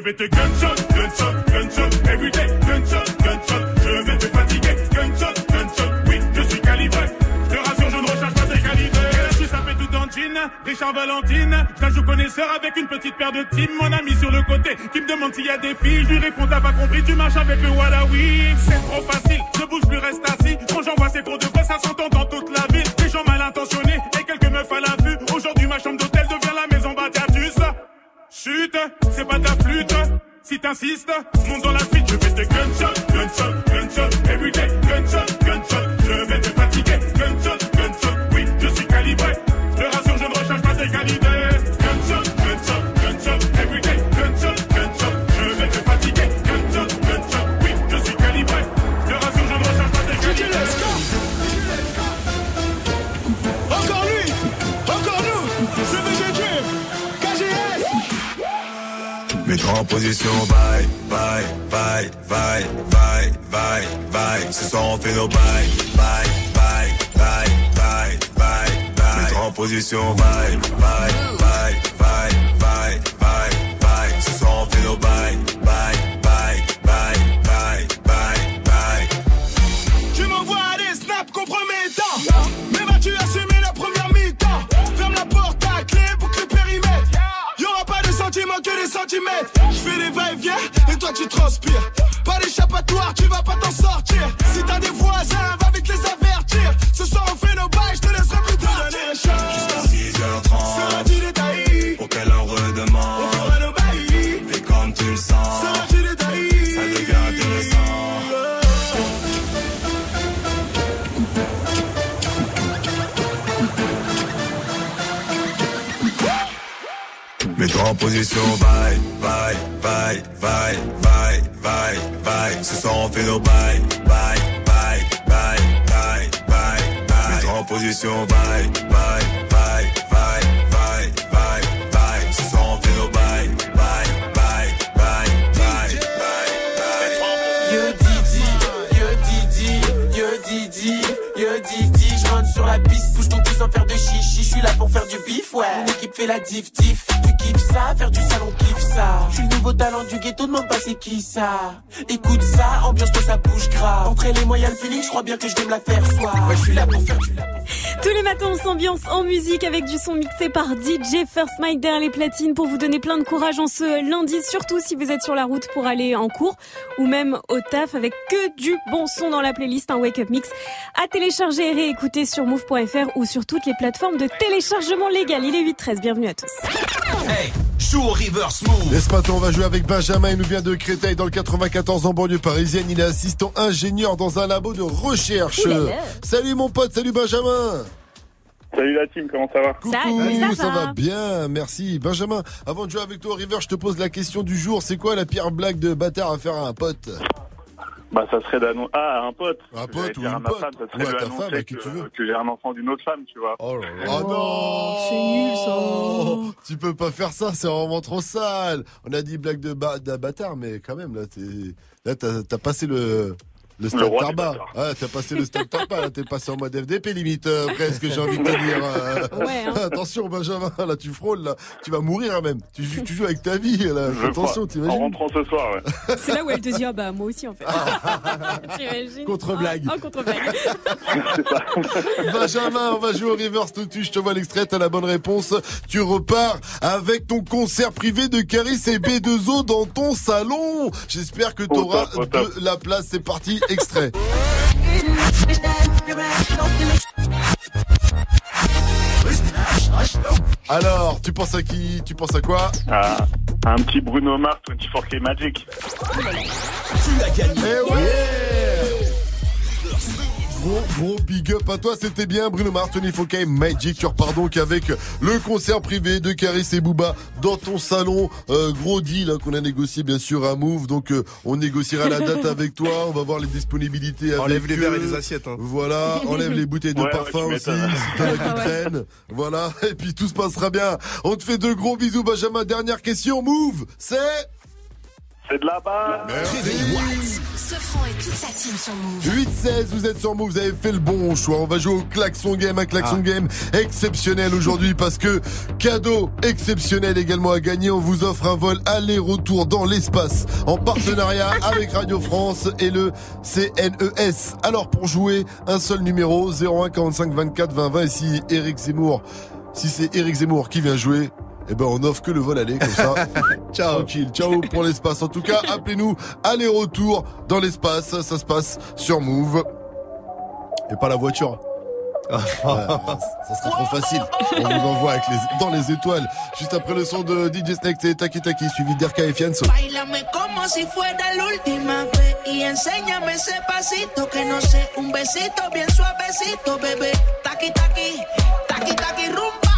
vais te gunshot, gunshot, gunshot, everyday, gunshot, gunshot, je vais te fatiguer, gunshot, gunshot, oui, je suis calibré, je te rassure, je ne recherche pas tes qualités. Je sapé tout en jean, Richard Valentine, je joue connaisseur avec une petite paire de team, mon ami sur le côté, qui me demande s'il y a des filles, je lui réponds t'as pas compris, tu marches avec le Wallawi, c'est trop facile. Bye, bye, bye, bye, bye. Ce soir on fait nos bye, bye, bye, bye, bye, bye, bye. Mets-toi en position, bye, bye, bye, bye, bye, bye. Ce soir on fait nos bye, bye, bye, bye. Tu m'envoies des snaps compromettants. Mais vas-tu assumer la première mi-temps Ferme la porte à clé pour que le périmètre. Y'aura pas de sentiments que des centimètres. Tu transpires. Pas d'échappatoire, tu vas pas t'en sortir. Si t'as des voisins, va vite les avertir. Ce soir on fait nos bails, je te laisserai plus tard. Jusqu'à 6h30. Sera-tu détaillé Pour qu'elle en redemande. On fera nos bails. Fais comme tu le sens. Sera-tu détaillé Ça devient intéressant. Mets-toi en position, bye, bye, bye, bye, bye, bye, bye. Ce soir on fait nos bye, bye, bye, bye, bye. Mets-toi en position, bye, bye, faire de chichi, je suis là pour faire du bif, ouais. Mon équipe fait la diff diff, tu kiffes ça, faire du salon kiffe ça. Je suis le nouveau talent du ghetto, demande pas c'est qui ça. Écoute ça, ambiance que ça bouge grave. Entre les moyens, le feeling, je crois bien que je vais me la faire soir. Ouais, je suis là pour faire du Tous les matins, on s'ambiance en musique avec du son mixé par DJ First Mike derrière les platines pour vous donner plein de courage en ce lundi, surtout si vous êtes sur la route pour aller en cours ou même au taf avec que du bon son dans la playlist, un Wake Up Mix à télécharger et réécouter sur move.fr ou sur toutes les plateformes de téléchargement légal. Il est 8-13, bienvenue à tous. Hey, joue au reverse move. Et ce matin, on va jouer avec Benjamin. Il nous vient de Créteil dans le 94 en banlieue parisienne. Il est assistant ingénieur dans un labo de recherche. Ouh là là. Salut mon pote, salut Benjamin. Salut la team, comment ça va? Coucou, ça, va bien, merci. Benjamin, avant de jouer avec toi au River, je te pose la question du jour. C'est quoi la pire blague de bâtard à faire à un pote? Bah ça serait d'annoncer... Ah, un pote Un pote ou à une ma pote. femme, ça Ou serait à de ta annoncer femme, à qui que, tu veux. que j'ai un enfant d'une autre femme, tu vois. Oh là là. Oh non C'est nul ça Tu peux pas faire ça, c'est vraiment trop sale On a dit blague de, ba- bâtard, mais quand même, là, t'es, là t'as, t'as passé le... Le stade Tarba. Ouais, t'as passé le stade Tarba, là, t'es passé en mode FDP limite, euh, presque, j'ai envie de te dire. euh. Ouais, hein. Attention, Benjamin, là, tu frôles, là. Tu vas mourir, hein, même. Tu, joues- tu joues avec ta vie, là. Je Attention, crois. t'imagines En rentrant ce soir, ouais. *laughs* C'est là où elle te dit, ah bah moi aussi en fait. *laughs* T'imagines Contre-blague. Oh, oh, contre-blague. *laughs* Benjamin, on va jouer au reverse tout de suite. Je te vois l'extrait, t'as la bonne réponse. Tu repars avec ton concert privé de Caris et B2O dans ton salon. J'espère que t'auras top. de la place. C'est parti, extrait. Alors, tu penses à qui? Tu penses à quoi? Ah, un petit Bruno Mars, 24K Magic. Tu as gagné. Eh ouais Gros, gros big up à toi, c'était bien Bruno Mars, 24K Magic. Tu repars donc avec le concert privé de Caris et Booba dans ton salon. Euh, gros deal hein, qu'on a négocié bien sûr à Move. Donc euh, on négociera la date *laughs* avec toi. On va voir les disponibilités. avec Enlève les verres et les assiettes, hein. Voilà, enlève les bouteilles de Ouais, parfum aussi, m'étonnes. si t'en as qui *laughs* traînent. Voilà, et puis tout se passera bien. On te fait de gros bisous Benjamin. Dernière question, Move, c'est... C'est de et toute sa team sur Move. 8-16, vous êtes sur Move, vous avez fait le bon choix. On va jouer au klaxon game, un klaxon Ah. game exceptionnel aujourd'hui parce que cadeau exceptionnel également à gagner. On vous offre un vol aller-retour dans l'espace en partenariat *laughs* avec Radio France et le CNES. Alors pour jouer, un seul numéro 01 45 24 20 20 et si Eric Zemmour, si c'est Eric Zemmour qui vient jouer, eh ben on offre que le vol aller comme ça. *laughs* Ciao. Tranquille. Ciao pour l'espace. En tout cas, appelez-nous aller-retour dans l'espace. Ça se passe sur Move. Et pas la voiture. Ouais, ça serait trop facile. On vous envoie avec les, dans les étoiles. Juste après le son de DJ Snake, c'est Taki Taki, suivi d'Erka et Fianso. Bailame como si fuera la última vez y enséñame ese pasito que no sé, un besito bien suavecito, bebé. Taqui taqui, taqui taqui rumba.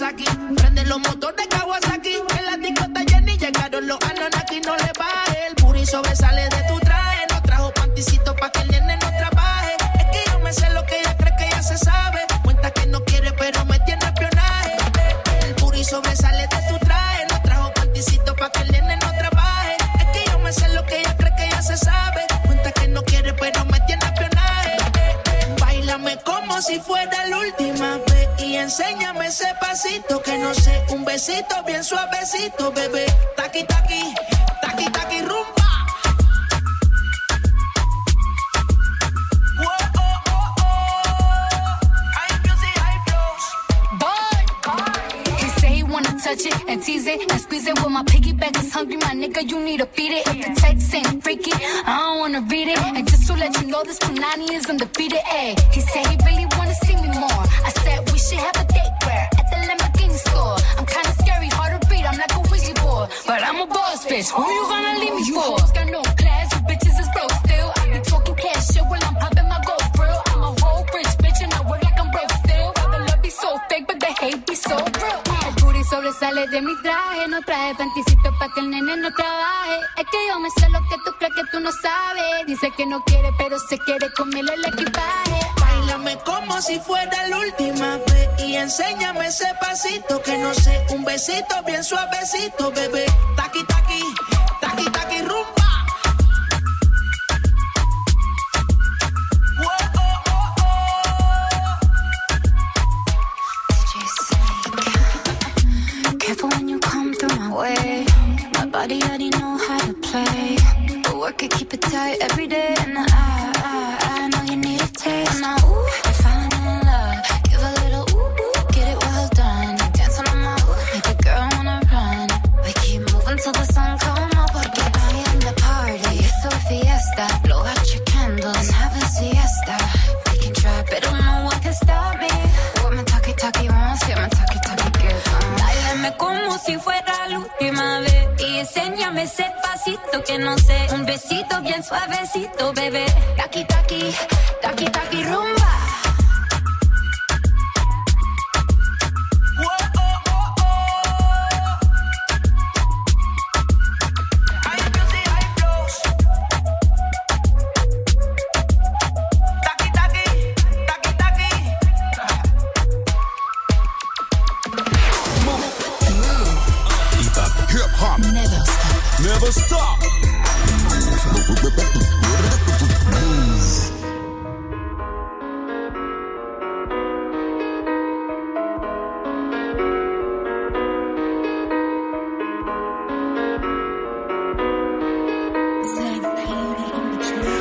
Nagasaki. Prende los motores Kawasaki. En la discota Jenny llegaron los Anonaki. No le baje. El puri sobresale de tu traje. No trajo panticito pa' que el nene no trabaje. Es que yo me sé lo que ella cree que ya se sabe. Cuenta que no quiere, pero me tiene espionaje. El puri sobresale de tu traje. No trajo panticito pa' que el nene no trabaje. Es que yo me sé lo que ella cree que ya se sabe. Cuenta que no quiere, pero me tiene espionaje. Bailame como si fuera la última y enséñame ese pasito que no sé, un besito bien suavecito, bebé. Taqui taqui, taqui taqui oh, oh, oh. say he wanna touch it and tease it and squeeze it. Well, my piggyback is hungry, my nigga. You need to feed it. If the text ain't freaky, I don't wanna read it. And just to let you know, this Punani is undefeated. Ay, he said he really wanna see me more. I said we should have a date where at the Lamborghini store. I'm kinda scary, hard to. I'm like a Ouija board, but I'm a boss bitch. Who you gonna leave me you for? hoes got no class, you bitches is broke still. I be talking cash shit while I'm popping my gold grill. I'm a whole rich bitch and I work like I'm broke still. The love be so fake, but the hate be so real. Uh, booty sobresale de mi traje, no traje panticito pa' que el nene no trabaje. Es que yo me sé lo que tú crees que tú no sabes. Dice que no quiere, pero se quiere comerle el equipaje. Bailame como si fuera la última vez y enséñame ese pasito que no sé, un besito bien suavecito, bebé. Taqui taqui, taqui taqui rumba. Way. My body already know how to play. But work it, keep it tight every day. And I que no sé, un besito bien suavecito, bebé. Taki taki,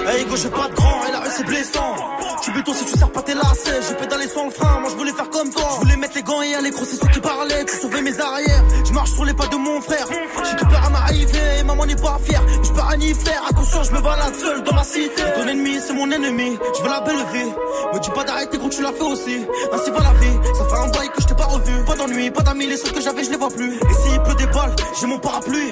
Hey gros j'ai pas de grand et la rue c'est blessant Tu béton si tu sers pas tes lacets. J'ai pédalé sans le frein Moi je voulais faire comme toi. Je voulais mettre les gants et aller gros c'est ceux qui parlaient Tu sauvais mes arrières. Je marche sur les pas de mon frère. J'ai tout peur à m'arriver maman n'est pas fière Je peux rien y faire. Attention je me balade seul dans ma cité. Ton ennemi c'est mon ennemi. Je veux la belle vie. Me dis pas d'arrêter gros tu l'as fait aussi. Ainsi va la vie. Ça fait un bail que je t'ai pas revu. Pas d'ennui, pas d'amis Les seuls que j'avais je les vois plus. Et s'il pleut des balles J'ai mon parapluie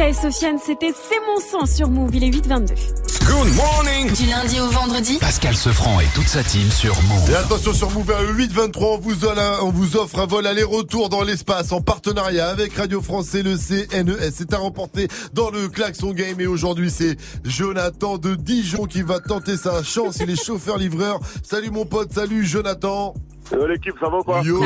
Et Sofiane, c'était C'est mon sang sur Move, il est 8h22. Good morning Du lundi au vendredi Pascal Sefranc et toute sa team sur Move. Et attention sur Move à 823, on vous, on vous offre un vol aller-retour dans l'espace en partenariat avec Radio France et le CNES. C'est à remporter dans le Klaxon Game et aujourd'hui c'est Jonathan de Dijon qui va tenter sa chance. Il est chauffeur-livreur. Salut mon pote, salut Jonathan. Yo l'équipe, ça va ou quoi Yo,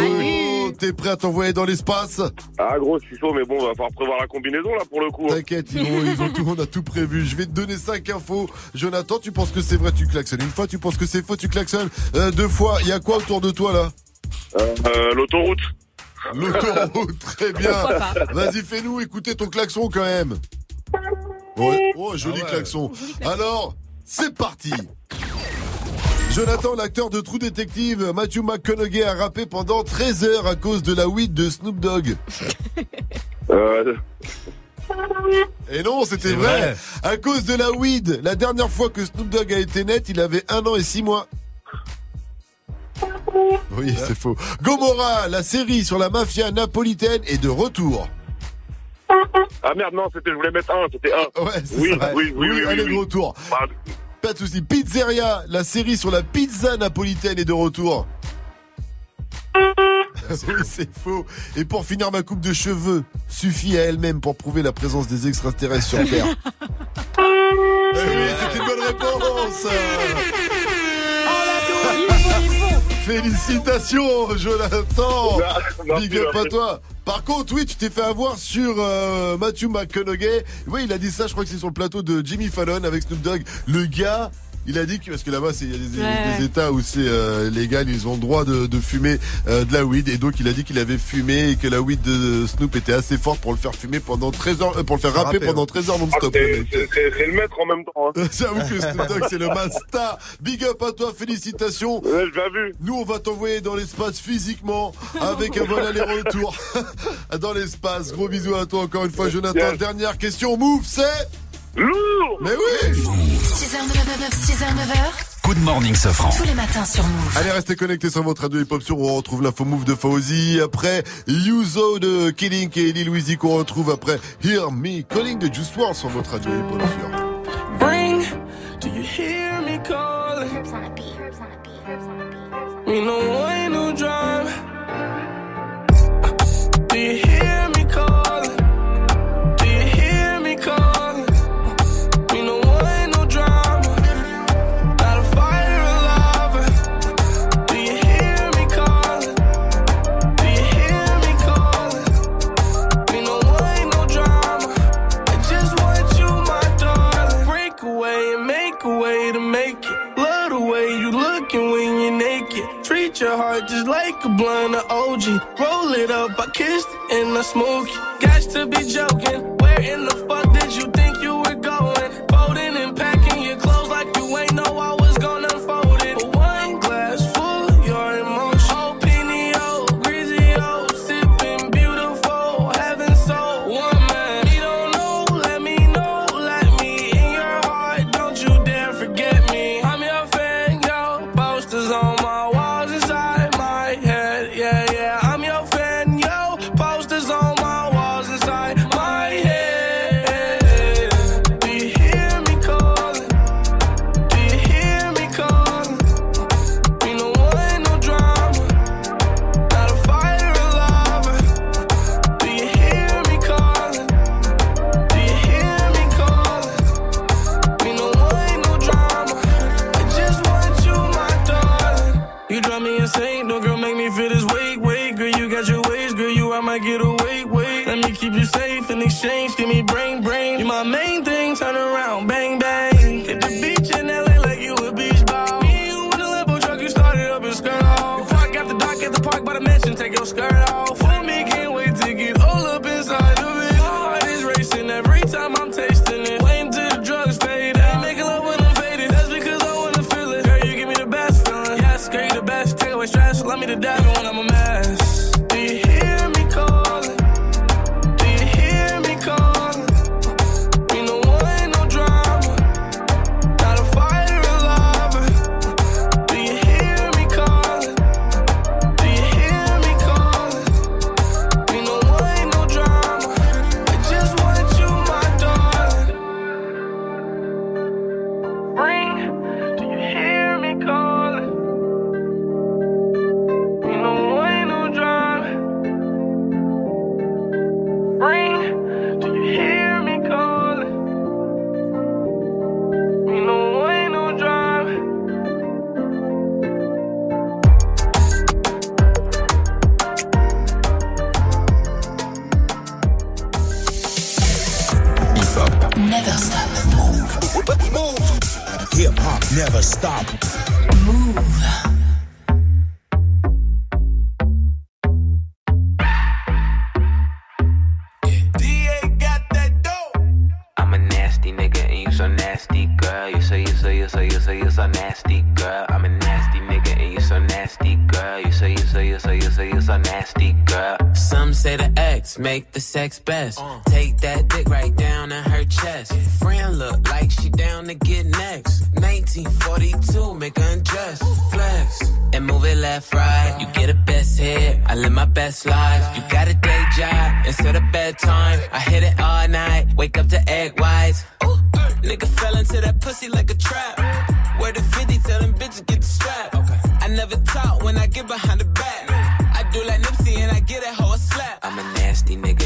t'es prêt à t'envoyer dans l'espace Ah gros, je suis chaud, mais bon, va falloir prévoir la combinaison là pour le coup. hein. T'inquiète, ils ont, ils ont tout, on a tout prévu. Je vais te donner cinq infos. Jonathan, tu penses que c'est vrai, tu klaxonnes. Une fois, tu penses que c'est faux, tu klaxonnes. Euh, deux fois, il y a quoi autour de toi là Euh, L'autoroute. L'autoroute, très bien. Vas-y, fais-nous écouter ton klaxon quand même. Ouais. Oh, joli klaxon. Alors, c'est parti. Jonathan, l'acteur de True Detective, Matthew McConaughey a rappé pendant 13 heures à cause de la weed de Snoop Dogg. *laughs* Euh, Et non, c'était vrai. vrai. À cause de la weed, la dernière fois que Snoop Dogg a été net, il avait un an et six mois. Oui, c'est faux. Gomorrah, la série sur la mafia napolitaine est de retour. Ah merde, non, c'était, je voulais mettre un, c'était un. Ouais, oui, ça. oui, oui, oui, elle oui, est de retour. Pardon. Pas de soucis. Pizzeria, la série sur la pizza napolitaine est de retour. *laughs* oui, c'est faux. Et pour finir, ma coupe de cheveux suffit à elle-même pour prouver la présence des extraterrestres sur Terre. *laughs* Eh oui, c'est une bonne réponse. Félicitations, Jonathan. Big up à toi. Par contre, oui, tu t'es fait avoir sur euh, Matthew McConaughey. Oui, il a dit ça, je crois que c'est sur le plateau de Jimmy Fallon avec Snoop Dogg. Le gars, il a dit que, parce que là-bas, c'est- il y a des, Ouais. des états où c'est euh, légal, ils ont le droit de, de fumer euh, de la weed. Et donc, il a dit qu'il avait fumé et que la weed de Snoop était assez forte pour le faire fumer pendant 13 heures, euh, pour le faire rapper pendant hein. 13 heures non-stop. Ah, le c'est, mec. c'est- c'est- c'est le maître en même temps. Hein. *laughs* J'avoue que Snoop Dogg, c'est le master. Big up à toi, félicitations. Ouais, je l'ai vu. Nous, on va t'envoyer dans l'espace physiquement avec un vol aller-retour *laughs* dans l'espace. Gros bisous à toi encore une fois, Jonathan. Yes. Dernière question, move, c'est lourd. Mais oui. 6h, 6h, 9h, Good morning, Sofran. tous les matins sur Move. Allez, restez connectés sur votre radio hip-hop sur. On retrouve l'info move de Fauzi. Après, Yuzo de Killing et Lil Weezy qu'on retrouve après Hear Me Calling de Juice WRLD sur votre radio hip-hop sur. Bring, do you hear me calling? We know ain't no drive. Do you hear Your heart just like a blunt of OG. Roll it up, I kissed and I smoke it. Got to be joking. Where in the fuck did you say you say you say you say you say you're so nasty, girl. I'm a nasty nigga, and you're so nasty, girl. You say you say you say you say you say you say you're so nasty, girl. Some say the X make the sex best. Take that dick never talk when I get behind the back. I do like Nipsey and I get a a slap. I'm a nasty nigga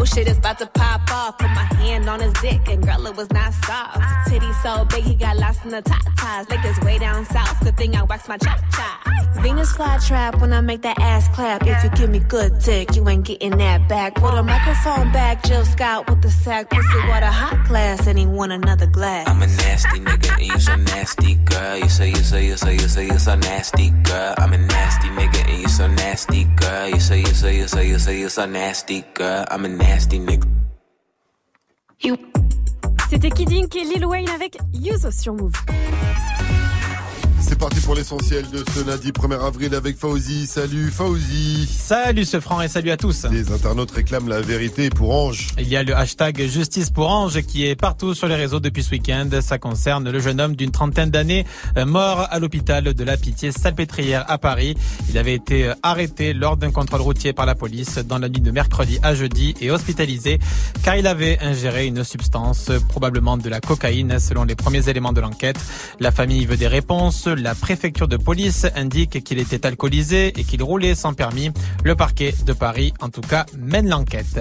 Oh shit is about to pop off. Put my hand on his dick and girl, it was not soft. Titty so big he got lost in the top ties. Like it's way down south. Good thing I waxed my chop chop. Venus fly trap when I make that ass clap. If you give me good dick, you ain't getting that back. Put a microphone back, Jill Scott with the sack. Pussy water hot glass and he want another glass. I'm a nasty nigga and you so nasty, girl. You say you say you say you say you so nasty, girl. I'm a nasty nigga and you so nasty, girl. You say you say you say you say you so nasty, girl. I'm a nasty C'était Kid Ink et Lil Wayne avec Yuzo sur Move. C'est parti pour l'essentiel de ce lundi 1er avril avec Fauzi. Salut Fauzi. Salut ce franc et salut à tous. Les internautes réclament la vérité pour Ange. Il y a le hashtag Justice pour Ange qui est partout sur les réseaux depuis ce week-end. Ça concerne le jeune homme d'une trentaine d'années euh, mort à l'hôpital de la Pitié Salpêtrière à Paris. Il avait été euh, arrêté lors d'un contrôle routier par la police dans la nuit de mercredi à jeudi et hospitalisé car il avait ingéré une substance, probablement de la cocaïne selon les premiers éléments de l'enquête. La famille veut des réponses. La préfecture de police indique qu'il était alcoolisé et qu'il roulait sans permis. Le parquet de Paris, en tout cas, mène l'enquête.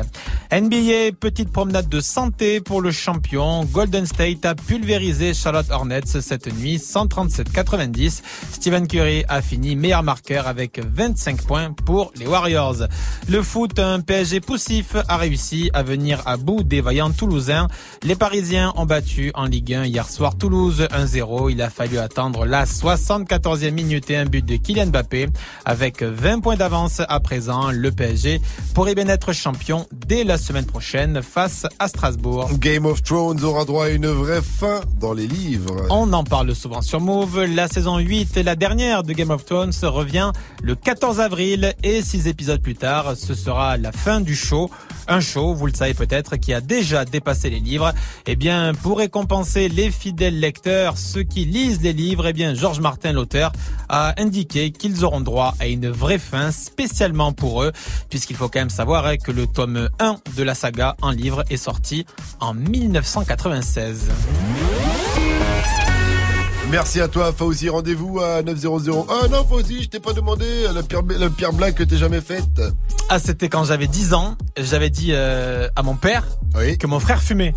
NBA, petite promenade de santé pour le champion. Golden State a pulvérisé Charlotte Hornets cette nuit, 137-90. Stephen Curry a fini meilleur marqueur avec 25 points pour les Warriors. Le foot, un PSG poussif a réussi à venir à bout des vaillants toulousains. Les Parisiens ont battu en Ligue 1 hier soir Toulouse 1-0. Il a fallu attendre la 74e minute et un but de Kylian Mbappé. Avec 20 points d'avance à présent, le PSG pourrait bien être champion dès la semaine prochaine face à Strasbourg. Game of Thrones aura droit à une vraie fin dans les livres. On en parle souvent sur Move. La saison 8 et la dernière de Game of Thrones revient le 14 avril et six épisodes plus tard, ce sera la fin du show. Un show, vous le savez peut-être, qui a déjà dépassé les livres. Eh bien, pour récompenser les fidèles lecteurs, ceux qui lisent les livres, eh bien, Georges Martin, l'auteur, a indiqué qu'ils auront droit à une vraie fin spécialement pour eux, puisqu'il faut quand même savoir hein, que le tome 1 de la saga en livre est sorti en 1996. Merci à toi, Fauzi. Rendez-vous à 900. Ah non, Fauzi, je t'ai pas demandé la pire, la pire blague que t'aies jamais faite. Ah, c'était quand j'avais 10 ans. J'avais dit euh, à mon père que mon frère fumait.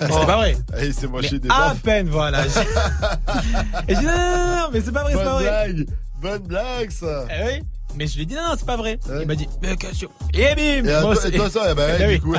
C'était pas vrai. Allez, c'est moi, Mais j'ai des à peine, voilà. *laughs* Et j'ai dit non, non, non, mais c'est pas vrai, c'est pas vrai. blague. Bonne blague, ça. Eh oui. Mais je lui ai dit non, non, c'est pas vrai. Il m'a dit, mais. Et bim Et toi, c'est- et toi, ça, eh ben, *laughs* Eh du coup,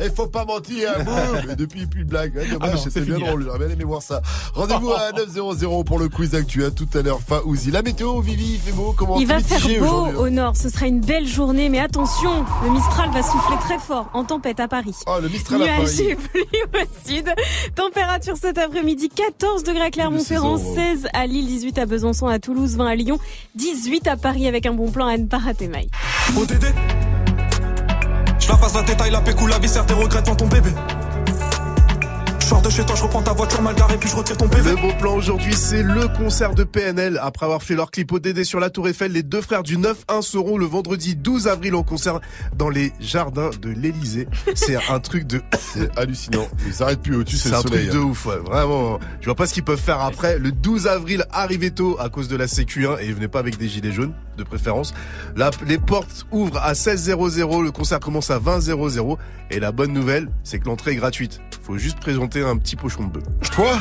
il *laughs* faut pas mentir, hein, *laughs* depuis, plus de blague. Ouais, Ah dommage, non, c'était c'est bien fini, drôle. J'aurais bien aimé voir ça. Rendez-vous à 900 pour le quiz actu. À tout à l'heure, Faouzi. La météo, Vivi, il fait beau. Comment Il va faire beau hein au nord, ce sera une belle journée, mais attention, le Mistral va souffler très fort en tempête à Paris. Oh, le Mistral à Nuages Paris. et pluie au sud. Température cet après-midi, 14 degrés à Clermont-Ferrand, saison, 16 à Lille, 18 à Besançon, à Toulouse, 20 à Lyon, 18 à Paris avec un bon plan à ne pas rater. Oh Dédé Je la passe la détail, la pécou, la viscère, tes regrets devant ton bébé. Je sors de chez toi, je reprends ta voiture mal garée, puis je retire ton PV. Le bon plan aujourd'hui, c'est le concert de PNL. Après avoir fait leur clip au DD sur la Tour Eiffel, les deux frères du 9-1 seront le vendredi 12 avril en concert dans les jardins de l'Elysée. C'est un truc de... C'est hallucinant. Ils s'arrêtent plus au-dessus, c'est C'est le un soleil. truc de hein. ouf, ouais. vraiment. Je vois pas ce qu'ils peuvent faire après. Le 12 avril, arrivez tôt à cause de la Sécu1 et venez pas avec des gilets jaunes, de préférence. Là, les portes ouvrent à 16h00, le concert commence à 20h00 et la bonne nouvelle, c'est que l'entrée est gratuite. Faut juste présenter un petit pochon de bœuf. Quoi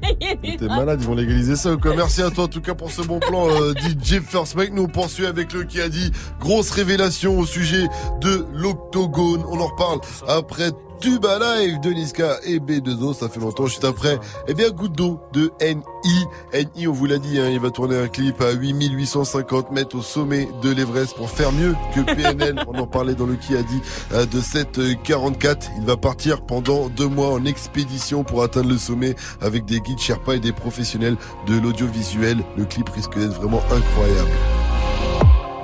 *laughs* T'es malade, ils vont légaliser ça ou quoi Merci à toi en tout cas pour ce bon plan euh, DJ First Mike. Nous on poursuit avec le qui a dit grosse révélation au sujet de l'octogone. On en reparle après Tuba Live de Niska et B2O. Ça fait longtemps juste après. Eh bien goutte d'eau de NI. NI on vous l'a dit, hein, il va tourner un clip à 8850 mètres au sommet de l'Everest pour faire mieux que *laughs* PNL. on en parlait dans le qui a dit euh, de cette euh, 44. Il va partir pendant deux mois en expédition pour atteindre le sommet avec des guides Sherpa et des professionnels de l'audiovisuel. Le clip risque d'être vraiment incroyable.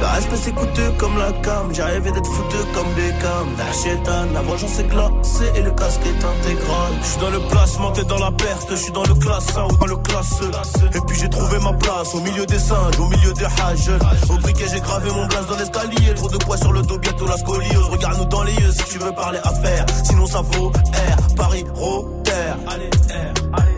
Le respect c'est coûteux comme la cam, j'ai rêvé d'être foutu comme Beckham. La chétane, la vengeance est glacée et le casque est intégral. Je suis dans le placement, t'es dans la perte, je suis dans le classe 1 ou dans le classe E. Et puis j'ai trouvé ma place au milieu des singes, au milieu des hages. Au briquet j'ai gravé mon blaze dans l'escalier, trop de poids sur le dos, bientôt la scoliose. Regarde-nous dans les yeux si tu veux parler affaires, sinon ça vaut R, Paris, Rotter. Allez, R, allez.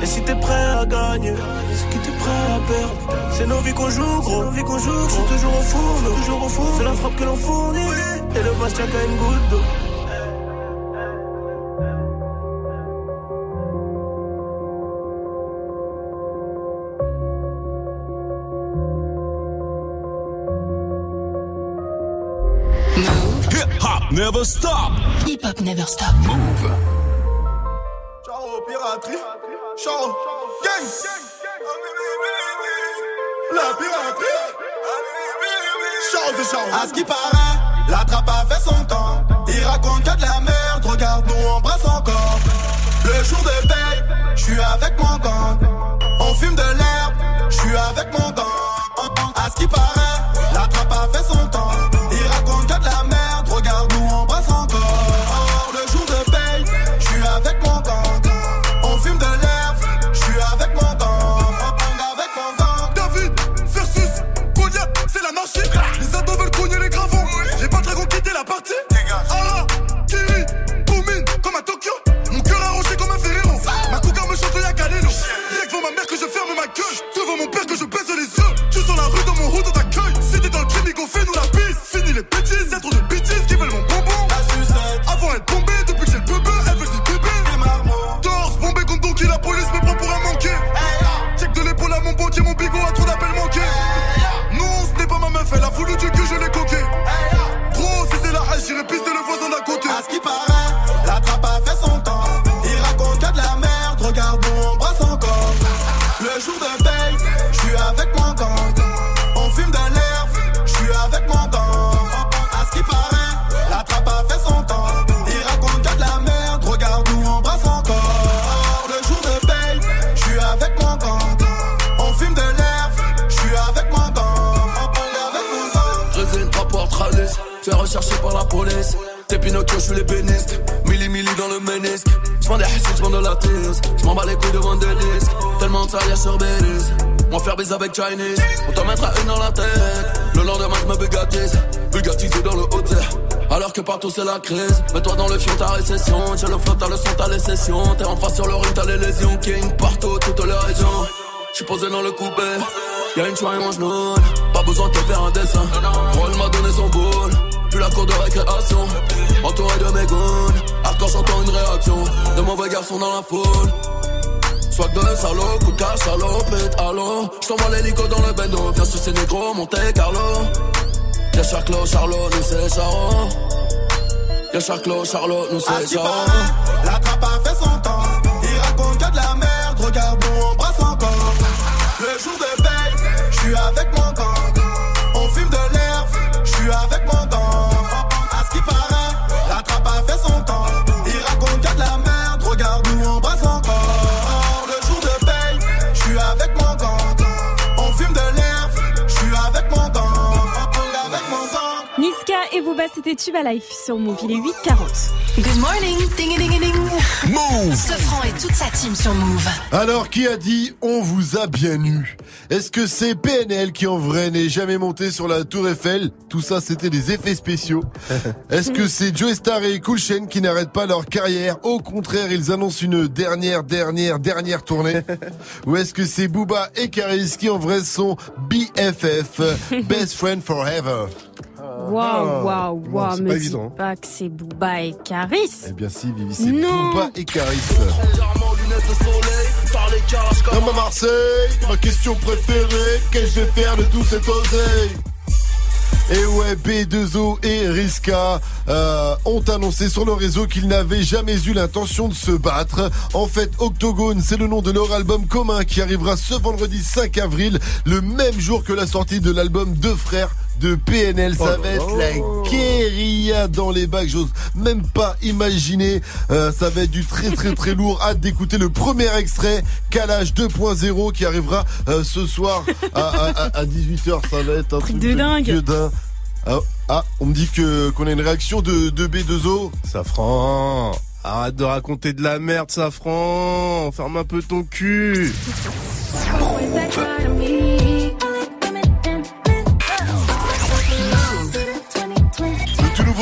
Et si t'es prêt à gagner, c'est que t'es prêt à perdre. C'est nos vies qu'on joue, gros. Nos vies qu'on joue, gros. Je suis toujours au fourneau, toujours au fourneau. C'est la frappe que l'on fournit. Et le tient qu'à une goutte d'eau. Hip hop never stop. Hip hop never stop. Move. Ciao, piraterie. Ciao, gang. La piraterie. C'est ciao. À ce qui paraît, la trappe a fait son temps. Il raconte que de la merde, regarde, nous on brasse encore. Le jour de paye, je suis avec mon gang. On fume de l'herbe, je suis avec mon gang. À ce qui paraît, la trappe a fait son temps. Suis l'ébéniste. Milli milli dans le ménisque. J'vends des hassids, j'vends de la tease. J'm'en bats les couilles devant des disques. Tellement de y'a sur Belize. Moi faire bise avec Chinese. On t'en mettra une dans la tête. Le lendemain, j'me bugatise. Bugatisé dans le haut alors que partout c'est la crise Mets-toi dans le fion, ta récession J'ai le flot, t'as le son, t'as les T'es en face sur le ring, t'as les lésions King partout, toutes les régions J'suis posé dans le coupé Y'a une choix et mange Pas besoin de te faire un dessin Roll m'a donné son boule Puis la cour de récréation Entouré de mes goons Hardcore j'entends une réaction De mauvais garçons dans la foule Soit de salaud, coup de cash, salopette, allô J't'envoie l'hélico dans le bendo Viens sur ces négros, Monte Carlo Y'a Charclo, Charlot, nous c'est Charo Y'a Charclo, Charlot, nous c'est Charo La trappe a fait son temps. Il raconte que de la merde. Regarde, on brasse encore. Le jour de paye, je suis avec mon Booba, c'était Tuba Life sur Move. Il est 8h40. Good morning, ding ding ding. Move. Sofran et toute sa team sur Move. Alors, qui a dit on vous a bien eu? Est-ce que c'est PNL qui en vrai n'est jamais monté sur la tour Eiffel? Tout ça c'était des effets spéciaux. *laughs* Est-ce que c'est Joe Star et Cool Chain qui n'arrêtent pas leur carrière? Au contraire, ils annoncent une dernière, dernière, dernière tournée. *laughs* Ou est-ce que c'est Booba et Karis qui en vrai sont BFF, *laughs* Best Friend Forever? Waouh, waouh, Non, waouh. c'est Me pas dis évident. pas que c'est Booba et Caris. Eh bien si, Vivi, c'est. Booba et Karis. Comme à Marseille, ma question préférée, qu'est-ce que je vais faire de tout cet oseille et ouais, B2O et Riska euh, ont annoncé sur le réseau qu'ils n'avaient jamais eu l'intention de se battre. En fait, Octogone, c'est le nom de leur album commun qui arrivera ce vendredi 5 avril, le même jour que la sortie de l'album Deux Frères de PNL. Ça Oh va être la guérilla dans les bacs, j'ose même pas imaginer. Euh, ça va être du très très très lourd. *laughs* Hâte d'écouter le premier extrait, Calage 2.0, qui arrivera euh, ce soir à, à- à- à 18h. Ça va être un truc, de dingue. Ah, ah, on me dit que qu'on a une réaction de, de B2O. Safran, arrête de raconter de la merde, Safran. Ferme un peu ton cul.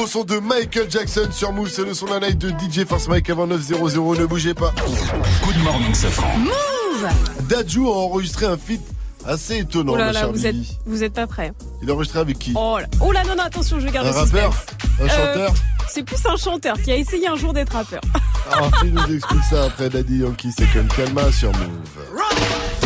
Le son de Michael Jackson sur Move, c'est le son d'un live de DJ Force Mike avant 900, ne bougez pas. Good morning, Safran. Move Dadju a enregistré un feat assez étonnant, Oh là là, vous êtes, Bibi. vous êtes pas prêts. Il a enregistré avec qui? Oh là, oh là, non, non, attention, je vais garder Un le rappeur? Suspense. Un Euh, chanteur? C'est plus un chanteur qui a essayé un jour d'être rappeur. Ah, tu nous expliques ça après Daddy Yankee, c'est comme Calma sur Move.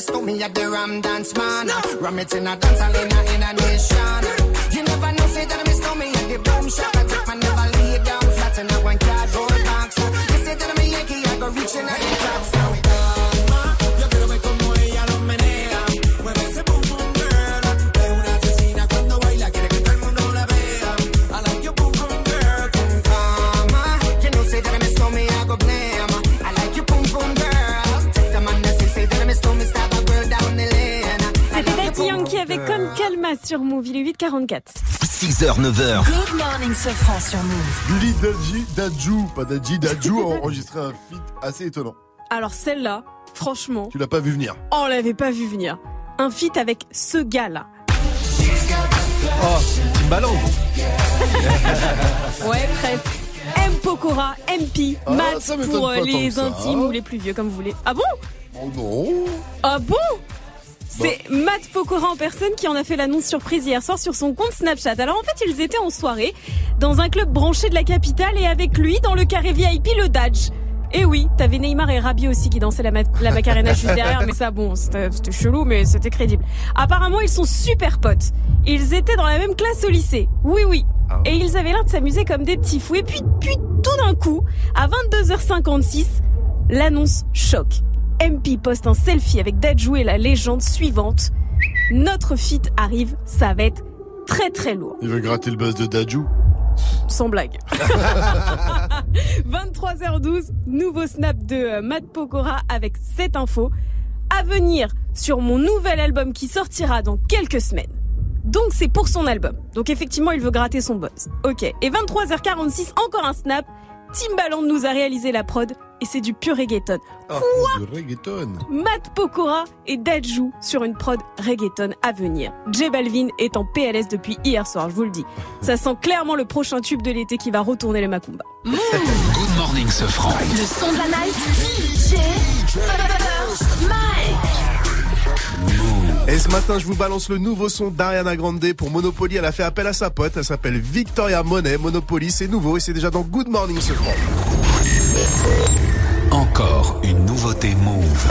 Said that me at the Ram Dance Man. Ram it in a dance hall in a, 6h, 9h. Good morning, Sofran sur Move. Lidadji Dadju, pas Dadji a enregistré un feat assez étonnant. Alors celle-là, franchement. Tu l'as pas vu venir. On l'avait pas vu venir. Un feat avec ce gars-là. Oh, Timbaland. ouais, presque. M. Pokora, MP, ah, Matt pour euh, les intimes ou les plus vieux comme vous voulez. Ah bon? Oh non Ah bon? C'est bah. Pokora en personne qui en a fait l'annonce surprise hier soir sur son compte Snapchat. Alors en fait, ils étaient en soirée dans un club branché de la capitale et avec lui dans le carré VIP le Dodge. Et oui, t'avais Neymar et Rabi aussi qui dansaient la, ma- la Macarena juste derrière, mais ça bon, c'était chelou, mais c'était crédible. Apparemment, ils sont super potes. Ils étaient dans la même classe au lycée. Oui, oui. Et ils avaient l'air de s'amuser comme des petits fous. Et puis, puis tout d'un coup, à 22h56, l'annonce choc. MP poste un selfie avec Dadju et la légende suivante. Notre feat arrive, ça va être très très lourd. Il veut gratter le buzz de Dadju. Sans blague. *laughs* 23h12, nouveau snap de euh, Matt Pokora avec cette info. À venir sur mon nouvel album qui sortira dans quelques semaines. Donc c'est pour son album. Donc effectivement, il veut gratter son buzz. Ok. Et 23h46, encore un snap. Timbaland nous a réalisé la prod et c'est du pur reggaeton. Ah, du reggaeton. Matt Pokora et Dadju sur une prod reggaeton à venir. J Balvin est en PLS depuis hier soir, je vous le dis. Ça sent clairement le prochain tube de l'été qui va retourner les Macumba. Good morning, Sofran. Le son de la night. DJ First Mike. Et ce matin, je vous balance le nouveau son d'Ariana Grande pour Monopoly. Elle a fait appel à sa pote. Elle s'appelle Victoria Monet. Monopoly, c'est nouveau et c'est déjà dans Good Morning Sofran. Encore une nouveauté Move.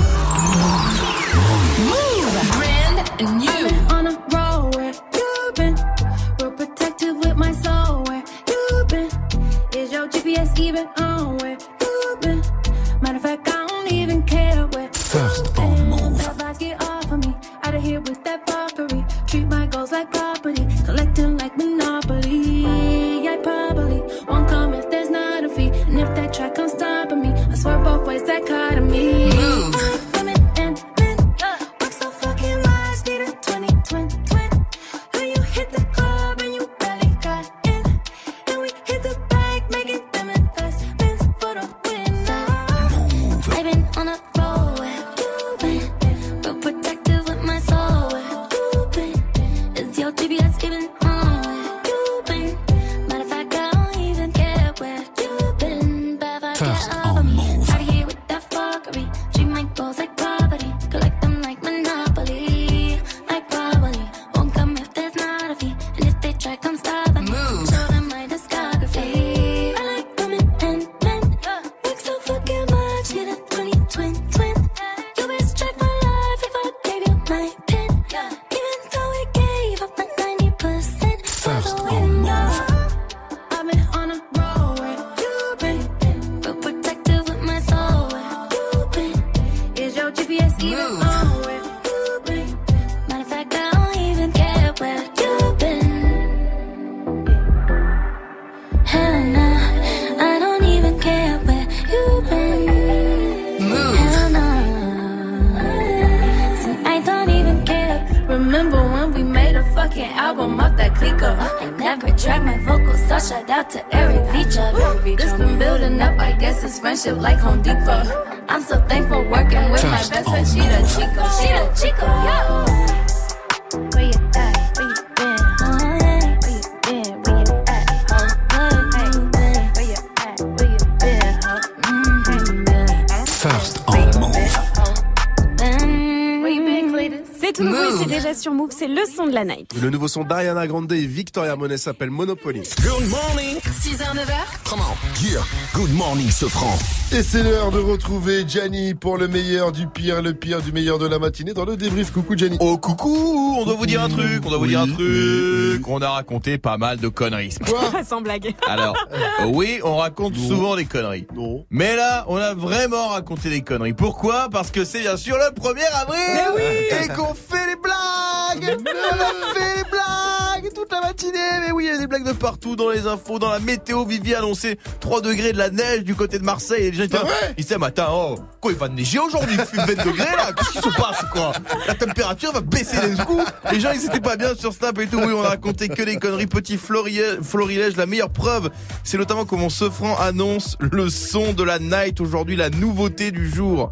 Son d'Ariana Grande et Victoria Monet s'appelle Monopoly. Good morning. 6h, 9h. Come on. Yeah. Good morning, Sofran. Et c'est l'heure de retrouver Gianni pour le meilleur du pire, le pire du meilleur de la matinée dans le débrief. Coucou Gianni. Oh coucou, on doit vous dire un truc, on doit vous dire un truc. On a raconté pas mal de conneries. ce matin. *laughs* Sans blague. Alors, *laughs* oui, on raconte souvent des conneries. Non. Mais là, on a vraiment raconté des conneries. Pourquoi? Parce que c'est bien sûr le 1er avril et qu'on fait les blagues. On a fait les blagues toute la matinée. Mais oui, il y a des blagues de partout dans les infos, dans la météo. Vivi a annoncé 3 degrés de la neige du côté de Marseille. Et les gens étaient là, ils disaient, attends, oh, quoi, il va neiger aujourd'hui? Il fait 20 degrés là Qu'est-ce qui se passe quoi? La température va baisser d'un coup. Les gens, ils étaient pas bien sur Snap et tout. Oui, on a raconté que des conneries. Petit florilège, florilège, la meilleure preuve, c'est notamment comment Sofran annonce le son de la night aujourd'hui, la nouveauté du jour.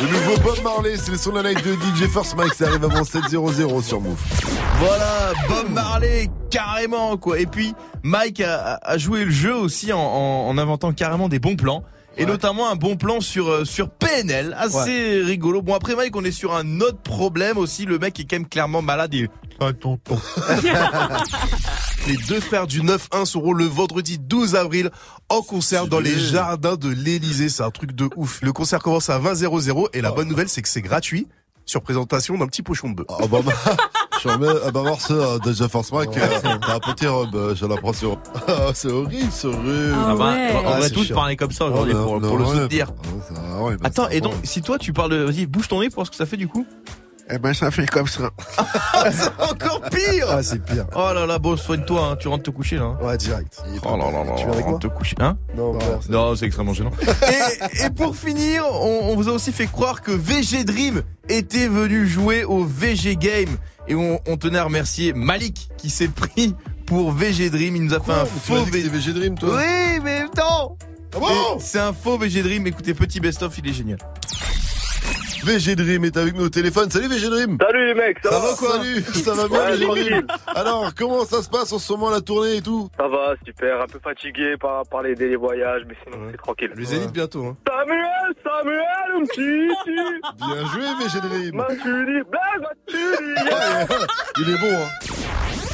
Le nouveau Bob Marley, c'est le son de la de DJ First Mike, ça arrive avant 7.00 sur Move. Voilà, Bob Marley, carrément quoi. Et puis Mike a, joué le jeu aussi en inventant carrément des bons plans. Et notamment un bon plan sur euh, sur PNL, assez rigolo. Bon après Mike, on est sur un autre problème aussi. Le mec est quand même clairement malade. Et... Ah, tonton. *laughs* Les deux frères du 9-1 seront le vendredi 12 avril en concert dans les jardins de l'Elysée. C'est un truc de ouf. Le concert commence à 20h00 et la bonne nouvelle, c'est que c'est gratuit sur présentation d'un petit pochon de bœuf. Ah bah, bah, *laughs* je remets, ah bah voir ça, euh, déjà First Mike, euh, t'as un petit robe, j'ai l'impression. Ah, c'est horrible, c'est horrible. Ah bah, on Ah, va tous parler comme ça aujourd'hui pour, le soutenir. Ah ouais, bah, Attends, et donc si toi tu parles de, vas-y bouge ton nez pour voir ce que ça fait du coup. Eh ben ça fait comme ça. *laughs* c'est encore pire. Ah, c'est pire. Oh là là, bon, soigne-toi, hein, tu rentres te coucher là. hein. Ouais, direct. Oh là là là, Tu viens avec moi rentre te coucher, hein Non, non, c'est- Non, c'est extrêmement gênant. *laughs* et, et pour finir, on, on vous a aussi fait croire que VG Dream était venu jouer au VG Game. Et on, on tenait à remercier Malik qui s'est pris pour VG Dream. Il nous a fait un faux VG Dream, toi Oui, mais non Ah bon C'est un faux VG Dream. Écoutez, petit best-of, il est génial. VG Dream est avec nous au téléphone. Salut VG Dream Salut les mecs, ça, Ça va quoi Salut, ça va bien Ouais. Alors, comment ça se passe en ce moment la tournée et tout Ça va, super, un peu fatigué par, par les, les voyages, mais sinon c'est tranquille. Le Zénith bientôt. Hein. Samuel, Samuel, un petit, Bien joué VG Dream Maturi, Blaise, Maturi, Il est bon hein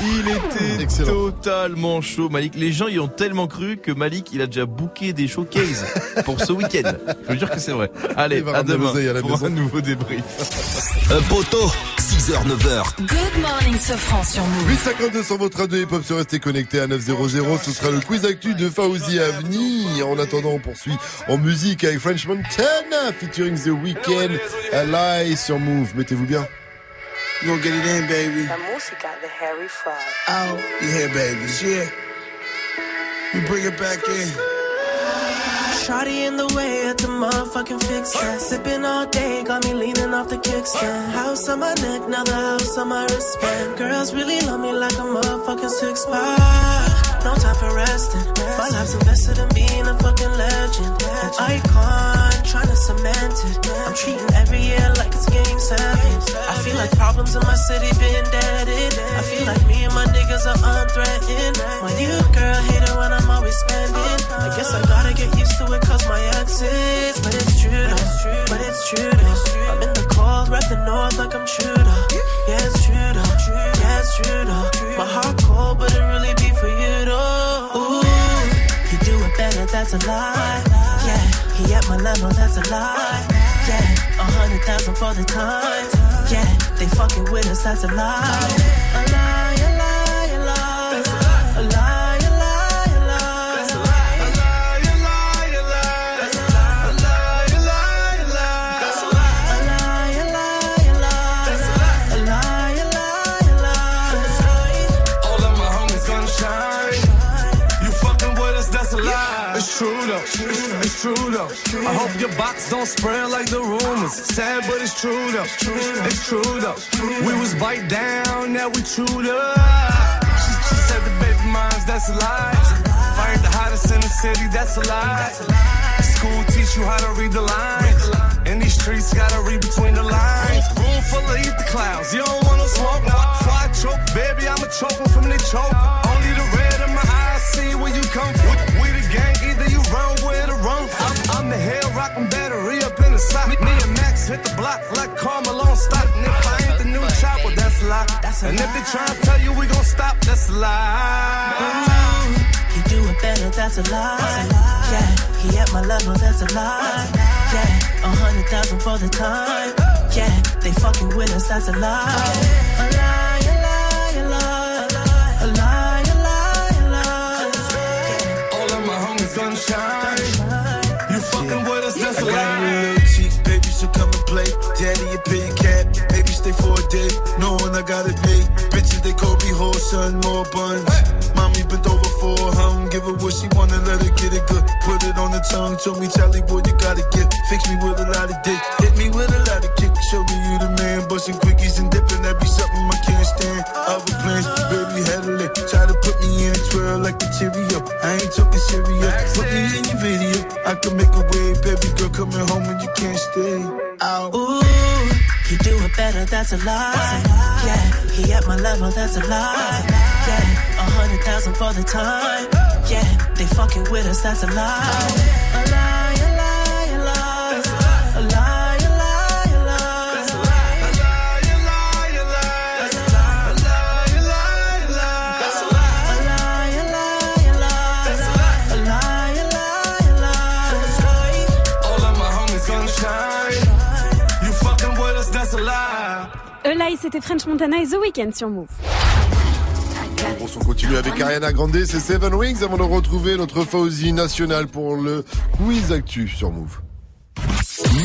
Il était totalement chaud, Malik. Les gens y ont tellement cru que Malik, il a déjà booké des showcases pour ce week-end. *laughs* Je veux dire que c'est vrai. Allez, à demain à la pour maison. un nouveau débrief. *laughs* Un poteau, 6h, 9h. Good morning, Sofran sur Move. 852 sur votre radio hip-hop se rester connecté à 900. Ce sera le quiz actu de Fauzi à venir. En attendant, on poursuit en musique avec French Montana featuring The Weeknd. Ally sur Move. Mettez-vous bien. You gonna get it in, baby. La música de Harry Fraud. Oh, yeah, baby, yeah. You bring it back in. Shawty in the way at the motherfucking fix that. Sipping all day, got me leaning off the kickstand. House on my neck, now the house on my wristband. Girls really love me like a motherfucking six pack. No time for resting. My life's invested in being a fucking legend. An icon, trying to cement it. I'm treating every year like game seven. I feel like problems in my city been deaded. I feel like me and my niggas are unthreatened. My new girl hate it when I'm always spending. I guess I gotta get used to it cause my exes. But it's true though, but it's true though. I'm in the cold, rep the north like I'm Trudeau. Yeah, it's true though, yeah, it's true though. My heart cold, but it really be for you though. Ooh, you do it better, that's a lie. Yeah, he at my level, that's a lie. Yeah, a hundred thousand for the time. Yeah, they fucking with us, that's a lie. A lie, I hope your box don't spread like the rumors. Sad, but it's true though. It's true though. We was bite down, now we chewed up. She, she said the baby moms, that's a lie. Fired the hottest in the city, that's a lie. School teach you how to read the lines. In these streets, gotta read between the lines. Room full of eat the clouds. You don't wanna smoke, no. I choke, baby, I'ma choke 'em from the choke. Only the red in my eyes see where you come from. The head rockin' battery up in the side. Me and Max hit the block like Carmelo stop. And if I ain't the new chop, well, that's a lie. and if they try to tell you we gon' stop, that's a lie. He do it better, that's a lie. Yeah, he at my level, that's a lie. Yeah, a hundred thousand for the time. Yeah, they fucking with us, that's. A lie, a lie, A big cat, baby, stay for a day. Knowing I gotta pay. Bitches, they call me whole son, more buns. Mommy bent over for her, hum, give her what she wanna, let her get it good. Put it on the tongue, show me Charlie, boy, you gotta get. Fix me with a lot of dick, hit me with a lot of kick. Show me you the I can make a way, baby girl, coming home and you can't stay. Ooh, he do it better, that's a lie. Yeah, he at my level, that's a lie. Yeah, a hundred thousand for the time. Yeah, they fucking with us, that's. A lie, C'était French Montana et The Weeknd sur Move. On continue avec Ariana Grande, c'est Seven Wings avant de retrouver notre Fauzi national pour le quiz actu sur Move.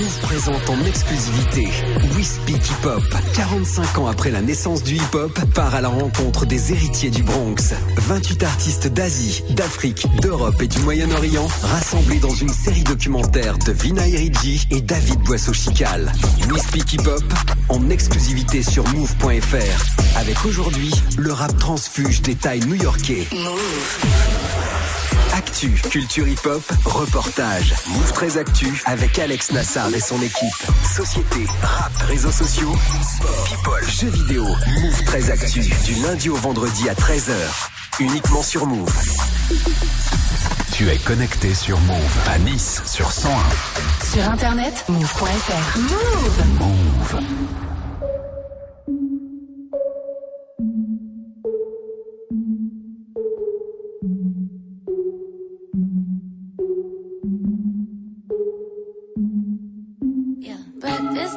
Move présente en exclusivité We Speak Hip Hop. 45 ans après la naissance du hip hop, part à la rencontre des héritiers du Bronx. 28 artistes d'Asie, d'Afrique, d'Europe et du Moyen-Orient rassemblés dans une série documentaire de Vina Eridji et David Boisseau-Chical. We Speak Hip Hop en exclusivité sur Move.fr. Avec aujourd'hui le rap transfuge des tailles new-yorkais. Actu, culture hip-hop, reportage. Move 13 Actu avec Alex Nassar et son équipe. Société, rap, réseaux sociaux, sport, people, jeux vidéo. Move 13 Actu du lundi au vendredi à 13h. Uniquement sur Move. Tu es connecté sur Move à Nice sur 101. Sur internet, move.fr. Move. Move.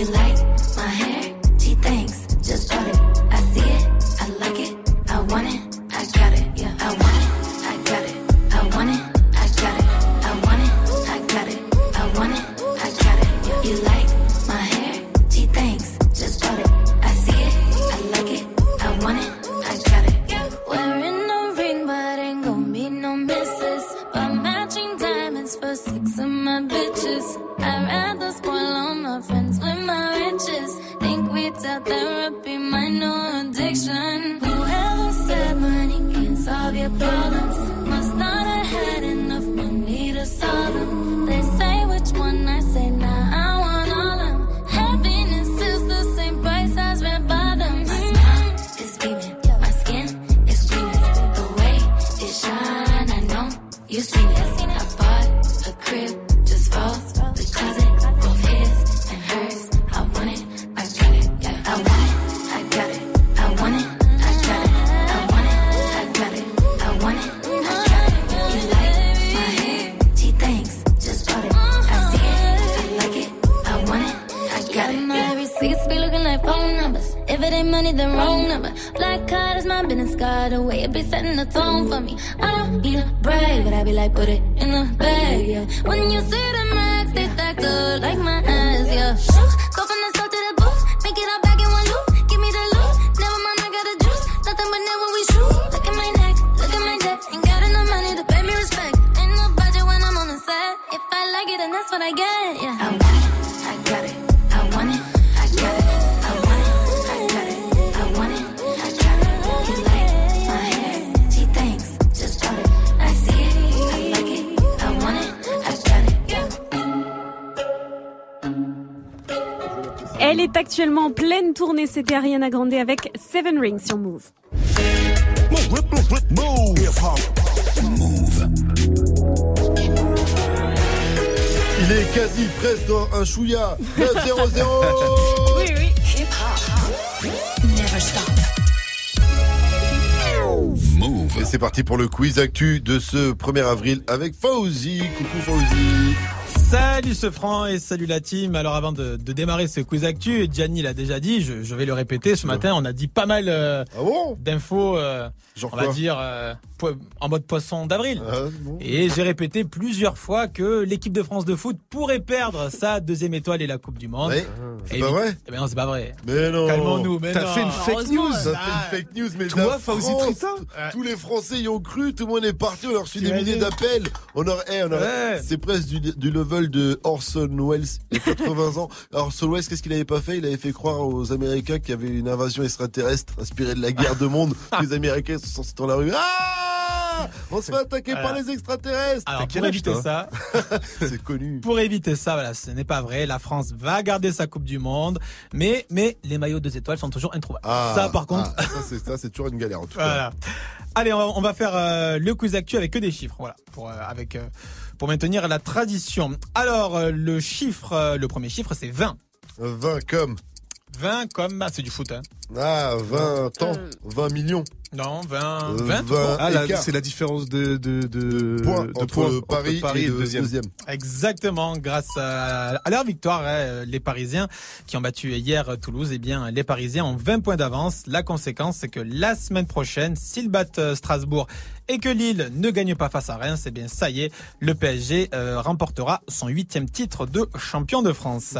You like new addiction. Whoever said money can solve your problems the tone for me. I don't need a brag, but I be like, put it C'était Ariana Grande avec Seven Rings sur Move. Il est quasi presque dans un chouïa. 9-0-0 Oui, oui. Never stop. Et c'est parti pour le quiz actu de ce 1er avril avec Fauzi. Coucou Fauzi. Salut ce franc et salut la team. Alors avant de, de démarrer ce quiz actu, Gianni l'a déjà dit, je, je vais le répéter. Ce matin, on a dit pas mal euh, d'infos, euh, on va dire euh, en mode poisson d'avril. Ah, bon. Et j'ai répété plusieurs fois que l'équipe de France de foot pourrait perdre sa deuxième étoile et la Coupe du Monde. C'est pas vrai Eh ben non, c'est pas vrai. Mais non. Calmons-nous, mais T'as non. fait une fake news. Ça ah, fait une fake news, mais Toi, Fauzi Tous les Français y ont cru, tout le monde est parti, on a reçu des milliers d'appels. On eh, Ouais. c'est presque du, du level de Orson Welles, il y a 80 ans. Orson Welles, qu'est-ce qu'il avait pas fait? Il avait fait croire aux Américains qu'il y avait une invasion extraterrestre inspirée de la guerre de monde. *laughs* les Américains sont sortis dans la rue. Ah On se fait attaquer par les extraterrestres. Alors pour éviter toi ça, *laughs* C'est connu. pour éviter ça, voilà, ce n'est pas vrai. La France va garder sa Coupe du Monde, mais mais les maillots deux étoiles sont toujours introuvables. ça par contre, ah, ça c'est ça, c'est toujours une galère en tout cas. Voilà. Allez, on va, on va faire euh, le quiz actu avec que des chiffres, voilà, pour euh, avec euh, pour maintenir la tradition. Alors euh, le chiffre, euh, le premier chiffre, c'est 20. 20 comme 20 comme ah, c'est du foot, hein. ah 20 ans, 20 millions. Non, 20, Euh, 20. tout 20. court. Ah, là, c'est la différence de, de, de, Points de entre points Paris, entre Paris et et le le deuxième. deuxième. Exactement, grâce à, à leur victoire, hein, les Parisiens qui ont battu hier Toulouse, eh bien les Parisiens ont 20 points d'avance. La conséquence, c'est que la semaine prochaine, s'ils battent euh, Strasbourg et que Lille ne gagne pas face à Reims, eh bien ça y est, le PSG euh, remportera son huitième titre de champion de France.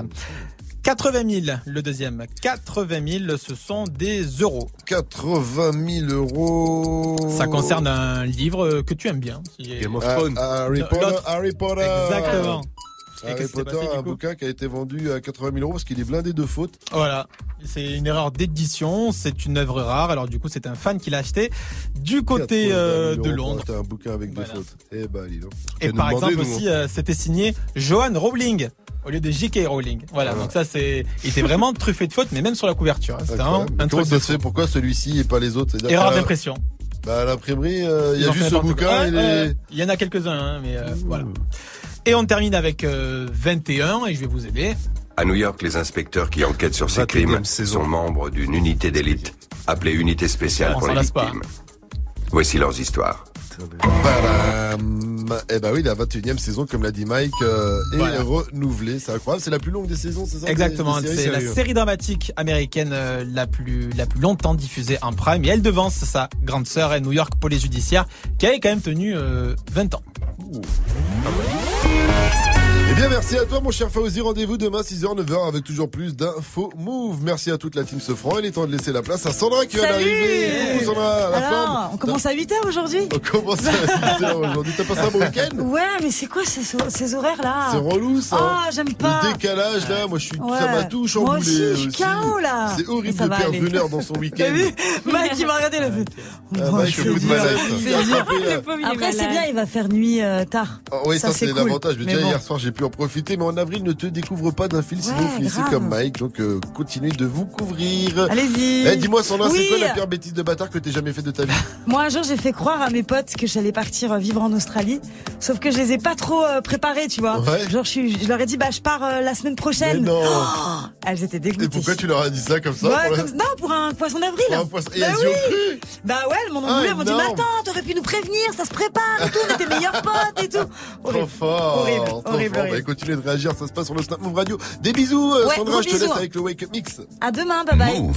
80 000, le deuxième. 80 000, ce sont des euros. 80 000 euros. Ça concerne un livre que tu aimes bien. Game of Ah, Thrones. Harry L'autre. Potter. Harry Potter. Exactement. Et Harry Potter, passé, un bouquin qui a été vendu à 80 000 euros parce qu'il est blindé de fautes. Voilà, c'est une erreur d'édition, c'est une œuvre rare. Alors du coup, c'est un fan qui l'a acheté du côté 80 000 euh, de Londres. acheter un bouquin avec Voilà. des fautes. Eh ben, dis donc. Et par exemple nous. aussi, euh, c'était signé Johan Rowling au lieu de J.K. Rowling. Voilà, donc ça c'est, il était vraiment truffé de fautes, mais même sur la couverture. hein. C'était un truc ça de se fait Pourquoi celui-ci et pas les autres? C'est-à-dire erreur la- d'impression. Bah, à l'imprimerie, euh, il y a juste ce bouquin. il Ouais, y en a quelques-uns, hein, mais euh, voilà. Et on termine avec euh, 21 et je vais vous aider. À New York, les inspecteurs qui enquêtent sur ces 21e crimes saison. sont membres d'une unité d'élite appelée Unité spéciale On pour s'en les lasse pas. victimes. Voici leurs histoires. Badam. Eh ben oui, la 21 e saison, comme l'a dit Mike, euh, est Voilà. renouvelée. C'est incroyable. C'est la plus longue des saisons, c'est ça Exactement, c'est la série dramatique américaine euh, la plus la plus longtemps diffusée en prime et elle devance sa grande sœur et New York Police Judiciaire qui avait quand même tenu euh, 20 ans. Eh bien, merci à toi, mon cher Fauzi. Rendez-vous demain, 6h, 9h, avec toujours plus d'infos move. Merci à toute la team Sofran. Il est temps de laisser la place à Sandra qui la Alors, femme. on commence à 8h aujourd'hui On commence à 8h aujourd'hui. T'as passé un bon week-end? Ouais, mais c'est quoi ces, ces horaires-là? C'est relou, ça. Ah, j'aime pas. Le décalage, là, moi, je suis, Ouais. ça m'a tout chamboulé. Moi aussi, je suis KO, là. C'est horrible de va perdre aller. une heure dans son *laughs* week-end. Mike, il m'a regardé, il a fait. Ah, Mike, le coup de malade. Après, c'est bien, il va faire nuit euh, tard. Ah oui, ça, c'est l'avantage. Mais, déjà, hier soir, j'ai pu en profiter. Mais en avril, ne te découvre pas d'un fil, sinon Ouais, finissez grave. comme Mike. Donc, euh, continuez de vous couvrir. Allez-y. Eh, dis-moi, Sandra, Oui. c'est quoi la pire bêtise de bâtard que t'aies jamais fait de ta vie *laughs* Moi, un jour, j'ai fait croire à mes potes que j'allais partir euh, vivre en Australie. Sauf que je les ai pas trop euh, préparés, tu vois. Ouais. Genre, je, suis, je leur ai dit, bah, je pars euh, la semaine prochaine. Mais non. Oh, elles étaient dégoûtées. Et pourquoi tu leur as dit ça comme ça pour la- Non, pour un poisson d'avril. Pour un poisson- Et Bah elles y ont oui. cru Bah ouais, elles m'en ont Ah, voulu. Elles m'ont dit, mais attends, t'aurais pu nous prévenir, ça se prépare et tout, on était meilleurs potes et tout. Trop Horrible. fort, Horrible, trop horrible, horrible. Bah, continuez de réagir, ça se passe sur le Snap Move Radio. Des bisous, euh, Ouais, Sandra, je te bisous. laisse avec le Wake Up Mix. À demain, bye bye.